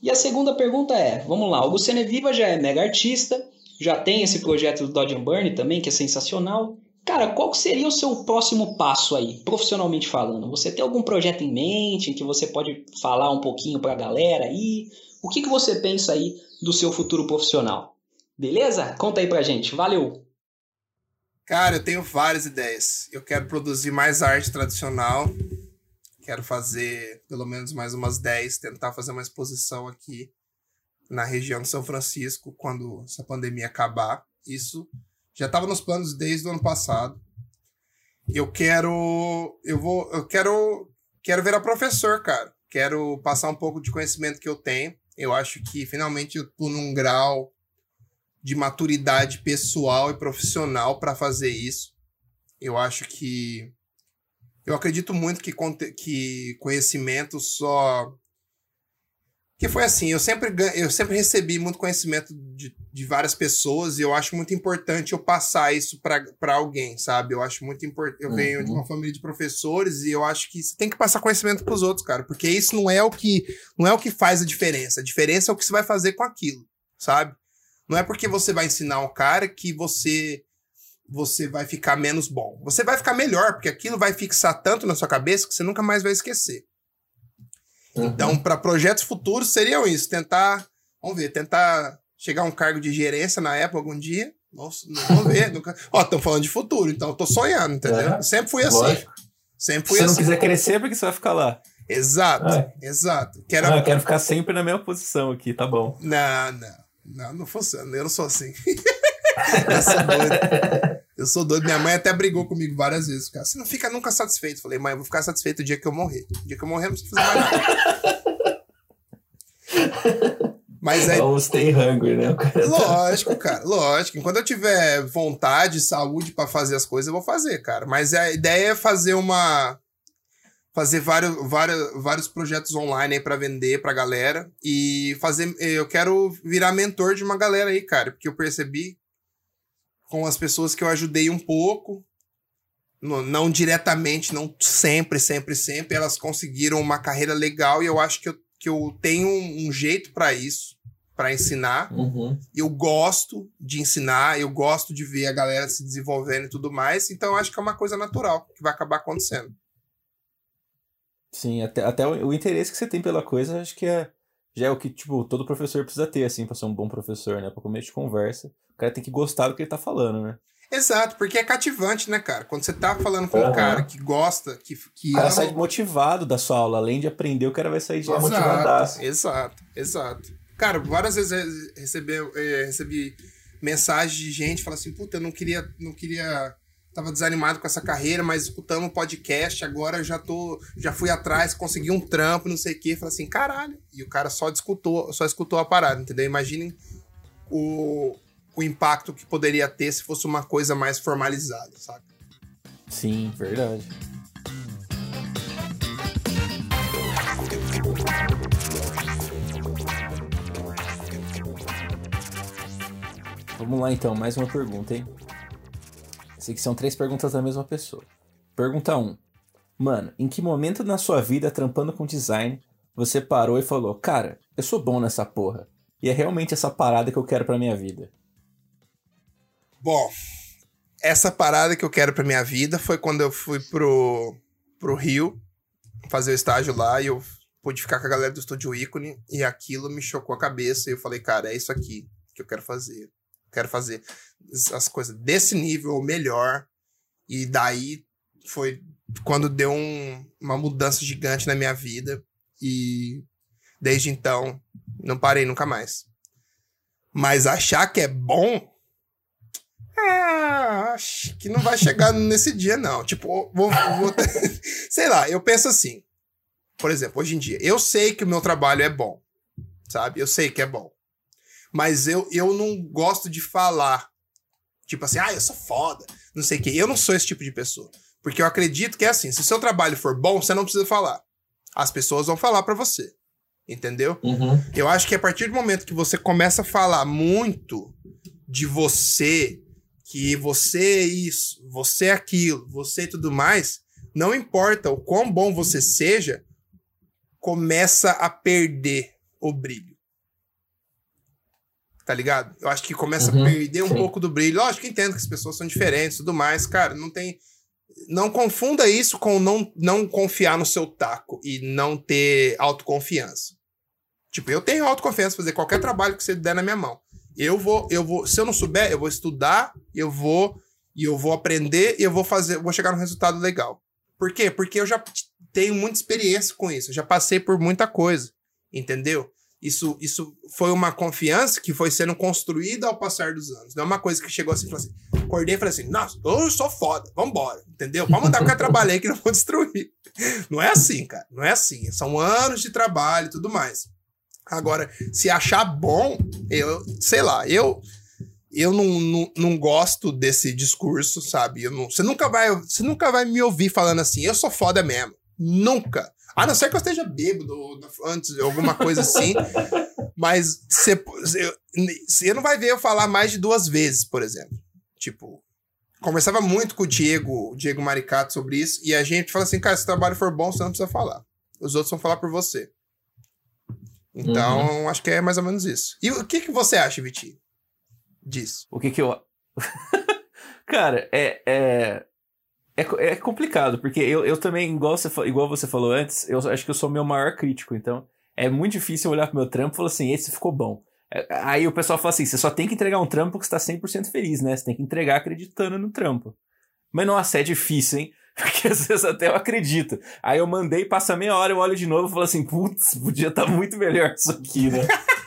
E a segunda pergunta é: vamos lá, o Luciano Viva já é mega artista, já tem esse projeto do Dodge and Burn também, que é sensacional. Cara, qual seria o seu próximo passo aí, profissionalmente falando? Você tem algum projeto em mente que você pode falar um pouquinho para a galera aí? O que, que você pensa aí do seu futuro profissional? Beleza? Conta aí pra gente. Valeu! Cara, eu tenho várias ideias. Eu quero produzir mais arte tradicional. Quero fazer pelo menos mais umas 10, tentar fazer uma exposição aqui na região de São Francisco quando essa pandemia acabar. Isso já estava nos planos desde o ano passado. Eu quero. Eu vou. Eu quero. Quero virar professor, cara. Quero passar um pouco de conhecimento que eu tenho. Eu acho que finalmente eu tô num grau de maturidade pessoal e profissional para fazer isso. Eu acho que. Eu acredito muito que, que conhecimento só que foi assim, eu sempre, eu sempre recebi muito conhecimento de, de várias pessoas e eu acho muito importante eu passar isso para alguém, sabe? Eu acho muito importante. Eu venho uhum. de uma família de professores e eu acho que você tem que passar conhecimento para os outros, cara, porque isso não é o que não é o que faz a diferença. A diferença é o que você vai fazer com aquilo, sabe? Não é porque você vai ensinar um cara que você você vai ficar menos bom. Você vai ficar melhor, porque aquilo vai fixar tanto na sua cabeça que você nunca mais vai esquecer. Uhum. Então, para projetos futuros seriam isso, tentar, vamos ver, tentar chegar a um cargo de gerência na época algum dia. Nossa, não vou ver. nunca... Ó, estão falando de futuro, então eu tô sonhando, entendeu? É, Sempre fui assim. lógico. Sempre Se fui você não assim. quiser crescer, porque você vai ficar lá. Exato, É. exato. Quero... Ah, eu quero ficar sempre na mesma posição aqui, tá bom. Não, não. Não, não funciona. Eu não sou assim. eu sou doido. Eu sou doido. Minha mãe até brigou comigo várias vezes. Cara. Você não fica nunca satisfeito. Falei, mãe, eu vou ficar satisfeito o dia que eu morrer. O dia que eu morrer, eu não preciso fazer mais nada. Mas aí, É o stay hungry, né? Cara lógico, cara, lógico. Enquanto eu tiver vontade, saúde pra fazer as coisas, eu vou fazer, cara. Mas a ideia é fazer uma. Fazer vários, vários, vários projetos online aí pra vender pra galera. E fazer. Eu quero virar mentor de uma galera aí, cara. Porque eu percebi com as pessoas que eu ajudei um pouco. no- Não diretamente, não sempre, sempre, sempre. Elas conseguiram uma carreira legal e eu acho que eu, que eu tenho um jeito pra isso, pra ensinar Uhum. eu gosto de ensinar, eu gosto de ver a galera se desenvolvendo e tudo mais, então eu acho que é uma coisa natural que vai acabar acontecendo. Sim, até, até o, o interesse que você tem pela coisa, acho que é, já é o que, tipo, todo professor precisa ter, assim, pra ser um bom professor, né? Pra começo de conversa. O cara tem que gostar do que ele tá falando, né? Exato, porque é cativante, né, cara? Quando você tá falando com um Aham. cara que gosta, que, que O cara ama- sai motivado da sua aula, além de aprender, o cara vai sair de motivado. motivadaço. Exato, exato. Cara, várias vezes recebi, eh, recebi mensagem de gente falando assim, puta, eu não queria, não queria, tava desanimado com essa carreira, mas escutando um podcast, agora já tô, já fui atrás, consegui um trampo, não sei o quê, falei assim, caralho. E o cara só escutou, só escutou a parada, entendeu? Imaginem o, o impacto que poderia ter se fosse uma coisa mais formalizada, sabe? Sim, verdade. Vamos lá então, mais uma pergunta, hein? Que são três perguntas da mesma pessoa. Pergunta 1. Mano, em que momento na sua vida, trampando com design, você parou e falou, cara, eu sou bom nessa porra. E é realmente essa parada que eu quero pra minha vida. Bom, essa parada que eu quero pra minha vida foi quando eu fui pro, pro Rio fazer o estágio lá e eu pude ficar com a galera do Estúdio Ícone e aquilo me chocou a cabeça e eu falei, cara, é isso aqui que eu quero fazer. Quero fazer as coisas desse nível ou melhor. E daí foi quando deu um- uma mudança gigante na minha vida e desde então não parei nunca mais. Mas achar que é bom ah, acho que não vai chegar nesse dia, não. Tipo, vou, vou- sei lá, eu penso assim. Por exemplo, hoje em dia, eu sei que o meu trabalho é bom, sabe? Eu sei que é bom. Mas eu, eu não gosto de falar. Tipo assim, ah, eu sou foda, não sei o quê. Eu não sou esse tipo de pessoa. Porque eu acredito que é assim, se o seu trabalho for bom, você não precisa falar. As pessoas vão falar pra você. Entendeu? Uhum. Eu acho que a partir do momento que você começa a falar muito de você, que você é isso, você é aquilo, você e tudo mais, não importa o quão bom você seja, começa a perder o brilho. Tá ligado? Eu acho que começa Uhum, a perder um sim. pouco do brilho. Lógico que entendo que as pessoas são diferentes e tudo mais, cara, não tem. Não confunda isso com não, não confiar no seu taco e não ter autoconfiança. Tipo, eu tenho autoconfiança pra fazer qualquer trabalho que você der na minha mão. Eu vou, eu vou, se eu não souber, eu vou estudar, eu vou e eu vou aprender e eu vou fazer, vou chegar num resultado legal. Por quê? Porque eu já tenho muita experiência com isso, eu já passei por muita coisa, entendeu? Isso, isso foi uma confiança que foi sendo construída ao passar dos anos. Não é uma coisa que chegou assim falou assim: acordei e falei assim, nossa, eu sou foda, vambora, entendeu? Pode mandar qualquer trabalho aí que não vou destruir. Não é assim, cara, não é assim. São anos de trabalho e tudo mais. Agora, se achar bom, eu, sei lá, eu eu não, não, não gosto desse discurso, sabe? Eu não, você, nunca vai, você nunca vai me ouvir falando assim, eu sou foda mesmo. Nunca. A não ser que eu esteja bêbado antes, alguma coisa assim. mas você, você, não vai ver eu falar mais de duas vezes, por exemplo. Tipo, conversava muito com o Diego, o Diego Maricato sobre isso, e a gente fala assim, cara, se o trabalho for bom, você não precisa falar. Os outros vão falar por você. Então, acho que é mais ou menos isso. E o que, que você acha, Vitinho? Disso. O que que eu. Cara, é. É, é, é complicado, porque eu, eu também, igual você, igual você falou antes, eu acho que eu sou meu maior crítico, então é muito difícil olhar pro meu trampo e falar assim: esse ficou bom. É, Aí o pessoal fala assim: você só tem que entregar um trampo que você tá 100% feliz, né? Você tem que entregar acreditando no trampo. Mas nossa, é difícil, hein? Porque às vezes até eu acredito. Aí eu mandei, passa meia hora, eu olho de novo e falo assim: putz, podia estar muito melhor isso aqui, né?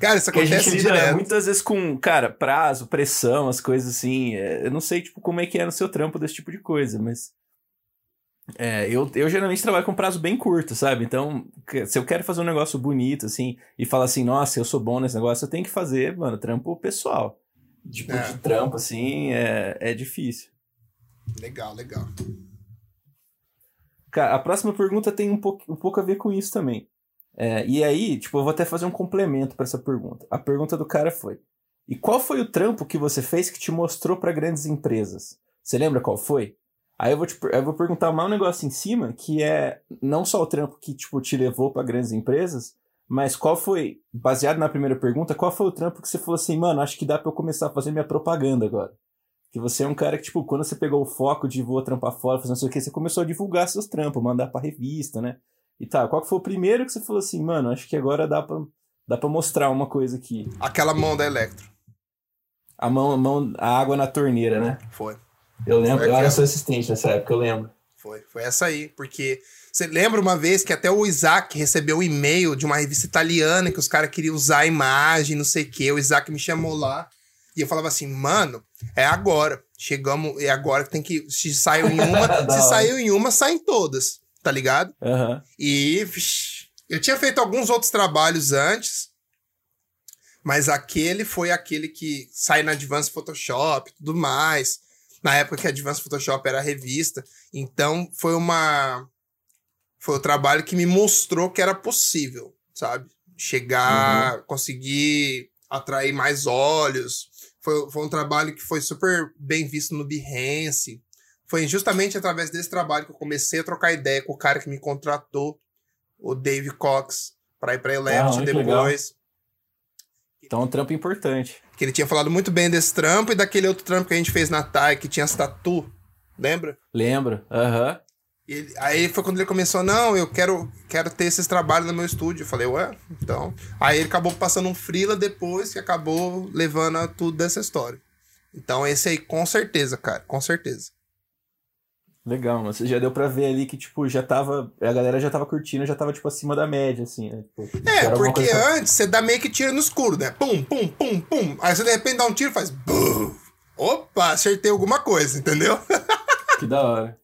Cara, isso Porque a gente acontece lida direto. muitas vezes com, cara, prazo, pressão, as coisas assim. É, Eu não sei, tipo, como é que é no seu trampo desse tipo de coisa, mas. É, eu, eu geralmente trabalho com prazo bem curto, sabe? Então, se eu quero fazer um negócio bonito, assim, e falar assim, nossa, eu sou bom nesse negócio, eu tenho que fazer, mano, trampo pessoal. Tipo, É. de trampo, assim, é, é difícil. Legal, legal. Cara, a próxima pergunta tem um pouco, um pouco a ver com isso também. É, e aí, tipo, eu vou até fazer um complemento pra essa pergunta. A pergunta do cara foi: E qual foi o trampo que você fez que te mostrou pra grandes empresas? Você lembra qual foi? Aí eu vou, te, eu vou perguntar mais um negócio em cima, que é não só o trampo que tipo, te levou pra grandes empresas, mas qual foi, baseado na primeira pergunta, qual foi o trampo que você falou assim, mano, acho que dá pra eu começar a fazer minha propaganda agora? Que você é um cara que, tipo, quando você pegou o foco de vou trampar fora, fazer não sei o que, você começou a divulgar seus trampos, mandar pra revista, né? E tá, qual que foi o primeiro que você falou assim, mano, acho que agora dá pra, dá pra mostrar uma coisa aqui. Aquela mão da Electro. A mão, a mão, a água na torneira, né? Foi. Eu lembro, Foi eu era seu assistente nessa época, eu lembro. Foi, foi essa aí, porque você lembra uma vez que até o Isaac recebeu um e-mail de uma revista italiana que os caras queriam usar a imagem, não sei o quê. O Isaac me chamou lá e eu falava assim, mano, é agora. Chegamos, é agora que tem que. Se saiu em uma, se saiu em uma, saem todas, tá ligado? Aham. E vixi, eu tinha feito alguns outros trabalhos antes, mas aquele foi aquele que sai na Advanced Photoshop e tudo mais. Na época que a Advanced Photoshop era revista. Então foi uma. Foi o trabalho que me mostrou que era possível, sabe? Chegar, conseguir atrair mais olhos. Foi, foi um trabalho que foi super bem visto no Behance. Foi justamente através desse trabalho que eu comecei a trocar ideia com o cara que me contratou, o Dave Cox, para ir para Eleft Ah, depois. Então um trampo importante. Que ele tinha falado muito bem desse trampo e daquele outro trampo que a gente fez na TAI, que tinha as tatu. Lembra? Lembro. Aham. Ele- aí foi quando ele começou, não, eu quero, quero ter esses trabalhos no meu estúdio. Eu falei, ué, então. Aí ele acabou passando um freela depois que acabou levando a tudo dessa história. Então esse aí, com certeza, cara, com certeza. Legal, mas você já deu pra ver ali que, tipo, já tava. A galera já tava curtindo, já tava, tipo, acima da média, assim, né? Tipo, É, porque coisa- antes você dá meio que tiro no escuro, né? Pum, pum, pum, pum. Aí você de repente dá um tiro e faz. bum. Opa, acertei alguma coisa, entendeu? Que da hora.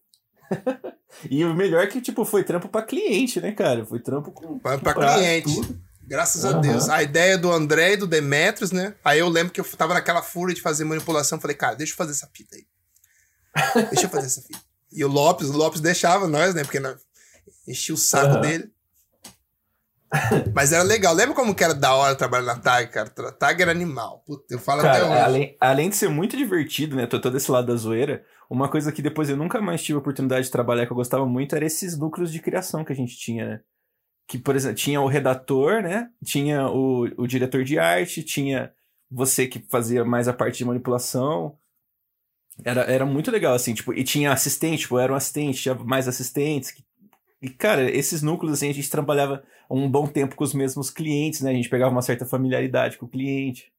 e o melhor é que, tipo, foi trampo pra cliente, né, cara? Foi trampo com. Pra, pra cliente. tudo. Graças a Aham. Deus. A ideia do André e do Demetrios, né? Aí eu lembro que eu tava naquela fúria de fazer manipulação. Falei, cara, deixa eu fazer essa fita aí. Deixa eu fazer essa fita. E o Lopes, o Lopes deixava nós, né? Porque nós enchia o saco Aham. dele. Mas era legal. Lembra como que era da hora trabalhar na TAG, cara? TAG era animal. Puta, eu falo até Cara, hoje. além, além de ser muito divertido, né? Tô todo esse lado da zoeira. Uma coisa que depois eu nunca mais tive a oportunidade de trabalhar que eu gostava muito era esses núcleos de criação que a gente tinha, né? Que, por exemplo, tinha o redator, né? Tinha o, o diretor de arte, tinha você que fazia mais a parte de manipulação. Era, era muito legal, assim, tipo, e tinha assistente, tipo, eu era um assistente, tinha mais assistentes. que- E, cara, esses núcleos, assim, a gente trabalhava um bom tempo com os mesmos clientes, né? A gente pegava uma certa familiaridade com o cliente.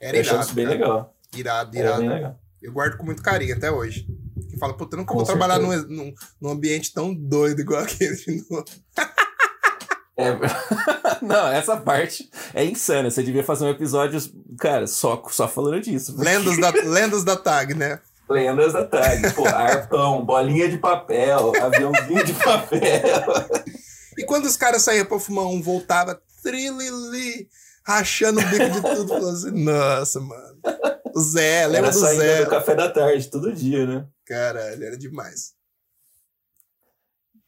Era eu irado. isso bem cara. legal. Irado, irado. legal. Eu guardo com muito carinho até hoje. E falo, puta, eu nunca Com vou trabalhar num, certeza. num, num ambiente tão doido igual aquele de novo. É... Não, essa parte é insana. Você devia fazer um episódio, cara, só, só falando disso. Lendas da, lendas da TAG, né? Lendas da tag. Pô, arpão, bolinha de papel, aviãozinho de papel. E quando os caras saíam pra fumar um, voltava trilili, rachando o bico de tudo, falando assim, nossa, mano. O Zé, lembra Era do Zé? do café da tarde, todo dia, né? Caralho, era demais.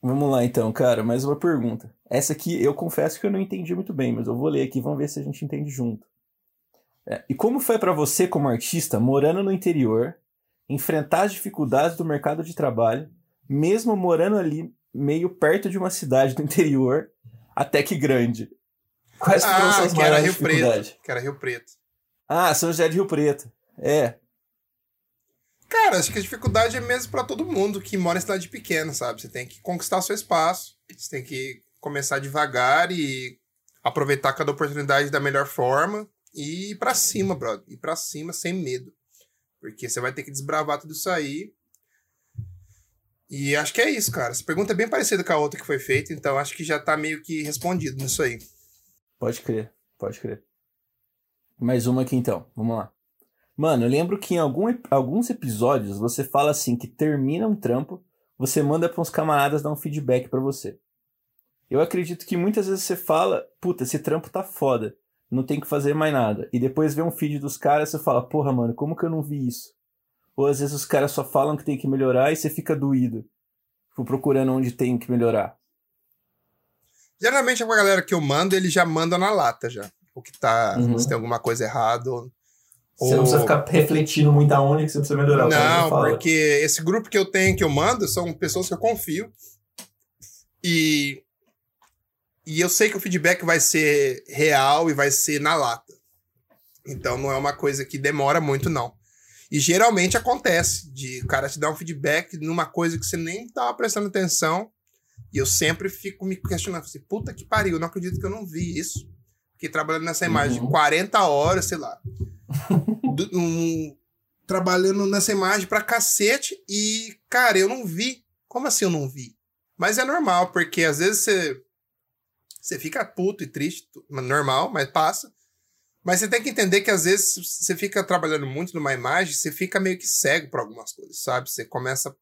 Vamos lá então, cara, mais uma pergunta. Essa aqui eu confesso que eu não entendi muito bem, mas eu vou ler aqui, vamos ver se a gente entende junto. É, e como foi pra você, como artista, morando no interior, enfrentar as dificuldades do mercado de trabalho, mesmo morando ali meio perto de uma cidade do interior, até que grande? Quais foram Ah, suas que era maiores Rio Preto. Que era Rio Preto. Ah, São José de Rio Preto. É. Cara, acho que a dificuldade é mesmo pra todo mundo que mora em cidade pequena, sabe? Você tem que conquistar seu espaço, você tem que começar devagar e aproveitar cada oportunidade da melhor forma e ir pra cima, brother. Ir pra cima sem medo. Porque você vai ter que desbravar tudo isso aí. E acho que é isso, cara. Essa pergunta é bem parecida com a outra que foi feita, então acho que já tá meio que respondido nisso aí. Pode crer, pode crer. Mais uma aqui então, vamos lá. Mano, eu lembro que em algum, alguns episódios você fala assim que termina um trampo, você manda para uns camaradas dar um feedback pra você. Eu acredito que muitas vezes você fala, puta, esse trampo tá foda, não tem que fazer mais nada. E depois vê um feed dos caras você fala, porra, mano, como que eu não vi isso? Ou às vezes os caras só falam que tem que melhorar e você fica doído. Tipo, procurando onde tem que melhorar. Geralmente a galera que eu mando, ele já manda na lata já. O que tá. Uhum. Se tem alguma coisa errada. Ou... Você não precisa ficar refletindo muito aonde que você precisa melhorar. Não, porque esse grupo que eu tenho, que eu mando, são pessoas que eu confio. E. E eu sei que o feedback vai ser real e vai ser na lata. Então não é uma coisa que demora muito, não. E geralmente acontece de o cara te dar um feedback numa coisa que você nem tava prestando atenção. E eu sempre fico me questionando, assim, puta que pariu, eu não acredito que eu não vi isso. Fiquei trabalhando nessa imagem Uhum. de 40 horas, sei lá. Um- trabalhando nessa imagem pra cacete e, cara, eu não vi. Como assim eu não vi? Mas é normal, porque às vezes você, você fica puto e triste, normal, mas passa. Mas você tem que entender que às vezes você fica trabalhando muito numa imagem, você fica meio que cego para algumas coisas, sabe? Você começa.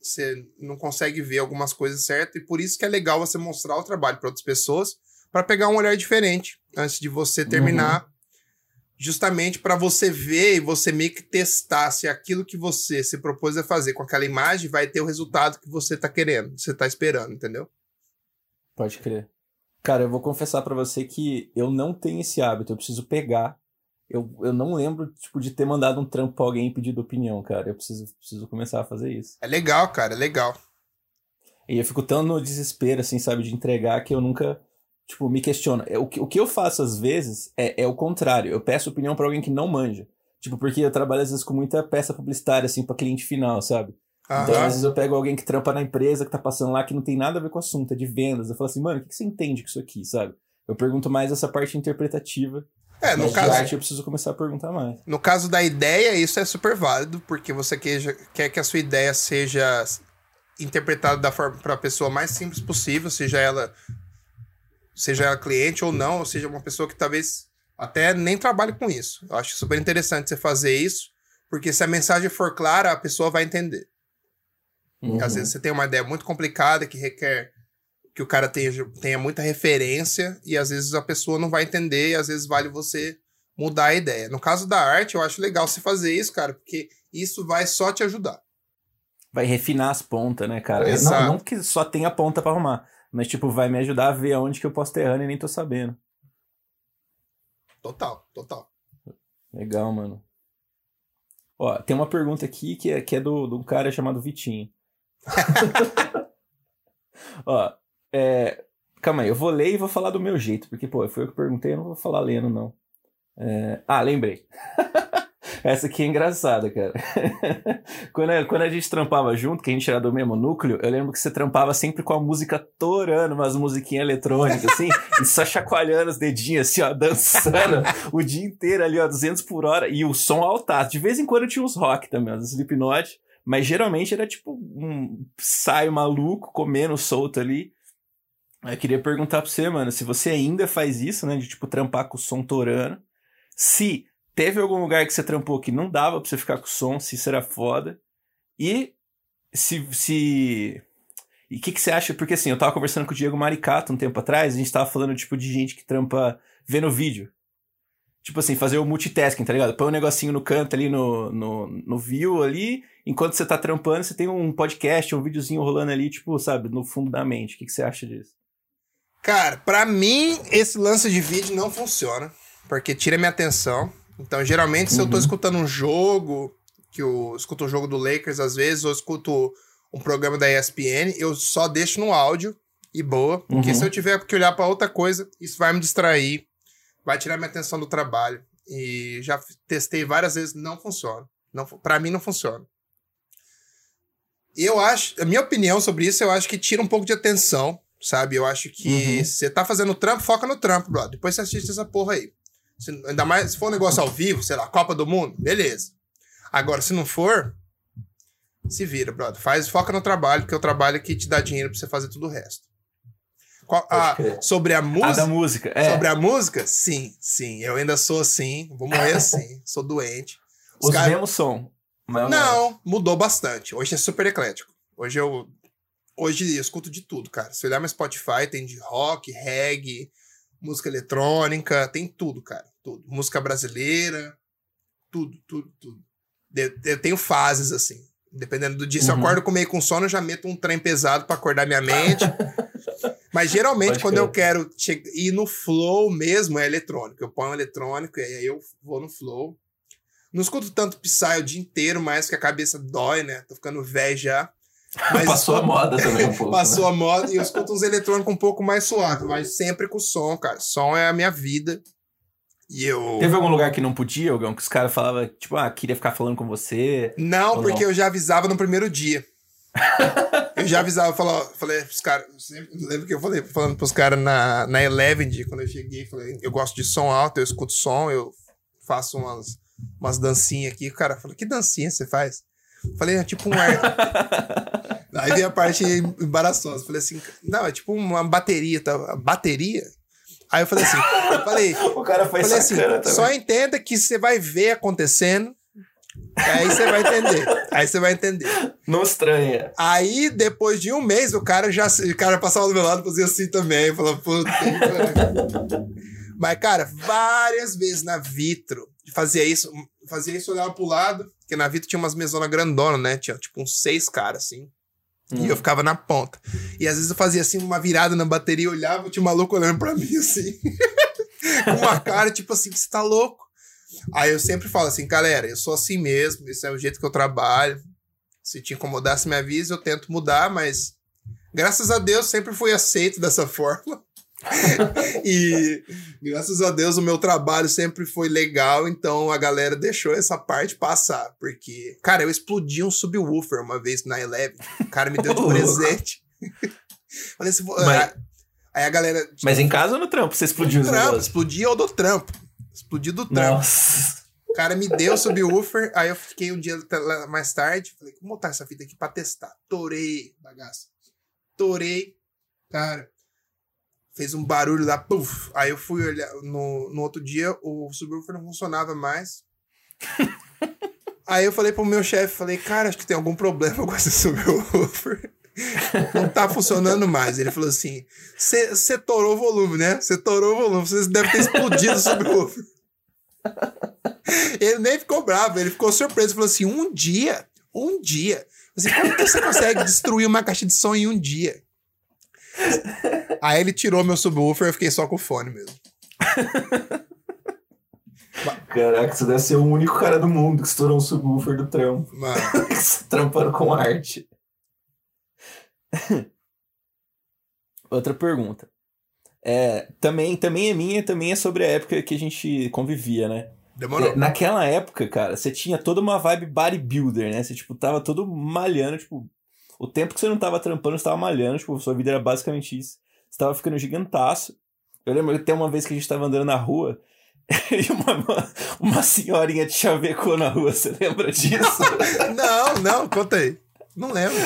Você não consegue ver algumas coisas certas, e por isso que é legal você mostrar o trabalho para outras pessoas, para pegar um olhar diferente antes de você terminar justamente para você ver e você meio que testar se aquilo que você se propôs a fazer com aquela imagem vai ter o resultado que você tá querendo, você tá esperando, entendeu? Pode crer. Cara, eu vou confessar pra você que eu não tenho esse hábito, eu preciso pegar. Eu, eu não lembro, tipo, de ter mandado um trampo pra alguém e pedido opinião, cara. Eu preciso, preciso começar a fazer isso. É legal, cara, é legal. E eu fico tão no desespero, assim, sabe, de entregar que eu nunca, tipo, me questiono. É, O que, o que eu faço às vezes é, é o contrário. Eu peço opinião pra alguém que não manja. Tipo, porque eu trabalho às vezes com muita peça publicitária, assim, pra cliente final, sabe? Então, Aham. às vezes eu pego alguém que trampa na empresa, que tá passando lá, que não tem nada a ver com o assunto, é de vendas. Eu falo assim, mano, o que que você entende com isso aqui, sabe? Eu pergunto mais essa parte interpretativa. É, no caso, arte eu preciso começar a perguntar mais. no caso da ideia, isso é super válido, porque você queja- quer que a sua ideia seja interpretada da forma para a pessoa mais simples possível, seja ela seja ela cliente ou não, ou seja uma pessoa que talvez até nem trabalhe com isso. Eu acho super interessante você fazer isso, porque se a mensagem for clara, a pessoa vai entender. Uhum. Às vezes você tem uma ideia muito complicada que requer que o cara tenha, tenha muita referência e às vezes a pessoa não vai entender e às vezes vale você mudar a ideia. No caso da arte, eu acho legal você fazer isso, cara, porque isso vai só te ajudar. Vai refinar as pontas, né, cara? Exato. Não, não que só tenha ponta pra arrumar, mas, tipo, vai me ajudar a ver aonde que eu posso ter errando e nem tô sabendo. Total, total. Legal, mano. Ó, tem uma pergunta aqui que é, que é do, de um cara chamado Vitinho. Ó, é, calma aí, eu vou ler e vou falar do meu jeito, porque, pô, foi eu que perguntei, eu não vou falar lendo, não. É, ah, lembrei. Essa aqui é engraçada, cara. quando, quando a gente trampava junto, que a gente era do mesmo núcleo, eu lembro que você trampava sempre com a música torando, umas musiquinhas eletrônicas, assim, e só chacoalhando os dedinhos, assim, ó, dançando o dia inteiro ali, ó, 200 por hora, e o som altaço. De vez em quando tinha uns rock também, uns Slipknot, mas geralmente era tipo um saio maluco comendo solto ali. Eu queria perguntar pra você, mano, se você ainda faz isso, né, de tipo trampar com o som torando, se teve algum lugar que você trampou que não dava pra você ficar com o som, se isso era foda, e se... se... E o que, que você acha? Porque assim, eu tava conversando com o Diego Maricato um tempo atrás, a gente tava falando tipo de gente que trampa vendo vídeo. Tipo assim, fazer o multitasking, tá ligado? Põe um negocinho no canto ali no, no, no view ali, enquanto você tá trampando, você tem um podcast, um videozinho rolando ali, tipo, sabe, no fundo da mente. O que, que você acha disso? Cara, pra mim, esse lance de vídeo não funciona, porque tira minha atenção. Então, geralmente, se eu tô Uhum. escutando um jogo, que eu escuto o jogo do Lakers às vezes, ou escuto um programa da ESPN, eu só deixo no áudio e boa, porque Uhum. se eu tiver que olhar pra outra coisa, isso vai me distrair, vai tirar minha atenção do trabalho. E já testei várias vezes, não funciona. Não, pra mim não funciona. Eu acho, a minha opinião sobre isso, eu acho que tira um pouco de atenção, Sabe? Eu acho que Uhum. você tá fazendo trampo, foca no trampo, brother. Depois você assiste essa porra aí. Se- ainda mais se for um negócio ao vivo, sei lá, Copa do Mundo, beleza. Agora, se não for, se vira, brother. Faz, foca no trabalho, porque é o trabalho que te dá dinheiro pra você fazer tudo o resto. Qual- ah, crer. sobre a Ah, música. da música. É. Sobre a música? Sim, sim. Eu ainda sou assim. Vou morrer assim. sou doente. Os Os caras- mesmos som. Mas- Não, mudou bastante. Hoje é super eclético. Hoje eu. Hoje eu escuto de tudo, cara. Se olhar meu Spotify, tem de rock, reggae, música eletrônica, tem tudo, cara. Tudo. Música brasileira, tudo, tudo, tudo. Eu, eu tenho fases, assim. Dependendo do dia. Se eu Uhum. acordo com meio com sono, eu já meto um trem pesado pra acordar minha mente. Mas geralmente, Pode quando crer. eu quero ir no flow mesmo, é eletrônico. Eu ponho eletrônico e aí eu vou no flow. Não escuto tanto Psy o dia inteiro, mais que a cabeça dói, né? Tô ficando velho já. Mas Passou a moda também um pouco. Passou né? a moda e eu escuto uns eletrônicos um pouco mais suaves, mas sempre com som, cara. Som é a minha vida. E eu. Teve algum lugar que não podia, Algão? Que os caras falavam, tipo, ah, queria ficar falando com você. Não, porque não? eu já avisava no primeiro dia. eu já avisava, falava, falei pros caras. Lembro que eu falei, falando pros caras na, na Eleven, quando eu cheguei, falei, eu gosto de som alto, eu escuto som, eu faço umas, umas dancinhas aqui. O cara falou, que dancinha você faz? Falei, é tipo um ar. Aí veio a parte embaraçosa. Falei assim, não, é tipo uma bateria, tá? Bateria? Aí eu falei assim, eu falei, O cara foi falei assim, também. só entenda que você vai ver acontecendo. Aí você vai entender. Aí você vai entender. Não estranha. Aí, depois de um mês, o cara já o cara passava do meu lado e fazia assim também. Falava, puta. Mas, cara, várias vezes na Vitro fazia isso. Fazia isso, olhava pro lado, porque na Vitro tinha umas mesonas grandonas, né? Tinha tipo uns seis caras, assim. E eu ficava na ponta. E às vezes eu fazia assim, uma virada na bateria, olhava, tinha um maluco olhando pra mim assim. Com uma cara, tipo assim, você tá louco. Aí eu sempre falo assim, galera, eu sou assim mesmo, esse é o jeito que eu trabalho. Se te incomodar, se me avisa, eu tento mudar, mas graças a Deus sempre fui aceito dessa forma. e graças a Deus o meu trabalho sempre foi legal, então a galera deixou essa parte passar. Porque, cara, eu explodi um subwoofer uma vez na Eleven. O cara me deu de presente. Falei assim, Mas- aí a galera. Mas em casa ou no trampo você explodiu os trampo, negócios? explodi eu do trampo. Explodi do trampo. Nossa. O cara me deu o subwoofer, aí eu fiquei um dia mais tarde, falei, vou botar essa fita aqui pra testar. Torei, bagaço. Torei, cara. Fez um barulho lá, puf. Aí eu fui olhar, no, no outro dia, o subwoofer não funcionava mais. aí eu falei pro meu chefe, falei, cara, acho que tem algum problema com esse subwoofer. Não tá funcionando mais. Ele falou assim: você torou o volume, né? Você torou o volume, você deve ter explodido o subwoofer. Ele nem ficou bravo, ele ficou surpreso. Falou assim: um dia, um dia. Assim, como que você consegue destruir uma caixa de som em um dia? Aí ele tirou meu subwoofer e eu fiquei só com o fone mesmo. Caraca, você deve ser o único cara do mundo que estourou um subwoofer do trampo. Mano, Trampando com arte. Outra pergunta. É, também, também é minha, também é sobre a época que a gente convivia, né? demorou. É, Naquela época, cara, você tinha toda uma vibe bodybuilder, né? Você, tipo, tava todo malhando, tipo... O tempo que você não tava trampando, você tava malhando, tipo, sua vida era basicamente isso. Você tava ficando gigantaço. Eu lembro até uma vez que a gente tava andando na rua e uma, uma, uma senhorinha te chavecou na rua, você lembra disso? Não, não, conta aí. Não lembro.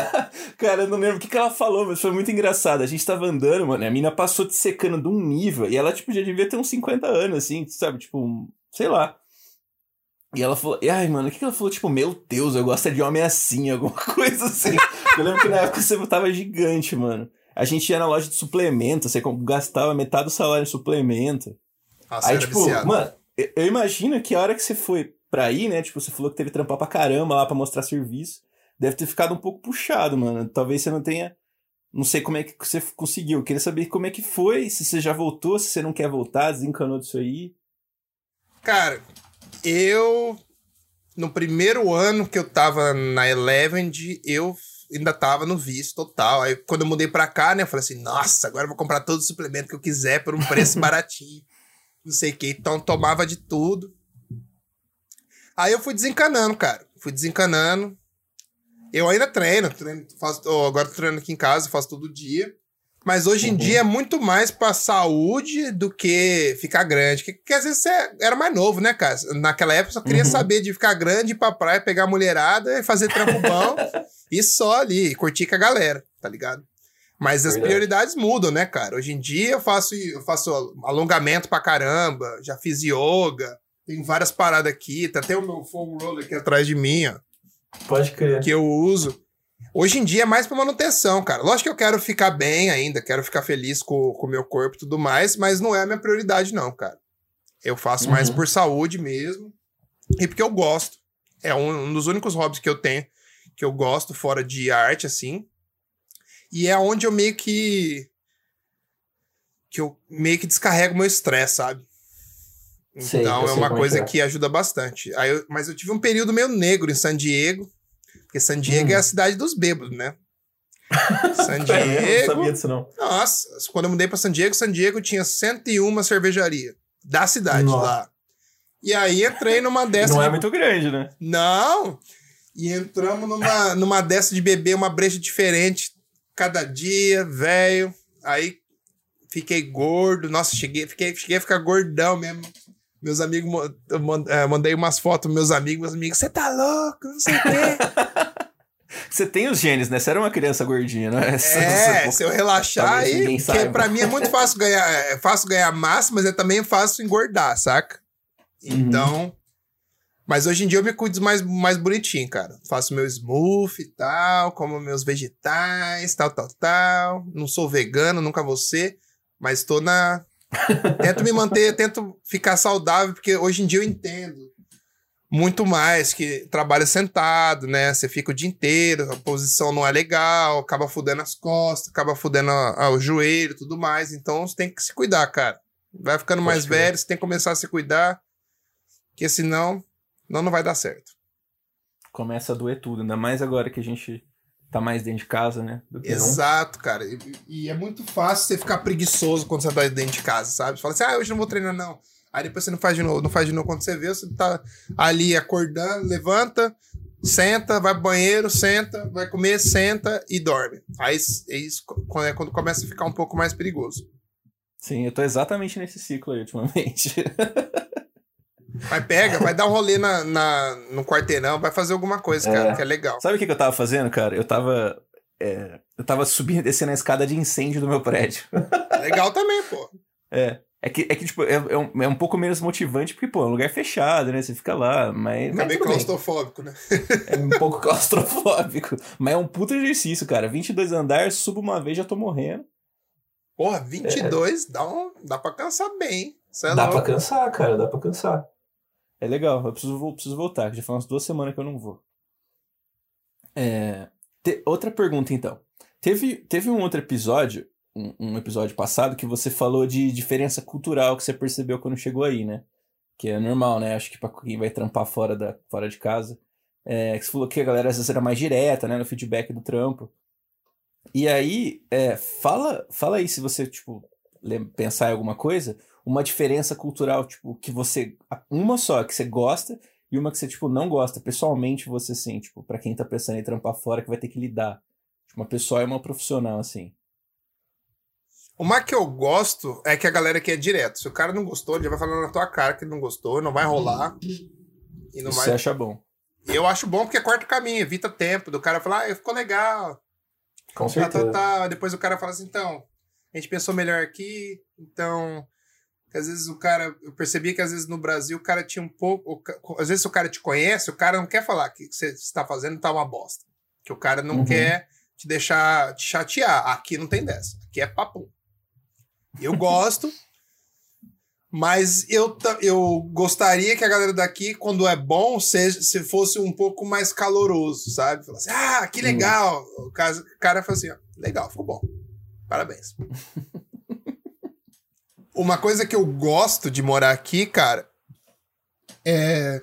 Cara, eu não lembro o que, que ela falou, mas foi muito engraçado. A gente tava andando, mano, e a mina passou te secando de um nível, e ela, tipo, já devia ter uns 50 anos, assim, sabe? Tipo, um- sei lá. E ela falou, e, ai, mano, o que, que ela falou? Tipo, meu Deus, eu gosto de homem assim, alguma coisa assim. eu lembro que na época você tava gigante, mano. A gente ia na loja de suplemento, você gastava metade do salário em suplemento. Nossa, Aí, tipo, viciado. mano, eu, eu imagino que a hora que você foi pra ir, né? Tipo, você falou que teve que trampar pra caramba lá pra mostrar serviço. Deve ter ficado um pouco puxado, mano. Talvez você não tenha. Não sei como é que você conseguiu. Eu queria saber como é que foi, se você já voltou, se você não quer voltar, desencanou disso aí. Cara, eu. No primeiro ano que eu tava na Eleven, eu ainda tava no vício total. Aí quando eu mudei pra cá, né, eu falei assim: nossa, agora eu vou comprar todo o suplemento que eu quiser por um preço baratinho. Não sei o que. Então tomava de tudo. Aí eu fui desencanando, cara. Fui desencanando. Eu ainda treino, treino faço, ó, agora tô treinando aqui em casa, faço todo dia. Mas hoje em Uhum. dia é muito mais pra saúde do que ficar grande. Que, que às vezes você era mais novo, né, cara? Naquela época só queria Uhum. saber de ficar grande, ir pra praia, pegar a mulherada e fazer trampo bom e só ali, curtir com a galera, tá ligado? Mas as prioridades mudam, né, cara? Hoje em dia eu faço, eu faço alongamento pra caramba, já fiz yoga, tem várias paradas aqui, tá até o meu foam roller aqui atrás de mim, ó Pode crer. que eu uso. Hoje em dia é mais pra manutenção, cara. Lógico que eu quero ficar bem ainda, quero ficar feliz com o meu corpo e tudo mais, mas não é a minha prioridade, não, cara. Eu faço mais Uhum. por saúde mesmo e porque eu gosto. É um, um dos únicos hobbies que eu tenho que eu gosto fora de arte, assim. E é onde eu meio que. que eu meio que descarrego meu estresse, sabe? Então é sei uma é coisa que é. que ajuda bastante. Aí eu- mas eu tive um período meio negro em San Diego, porque San Diego Hum. é a cidade dos bêbados, né? San É, eu não Diego. sabia disso, não. Nossa, quando eu mudei pra San Diego, San Diego tinha 101 cervejaria da cidade Nossa. lá. E aí entrei numa dessa. Não é muito grande, né? Não! E entramos numa, numa dessa de beber uma breja diferente cada dia, velho. Aí fiquei gordo. Nossa, cheguei, fiquei, cheguei a ficar gordão mesmo. Meus amigos, eu eh, mandei umas fotos pros meus amigos, meus amigos, você tá louco, não sei o quê. Você tem os genes, né? Você era uma criança gordinha, não é? É, se eu relaxar aí, saiba. pra mim é muito fácil ganhar, é fácil ganhar massa, mas é também fácil engordar, saca? Uhum. Então, mas hoje em dia eu me cuido mais, mais bonitinho, cara. Faço meu smoothie e tal, como meus vegetais, tal, tal, tal. Não sou vegano, nunca vou ser, mas tô na tento me manter, tento ficar saudável, porque hoje em dia eu entendo muito mais que trabalho sentado, né? Você fica o dia inteiro, a posição não é legal, acaba fudendo as costas, acaba fudendo a- a- o joelho e tudo mais. Então você tem que se cuidar, cara. Vai ficando Pode mais velho, você tem que começar a se cuidar, porque senão não, não vai dar certo. Começa a doer tudo, ainda mais agora que a gente tá mais dentro de casa, né? Do que não. Exato, cara. E, e é muito fácil você ficar preguiçoso quando você tá dentro de casa, sabe? Você fala assim, ah, hoje não vou treinar, não. Aí depois você não faz de novo, não faz de novo. Quando você vê, você tá ali acordando, levanta, senta, vai pro banheiro, senta, vai comer, senta e dorme. Aí é isso quando, é quando começa a ficar um pouco mais perigoso. Sim, eu tô exatamente nesse ciclo aí ultimamente. Mas pega, vai dar um rolê na, na- no quarteirão, vai fazer alguma coisa, cara, É. que é legal. Sabe o que, que eu tava fazendo, cara? Eu tava. é, eu tava subindo e descendo a escada de incêndio do meu prédio. Legal também, pô. É. É que, é que tipo, é, é um, é um pouco menos motivante, porque, pô, é um lugar fechado, né? Você fica lá, mas. tudo bem. claustrofóbico, né? É um pouco claustrofóbico. Mas é um puto exercício, cara. 22 andares, subo uma vez, já tô morrendo. Porra, 22 dá, um, dá pra cansar bem. Isso é Dá pra louco. cansar, cara, dá pra cansar. É legal, eu preciso, vo- preciso voltar, que já faz umas duas semanas que eu não vou. É, te- outra pergunta, então. Teve, teve um outro episódio, um, um episódio passado, que você falou de diferença cultural que você percebeu quando chegou aí, né? Que é normal, né? Acho que pra quem vai trampar fora, da, fora de casa. É, que você falou que a galera às vezes era mais direta, né? No feedback do trampo. E aí, é, fala, fala aí se você, tipo, pensar em alguma coisa, uma diferença cultural, tipo, que você. Uma só que você gosta e uma que você, tipo, não gosta. Pessoalmente, você, assim, tipo, pra quem tá pensando em trampar fora, que vai ter que lidar. Tipo, uma pessoa e uma profissional, assim. Uma que eu gosto é que a galera aqui é direto. Se o cara não gostou, ele já vai falar na tua cara que ele não gostou, não vai rolar. E não Isso vai. você acha bom. Eu acho bom porque corta o caminho, evita tempo do cara falar, ah, ficou legal. Com Tá, certeza. tá, tá. Depois o cara fala assim, então, a gente pensou melhor aqui, então. que Às vezes o cara. Eu percebi que às vezes no Brasil o cara tinha um pouco. o Às vezes o cara te conhece, o cara não quer falar que o que você está fazendo tá uma bosta. Que o cara não Uhum. quer te deixar te chatear. Aqui não tem dessa. Aqui é papo. Eu gosto. Mas eu, eu gostaria que a galera daqui, quando é bom, seja, se fosse um pouco mais caloroso, sabe? Falar assim, ah, que legal. O cara, o cara fala assim, ó, legal, ficou bom. Parabéns. Uma coisa que eu gosto de morar aqui, cara, é,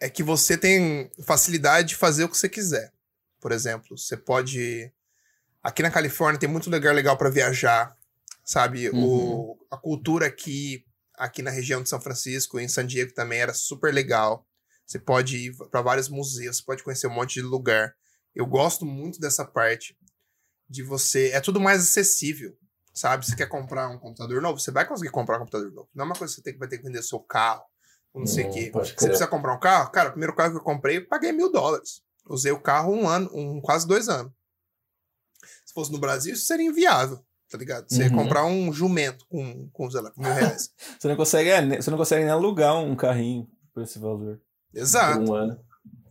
é que você tem facilidade de fazer o que você quiser. Por exemplo, você pode. Aqui na Califórnia tem muito lugar legal para viajar, sabe? O, a cultura aqui, aqui na região de São Francisco, em San Diego também era super legal. Você pode ir para vários museus, você pode conhecer um monte de lugar. Eu gosto muito dessa parte. de você. É tudo mais acessível. Sabe? Você quer comprar um computador novo? Você vai conseguir comprar um computador novo. Não é uma coisa que você tem que, vai ter que vender seu carro, ou não sei o quê. Você precisa comprar um carro? Cara, o primeiro carro que eu comprei, eu paguei mil dólares. Usei o carro um ano, um, quase dois anos. Se fosse no Brasil, isso seria inviável, tá ligado? Você Uhum. comprar um jumento com, com sei lá, com mil reais. Você não consegue, é, ne- você não consegue nem alugar um carrinho por esse valor. Exato. Um ano.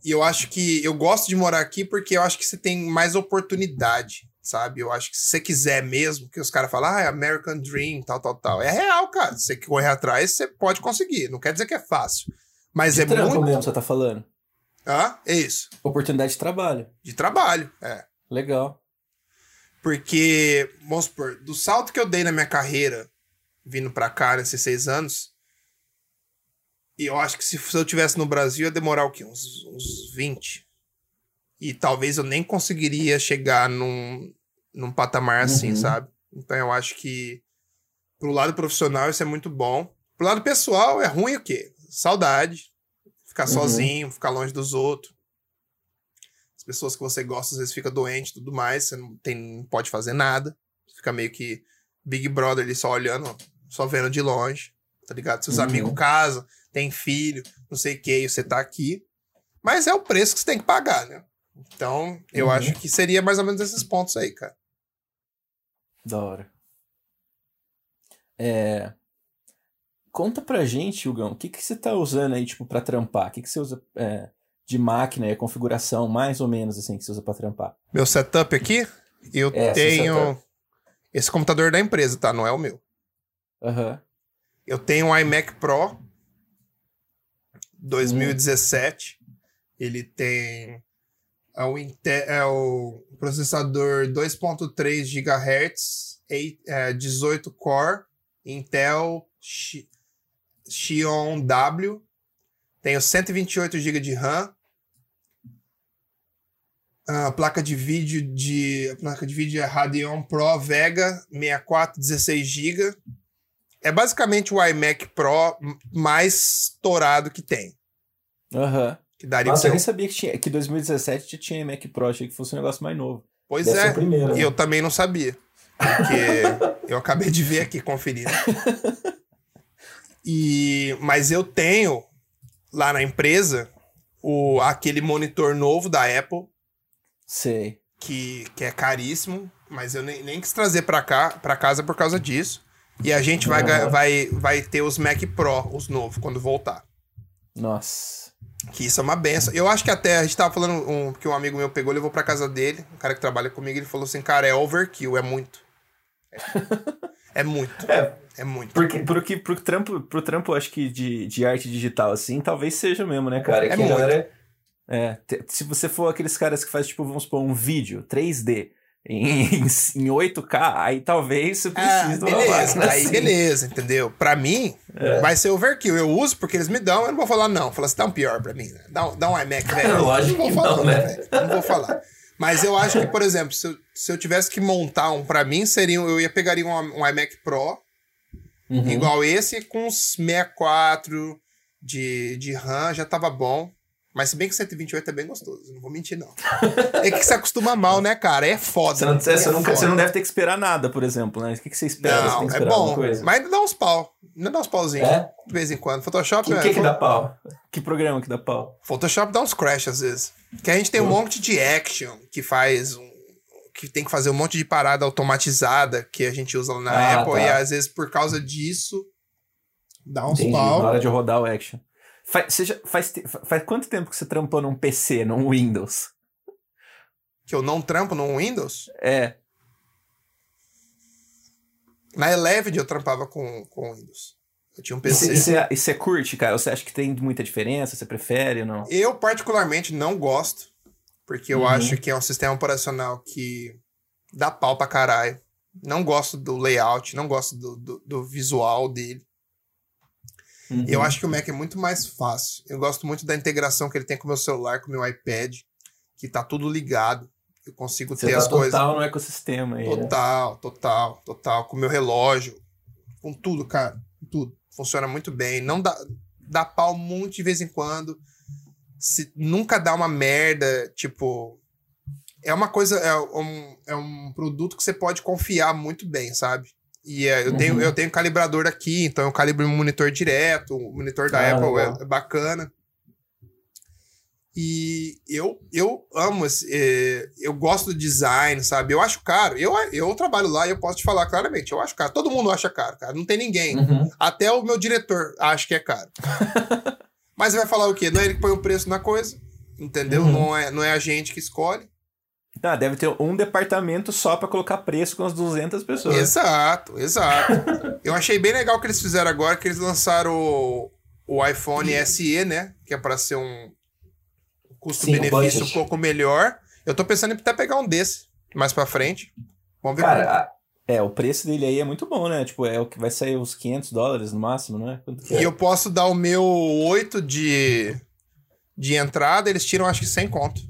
E eu acho que eu gosto de morar aqui porque eu acho que você tem mais oportunidade, sabe? Eu acho que se você quiser mesmo, que os caras falam, ah, é American Dream, tal, tal, tal. É real, cara. Se você correr atrás, você pode conseguir. Não quer dizer que é fácil. Mas De é muito. mesmo, você tá falando. Ah, é isso. Oportunidade de trabalho. De trabalho. É. Legal. Porque, vamos supor, do salto que eu dei na minha carreira, vindo pra cá nesses seis anos, e eu acho que se eu tivesse no Brasil ia demorar o quê? Uns, uns 20. E talvez eu nem conseguiria chegar num, num patamar assim, Uhum. sabe? Então eu acho que pro lado profissional isso é muito bom. Pro lado pessoal é ruim o quê? Saudade. Ficar Uhum. sozinho, ficar longe dos outros. As pessoas que você gosta às vezes fica doente e tudo mais, você não, tem, não pode fazer nada. Você fica meio que Big Brother ali só olhando, só vendo de longe, tá ligado? Seus Uhum. amigos casam, tem filho, não sei o que, você tá aqui. Mas é o preço que você tem que pagar, né? Então, eu Uhum. acho que seria mais ou menos esses pontos aí, cara. Da hora. É... Conta pra gente, Hugão, o que, que você tá usando aí, tipo, pra trampar? O que, que você usa é, de máquina e a configuração, mais ou menos, assim, que você usa pra trampar? Meu setup aqui, eu É, tenho esse computador da empresa, tá? Não é o meu. Aham. Eu tenho um iMac Pro 2017. Ele tem é o, Inte- é o processador 2.3 GHz, eight- é, 18 core, Intel Xeon W. Tenho 128 GB de RAM. A placa de vídeo de a placa de vídeo é Radeon Pro Vega 64 16 GB. É basicamente o iMac Pro mais estourado que tem. Aham. Que daria Nossa, eu pra nem sabia que, tinha, que 2017 já tinha Mac Pro, achei que fosse um negócio mais novo. Pois Deve é, primeiro. e né? eu também não sabia. Porque eu acabei de ver aqui, conferindo. E, mas eu tenho lá na empresa o, aquele monitor novo da Apple, Sei. que, que é caríssimo, mas eu nem, nem quis trazer pra cá, para casa por causa disso. E a gente vai, Aham. vai, vai ter os Mac Pro, os novos, quando voltar. Nossa. Que isso é uma benção. Eu acho que até a gente tava falando um, que um amigo meu pegou, levou pra casa dele, um cara que trabalha comigo, ele falou assim: cara, é overkill, é muito. É, é muito. É. É muito. Porque, pro, que, pro, trampo, pro trampo, acho que de, de arte digital, assim, talvez seja mesmo, né, cara? Cara, É que muito. É, te- se você for aqueles caras que faz, tipo, vamos supor, um vídeo 3D em, em, em 8K, aí talvez você Ah, precise de uma beleza, máquina aí assim. beleza, entendeu? Pra mim, É. vai ser overkill. Eu uso porque eles me dão, eu não vou falar não. Fala assim, dá um pior pra mim, né? Dá, um- dá um iMac, velho. Lógico não que vou falar, não, né? Não vou falar. Mas eu acho que, por exemplo, se eu, se eu tivesse que montar um pra mim, seria, eu ia pegaria um, um iMac Pro, Uhum. igual esse, com uns 64 de, de RAM, já tava bom. Mas se bem que 128 é bem gostoso, não vou mentir, não. É que você acostuma mal, né, cara? É foda. Você não, você, é não, foda. você não deve ter que esperar nada, por exemplo, né? O que, que você espera? você tem Não, que é esperar alguma bom. coisa? Mas ainda dá uns pau. Ainda dá uns pauzinhos. É? De vez em quando. Photoshop, O é- que, que dá pau? Que programa que dá pau? Photoshop dá uns crash às vezes. Que a gente tem um monte de action que faz um. Que tem que fazer um monte de parada automatizada que a gente usa lá na Ah, Apple. tá. E às vezes, por causa disso, dá uns Entendi. Na pau. hora de rodar o action. Faz, já- faz, faz quanto tempo que você trampou num PC, num Windows? Que eu não trampo no Windows. É. Na Eleven eu trampava com, com Windows. Eu tinha um PC. e você curte, cara? Você acha que tem muita diferença? Você prefere ou não? Eu, particularmente, não gosto, porque eu Uhum. acho que é um sistema operacional que dá pau pra caralho. Não gosto do layout, não gosto do, do, do visual dele. Uhum. Eu acho que o Mac é muito mais fácil. Eu gosto muito da integração que ele tem com o meu celular, com o meu iPad, que tá tudo ligado. Eu consigo Você ter tá as coisas. total no ecossistema aí, né? Total, total, total. Com o meu relógio, com tudo, cara. com Tudo. Funciona muito bem. Não dá, dá pau muito de vez em quando. Se, nunca dá uma merda, tipo. é uma coisa, é um, é um produto que você pode confiar muito bem, sabe? E é, eu, tenho, Uhum. eu tenho calibrador aqui, então eu calibro meu monitor direto, o monitor da Ah, Apple legal. é, é bacana. E eu, eu amo esse. é, eu gosto do design, sabe? Eu acho caro. Eu, eu trabalho lá e eu posso te falar claramente. Eu acho caro. Todo mundo acha caro, cara. Não tem ninguém. Uhum. Até o meu diretor acha que é caro. Mas vai falar o quê? Não é ele que põe o preço na coisa. Entendeu? Uhum. Não, é, não é a gente que escolhe. Ah, deve ter um departamento só pra colocar preço com as 200 pessoas. Exato, exato. eu achei bem legal o que eles fizeram agora, que eles lançaram o, o iPhone SE, né? Que é pra ser um custo-benefício um pouco melhor. Eu tô pensando em até pegar um desse mais pra frente. Vamos ver Cara, como. a- É, o preço dele aí é muito bom, né? Tipo, é o que vai sair uns 500 dólares no máximo, não é? Que é? E eu posso dar o meu 8 de, de entrada, eles tiram acho que 100 conto.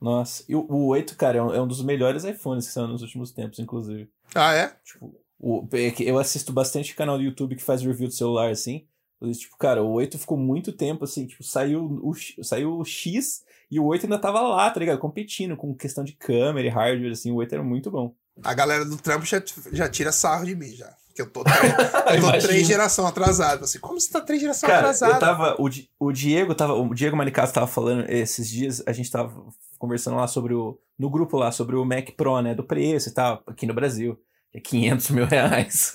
Nossa, e o, o 8, cara, é um, é um dos melhores iPhones que são nos últimos tempos, inclusive. Ah, é? Tipo, o, é eu assisto bastante canal do YouTube que faz review do celular, assim. Tipo, cara, o 8 ficou muito tempo, assim, tipo, saiu o, saiu o X e o 8 ainda tava lá, tá ligado? Competindo com questão de câmera e hardware, assim, o 8 era muito bom. A galera do trampo já, já tira sarro de mim, já. Que eu tô, três- eu tô três gerações atrasado. Assim, como você tá três gerações Cara, atrasado? eu tava. O, o Diego tava. O Diego Manicato tava falando esses dias, a gente tava conversando lá sobre o. No grupo lá, sobre o Mac Pro, né? Do preço e tal, aqui no Brasil. É 500 mil reais.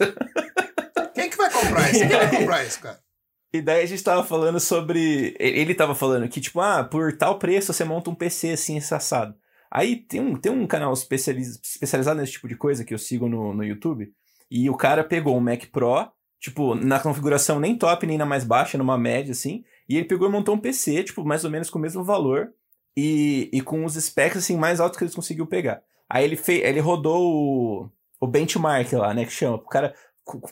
Quem que vai comprar isso? Quem vai comprar isso, cara? E daí a gente tava falando sobre. Ele tava falando que, tipo, ah, por tal preço você monta um PC assim, assado. Aí tem um, tem um canal especializ- especializado nesse tipo de coisa que eu sigo no, no YouTube. E o cara pegou um Mac Pro, tipo, na configuração nem top, nem na mais baixa, numa média, assim. E ele pegou e montou um PC, tipo, mais ou menos com o mesmo valor. E, e com os specs, assim, mais altos que eles conseguiu pegar. Aí ele, fez, ele rodou o, o benchmark lá, né, que chama. Pro cara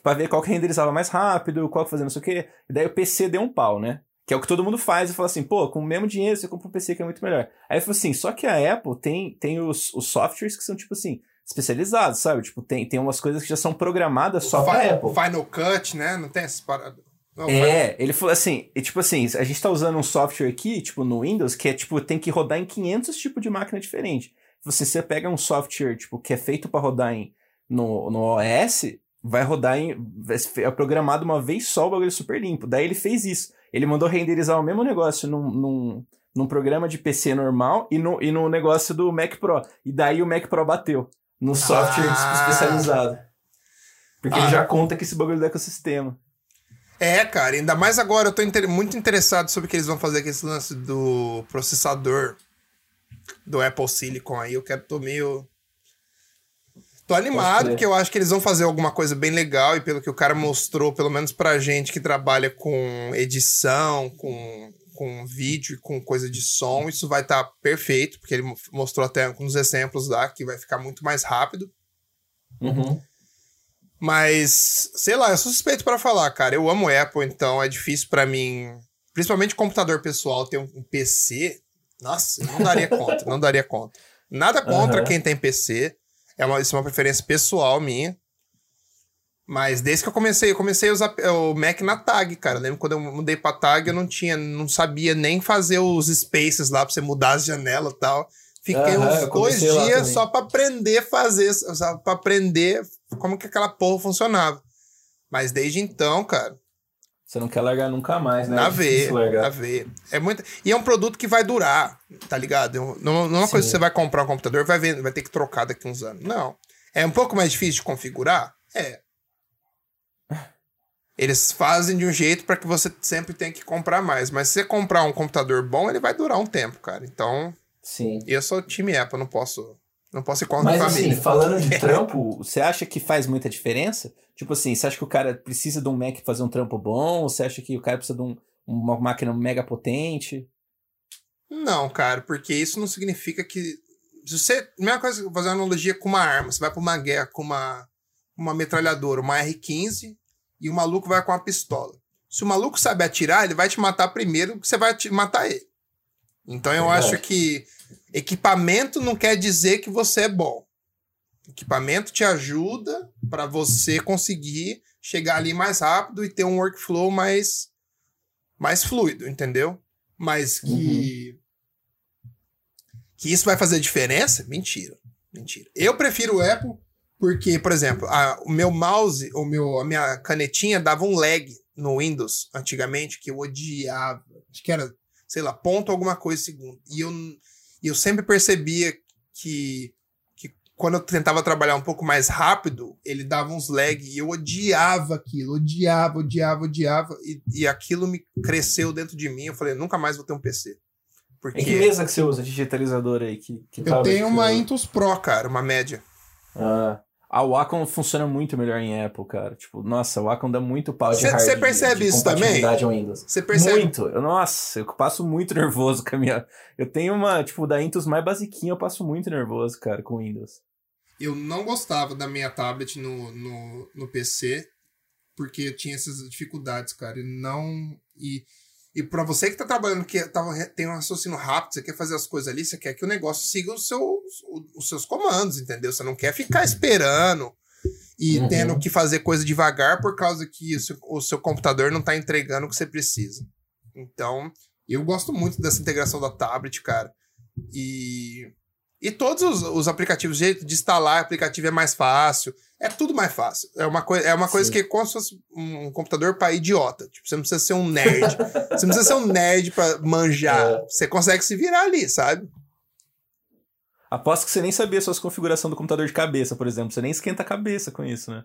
pra ver qual que renderizava mais rápido, qual que fazia não sei o quê. E daí o PC deu um pau, né? Que é o que todo mundo faz e fala assim, pô, com o mesmo dinheiro você compra um PC que é muito melhor. Aí ele falou assim, só que a Apple tem, tem os, os softwares que são, tipo assim, especializados, sabe? Tipo, tem, tem umas coisas que já são programadas só pra Fi- Apple. Final Cut, né? Não tem essas paradas. Não, É, ele falou assim, e tipo assim, a gente tá usando um software aqui, tipo no Windows, que é tipo, tem que rodar em 500 tipos de máquina diferente. Se você pega um software, tipo, que é feito pra rodar em, no, no OS, vai rodar em, é programado uma vez só, o bagulho super limpo. Daí ele fez isso. Ele mandou renderizar o mesmo negócio num, num, num programa de PC normal e no, e no negócio do Mac Pro. E daí o Mac Pro bateu no software Ah. especializado. Porque Ah. ele já conta que esse bagulho do ecossistema. É, cara, ainda mais agora eu tô inter- muito interessado sobre o que eles vão fazer com esse lance do processador do Apple Silicon aí. Eu quero, tô meio. Tô animado, porque eu acho que eles vão fazer alguma coisa bem legal e pelo que o cara mostrou, pelo menos pra gente que trabalha com edição, com, com vídeo e com coisa de som, isso vai estar perfeito, porque ele mo- mostrou até uns exemplos lá que vai ficar muito mais rápido. Uhum. Mas, sei lá, eu sou suspeito pra falar, cara. Eu amo Apple, então é difícil pra mim, principalmente computador pessoal, ter um PC. Nossa, não daria conta, não daria conta. Nada contra Aham. quem tem PC. É uma, isso é uma preferência pessoal minha. Mas desde que eu comecei, eu comecei a usar o Mac na tag, cara. Eu lembro quando eu mudei pra tag, eu não tinha, não sabia nem fazer os spaces lá pra você mudar as janelas e tal. Fiquei Aham, uns dois dias só pra aprender a fazer, só pra aprender como que aquela porra funcionava. Mas desde então, cara, Você não quer largar nunca mais, né? na É largar. na veia. É muito... E é um produto que vai durar, tá ligado? Não, não é uma coisa que você vai comprar um computador e vai, ver, vai ter que trocar daqui uns anos. Não. É um pouco mais difícil de configurar? É. Eles fazem de um jeito para que você sempre tenha que comprar mais. Mas se você comprar um computador bom, ele vai durar um tempo, cara. Então, Sim. eu sou time Apple, não posso, não posso ir contra Mas a assim, família. falando de trampo, Você acha que faz muita diferença? Tipo assim, você acha que o cara precisa de um Mac fazer um trampo bom? Ou você acha que o cara precisa de um- uma máquina mega potente? Não, cara, porque isso não significa que. Se você. Mesma coisa, vou fazer uma analogia com uma arma. Você vai pra uma guerra com uma, uma metralhadora, uma R15, e o maluco vai com uma pistola. Se o maluco sabe atirar, ele vai te matar primeiro, que você vai te matar ele. Então eu Verdade. acho que equipamento não quer dizer que você é bom. Equipamento te ajuda para você conseguir chegar ali mais rápido e ter um workflow mais, mais fluido, entendeu? Mas que. Que isso vai fazer diferença? Mentira. Mentira. Eu prefiro o Apple porque, por exemplo, a- o meu mouse, o meu, a minha canetinha dava um lag no Windows antigamente que eu odiava. Acho que era, sei lá, ponto alguma coisa segundo. E eu, eu sempre percebia que quando eu tentava trabalhar um pouco mais rápido, ele dava uns lag e eu odiava aquilo, odiava, odiava, odiava. E, e aquilo me cresceu dentro de mim. Eu falei, nunca mais vou ter um PC. Porque Em que mesa que você usa digitalizador aí? Que, que eu tenho que uma você? Intus Pro, cara, uma média. Ah, a Wacom funciona muito melhor em Apple, cara. Tipo, nossa, a Wacom dá muito pau de Cê- hard cê de- percebe de isso também? Windows. Você percebe? Muito. Eu, nossa, eu passo muito nervoso com a minha... Eu tenho uma, tipo, da Intus mais basiquinha, eu passo muito nervoso, cara, com Windows. Eu não gostava da minha tablet no, no, no PC, porque eu tinha essas dificuldades, cara. E não. E, e para você que tá trabalhando, que tá, tem um raciocínio rápido, você quer fazer as coisas ali, você quer que o negócio siga os seus, os seus comandos, entendeu? Você não quer ficar esperando e Uhum. tendo que fazer coisa devagar por causa que o seu, o seu computador não tá entregando o que você precisa. Então, eu gosto muito dessa integração da tablet, cara. E, e todos os, os aplicativos, o jeito de instalar aplicativo é mais fácil. É tudo mais fácil. É uma, coi é uma coisa Sim. que é como se fosse um computador para idiota. Tipo, você não precisa ser um nerd. você não precisa ser um nerd pra manjar. É. Você consegue se virar ali, sabe? Aposto que você nem sabia suas configurações do computador de cabeça, por exemplo. Você nem esquenta a cabeça com isso, né?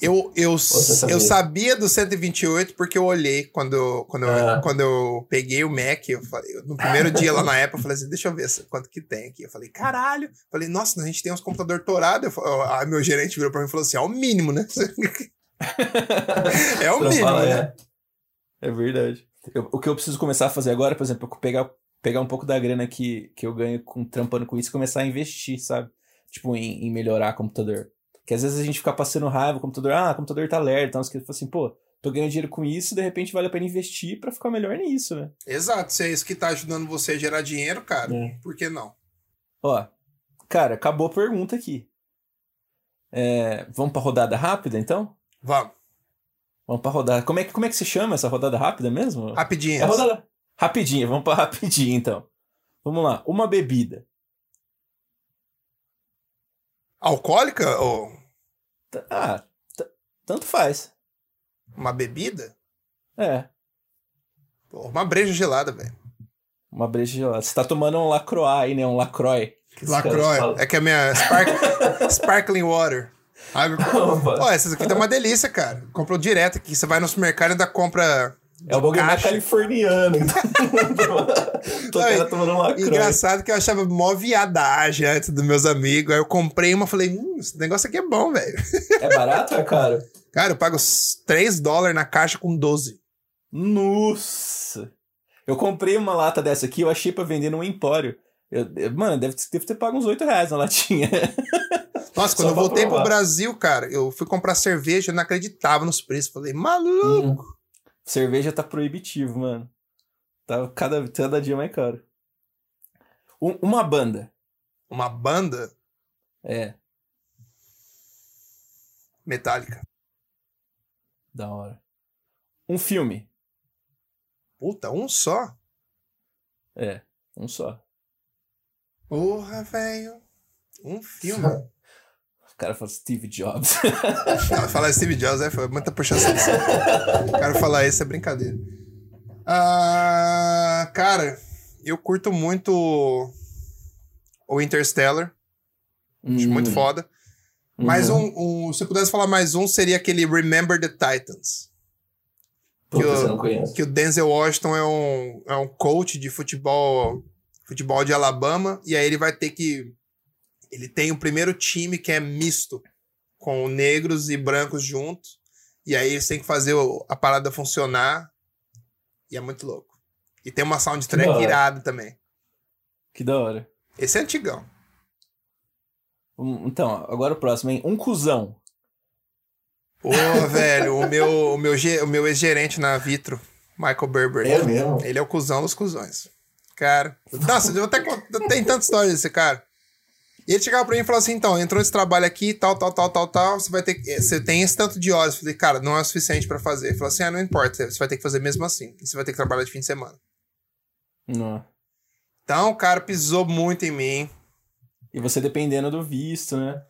Eu, eu, sabia. eu sabia do 128 porque eu olhei quando, eu- quando, eu, Ah. quando eu peguei o Mac. Eu falei, no primeiro dia lá na Apple, eu falei assim: deixa eu ver quanto que tem aqui. Eu falei, caralho. Eu falei, nossa, a gente tem uns. Eu fa- Aí meu gerente virou pra mim e falou assim: é o mínimo, né? é o mínimo, fala, né? é. É verdade. Eu- o que eu preciso começar a fazer agora, por exemplo, é pegar, pegar um pouco da grana que, que eu ganho com, trampando com isso e começar a investir, sabe? Tipo, em, em melhorar o computador. Porque às vezes a gente fica passando raiva, o computador, ah, o computador tá lerdo, então você fala assim, pô, tô ganhando dinheiro com isso, de repente vale a pena investir pra ficar melhor nisso, né? Exato, se é isso que tá ajudando você a gerar dinheiro, cara, É. por que não? Ó, cara, acabou a pergunta aqui. É, vamos pra rodada rápida, então? Vamos, Vamos pra rodada. Como é, que- como é que se chama essa rodada rápida mesmo? rapidinho. É rodada rapidinha, vamos pra rapidinho então. Vamos lá, uma bebida. Alcoólica ou Ah, tanto faz. uma bebida? É, Pô, uma breja gelada, velho. uma breja gelada. Você tá tomando um Lacroix aí, né? Um Lacroix. Lacroix. É que é a minha spark- sparkling water. Água. Ó, essas aqui tá uma delícia, cara. Comprou direto aqui. Você vai no supermercado e ainda compra. É o bagulho mais caixa. californiano. Tô Não, cara tomando um Lacroix. Engraçado que eu achava mó viadagem antes dos meus amigos. Aí eu comprei uma e falei, hum, esse negócio aqui é bom, velho. É barato ou é caro? Cara, eu pago 3 dólares na caixa com 12. Nossa! Eu comprei uma lata dessa aqui, eu achei pra vender num empório. Eu, eu- mano, deve, deve ter pago uns 8 reais na latinha. Nossa, Só quando eu pra voltei pro provar. Brasil, cara, eu fui comprar cerveja, eu não acreditava nos preços. Falei, maluco. Hum. Cerveja tá proibitivo, mano. Tá cada, cada dia mais caro. Um- uma banda. Uma banda É, metálica. da hora. Um filme. Puta, um só? É, um só. Porra, velho. Um filme. O cara fala Steve Jobs. Falar Steve Jobs é foi muita puxação. O cara falar isso é brincadeira. Ah, cara, eu curto muito o Interstellar. Acho Hum, muito foda. Mais uhum. um, um- Se eu pudesse falar mais um, seria aquele Remember the Titans. Puta, que conhece. Que o Denzel Washington é um, é um coach de futebol, futebol de Alabama. E aí ele vai ter que. Ele tem o primeiro time que é misto, com negros e brancos juntos. E aí eles têm que fazer a parada funcionar. E é muito louco. E tem uma soundtrack irada também. Que da hora. Esse é antigão. Um- então, agora o próximo, hein? Um cuzão. Ô, velho, o meu, o meu, o meu ex-gerente na Vitro, Michael Berber. É mesmo? Ele é o cuzão dos cuzões. Cara. Nossa, eu até tem tanta história desse cara. E ele chegava pra mim e falou assim: então, entrou esse trabalho aqui, tal, tal, tal, tal, tal. Você vai ter que. Você tem esse tanto de horas. Eu falei, cara, não é o suficiente pra fazer. Ele falou assim: ah, não importa, você vai ter que fazer mesmo assim. E você vai ter que trabalhar de fim de semana. Não. Então o cara pisou muito em mim. E você dependendo do visto, né?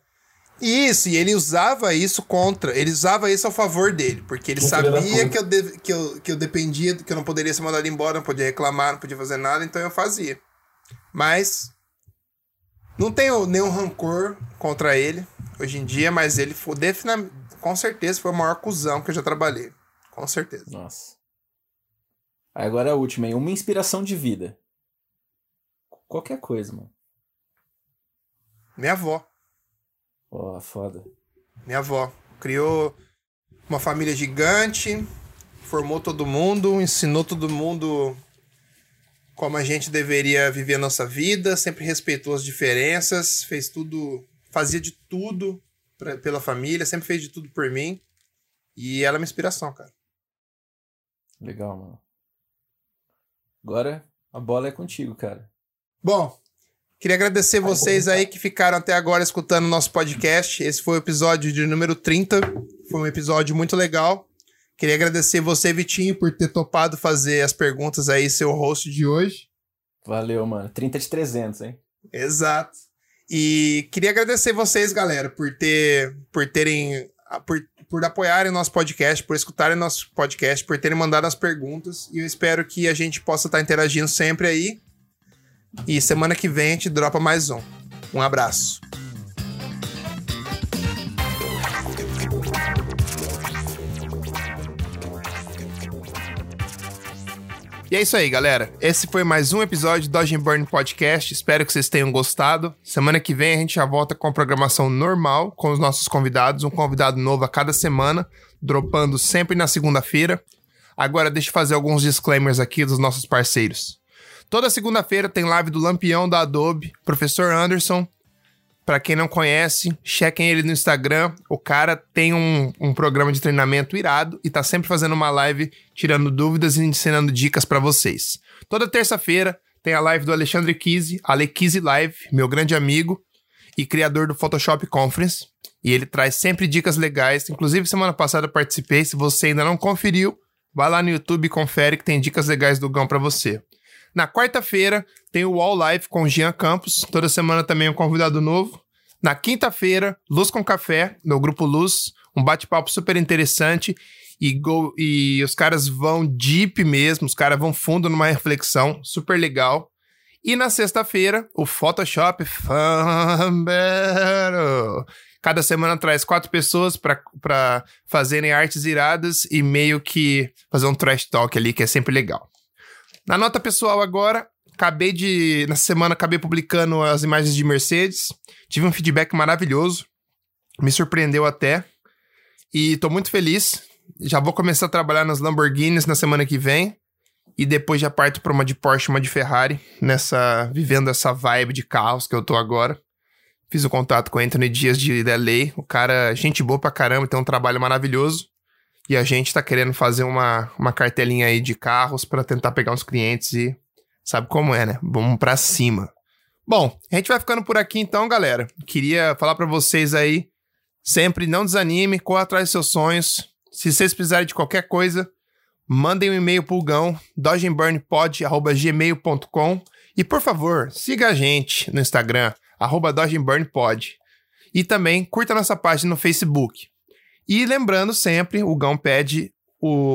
Isso, e ele usava isso contra, ele usava isso a favor dele, porque ele sabia que eu, deve- que, eu, que eu dependia, que eu não poderia ser mandado embora, não podia reclamar, não podia fazer nada, então eu fazia. Mas não tenho nenhum rancor contra ele hoje em dia, mas ele foi defina- com certeza foi o maior cuzão que eu já trabalhei. Com certeza. Nossa. Agora a última, hein? Uma inspiração de vida. Qualquer coisa, mano. Minha avó. Ó, foda. Minha avó. Criou uma família gigante, formou todo mundo, ensinou todo mundo como a gente deveria viver a nossa vida, sempre respeitou as diferenças, fez tudo, fazia de tudo pra, pela família, sempre fez de tudo por mim. E ela é uma inspiração, cara. Legal, mano. Agora a bola é contigo, cara. Bom, queria agradecer vocês aí que ficaram até agora escutando o nosso podcast. Esse foi o episódio de número 30. Foi um episódio muito legal. Queria agradecer você, Vitinho, por ter topado fazer as perguntas aí, seu host de hoje. Valeu, mano. 30 de 300, hein? Exato. E queria agradecer vocês, galera, por ter por terem por, por apoiarem nosso podcast, por escutarem nosso podcast, por terem mandado as perguntas. E eu espero que a gente possa estar interagindo sempre aí. E semana que vem a gente dropa mais um. Um abraço. E é isso aí, galera. Esse foi mais um episódio do Dodge Burn Podcast. Espero que vocês tenham gostado. Semana que vem a gente já volta com a programação normal, com os nossos convidados. Um convidado novo a cada semana, dropando sempre na segunda-feira. Agora deixa eu fazer alguns disclaimers aqui dos nossos parceiros. Toda segunda-feira tem live do Lampião da Adobe, Professor Anderson. Pra quem não conhece, chequem ele no Instagram. O cara tem um, um programa de treinamento irado e tá sempre fazendo uma live tirando dúvidas e ensinando dicas pra vocês. Toda terça-feira tem a live do Alexandre Kise, Ale Kise Live, meu grande amigo e criador do Photoshop Conference. E ele traz sempre dicas legais. Inclusive, semana passada participei. Se você ainda não conferiu, vai lá no YouTube e confere que tem dicas legais do Gão pra você. Na quarta-feira tem o Wall Life com Jean Campos. Toda semana também um convidado novo. Na quinta-feira, Luz com Café, no Grupo Luz. Um bate-papo super interessante. E, go- e os caras vão deep mesmo, os caras vão fundo numa reflexão super legal. E na sexta-feira, o Photoshop Fun Battle. Cada semana traz quatro pessoas para fazerem artes iradas e meio que fazer um trash talk ali, que é sempre legal. Na nota pessoal agora, acabei de. Na semana acabei publicando as imagens de Mercedes. Tive um feedback maravilhoso. Me surpreendeu até. E tô muito feliz. Já vou começar a trabalhar nas Lamborghinis na semana que vem. E depois já parto para uma de Porsche, uma de Ferrari, nessa vivendo essa vibe de carros que eu tô agora. Fiz o contato com o Anthony Dias de LA, o cara, gente boa pra caramba, tem um trabalho maravilhoso. E a gente tá querendo fazer uma, uma cartelinha aí de carros para tentar pegar uns clientes e sabe como é, né? Vamos pra cima. Bom, a gente vai ficando por aqui então, galera. Queria falar pra vocês aí, sempre não desanime, corra atrás dos seus sonhos. Se vocês precisarem de qualquer coisa, mandem um e-mail pro Gão, dodgeandburnpod.gmail.com e por favor, siga a gente no Instagram, arroba. E também curta nossa página no Facebook. E lembrando sempre, o Gão pede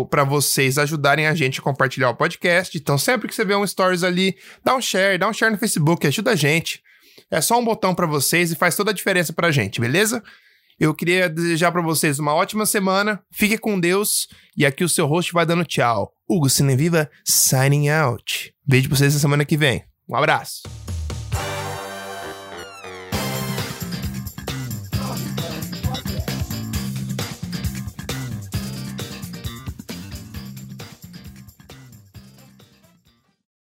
para vocês ajudarem a gente a compartilhar o podcast. Então, sempre que você vê um stories ali, dá um share, dá um share no Facebook, ajuda a gente. É só um botão para vocês e faz toda a diferença pra gente, beleza? Eu queria desejar para vocês uma ótima semana. Fique com Deus e aqui o seu host vai dando tchau. Hugo Cineviva signing out. Vejo vocês na semana que vem. Um abraço.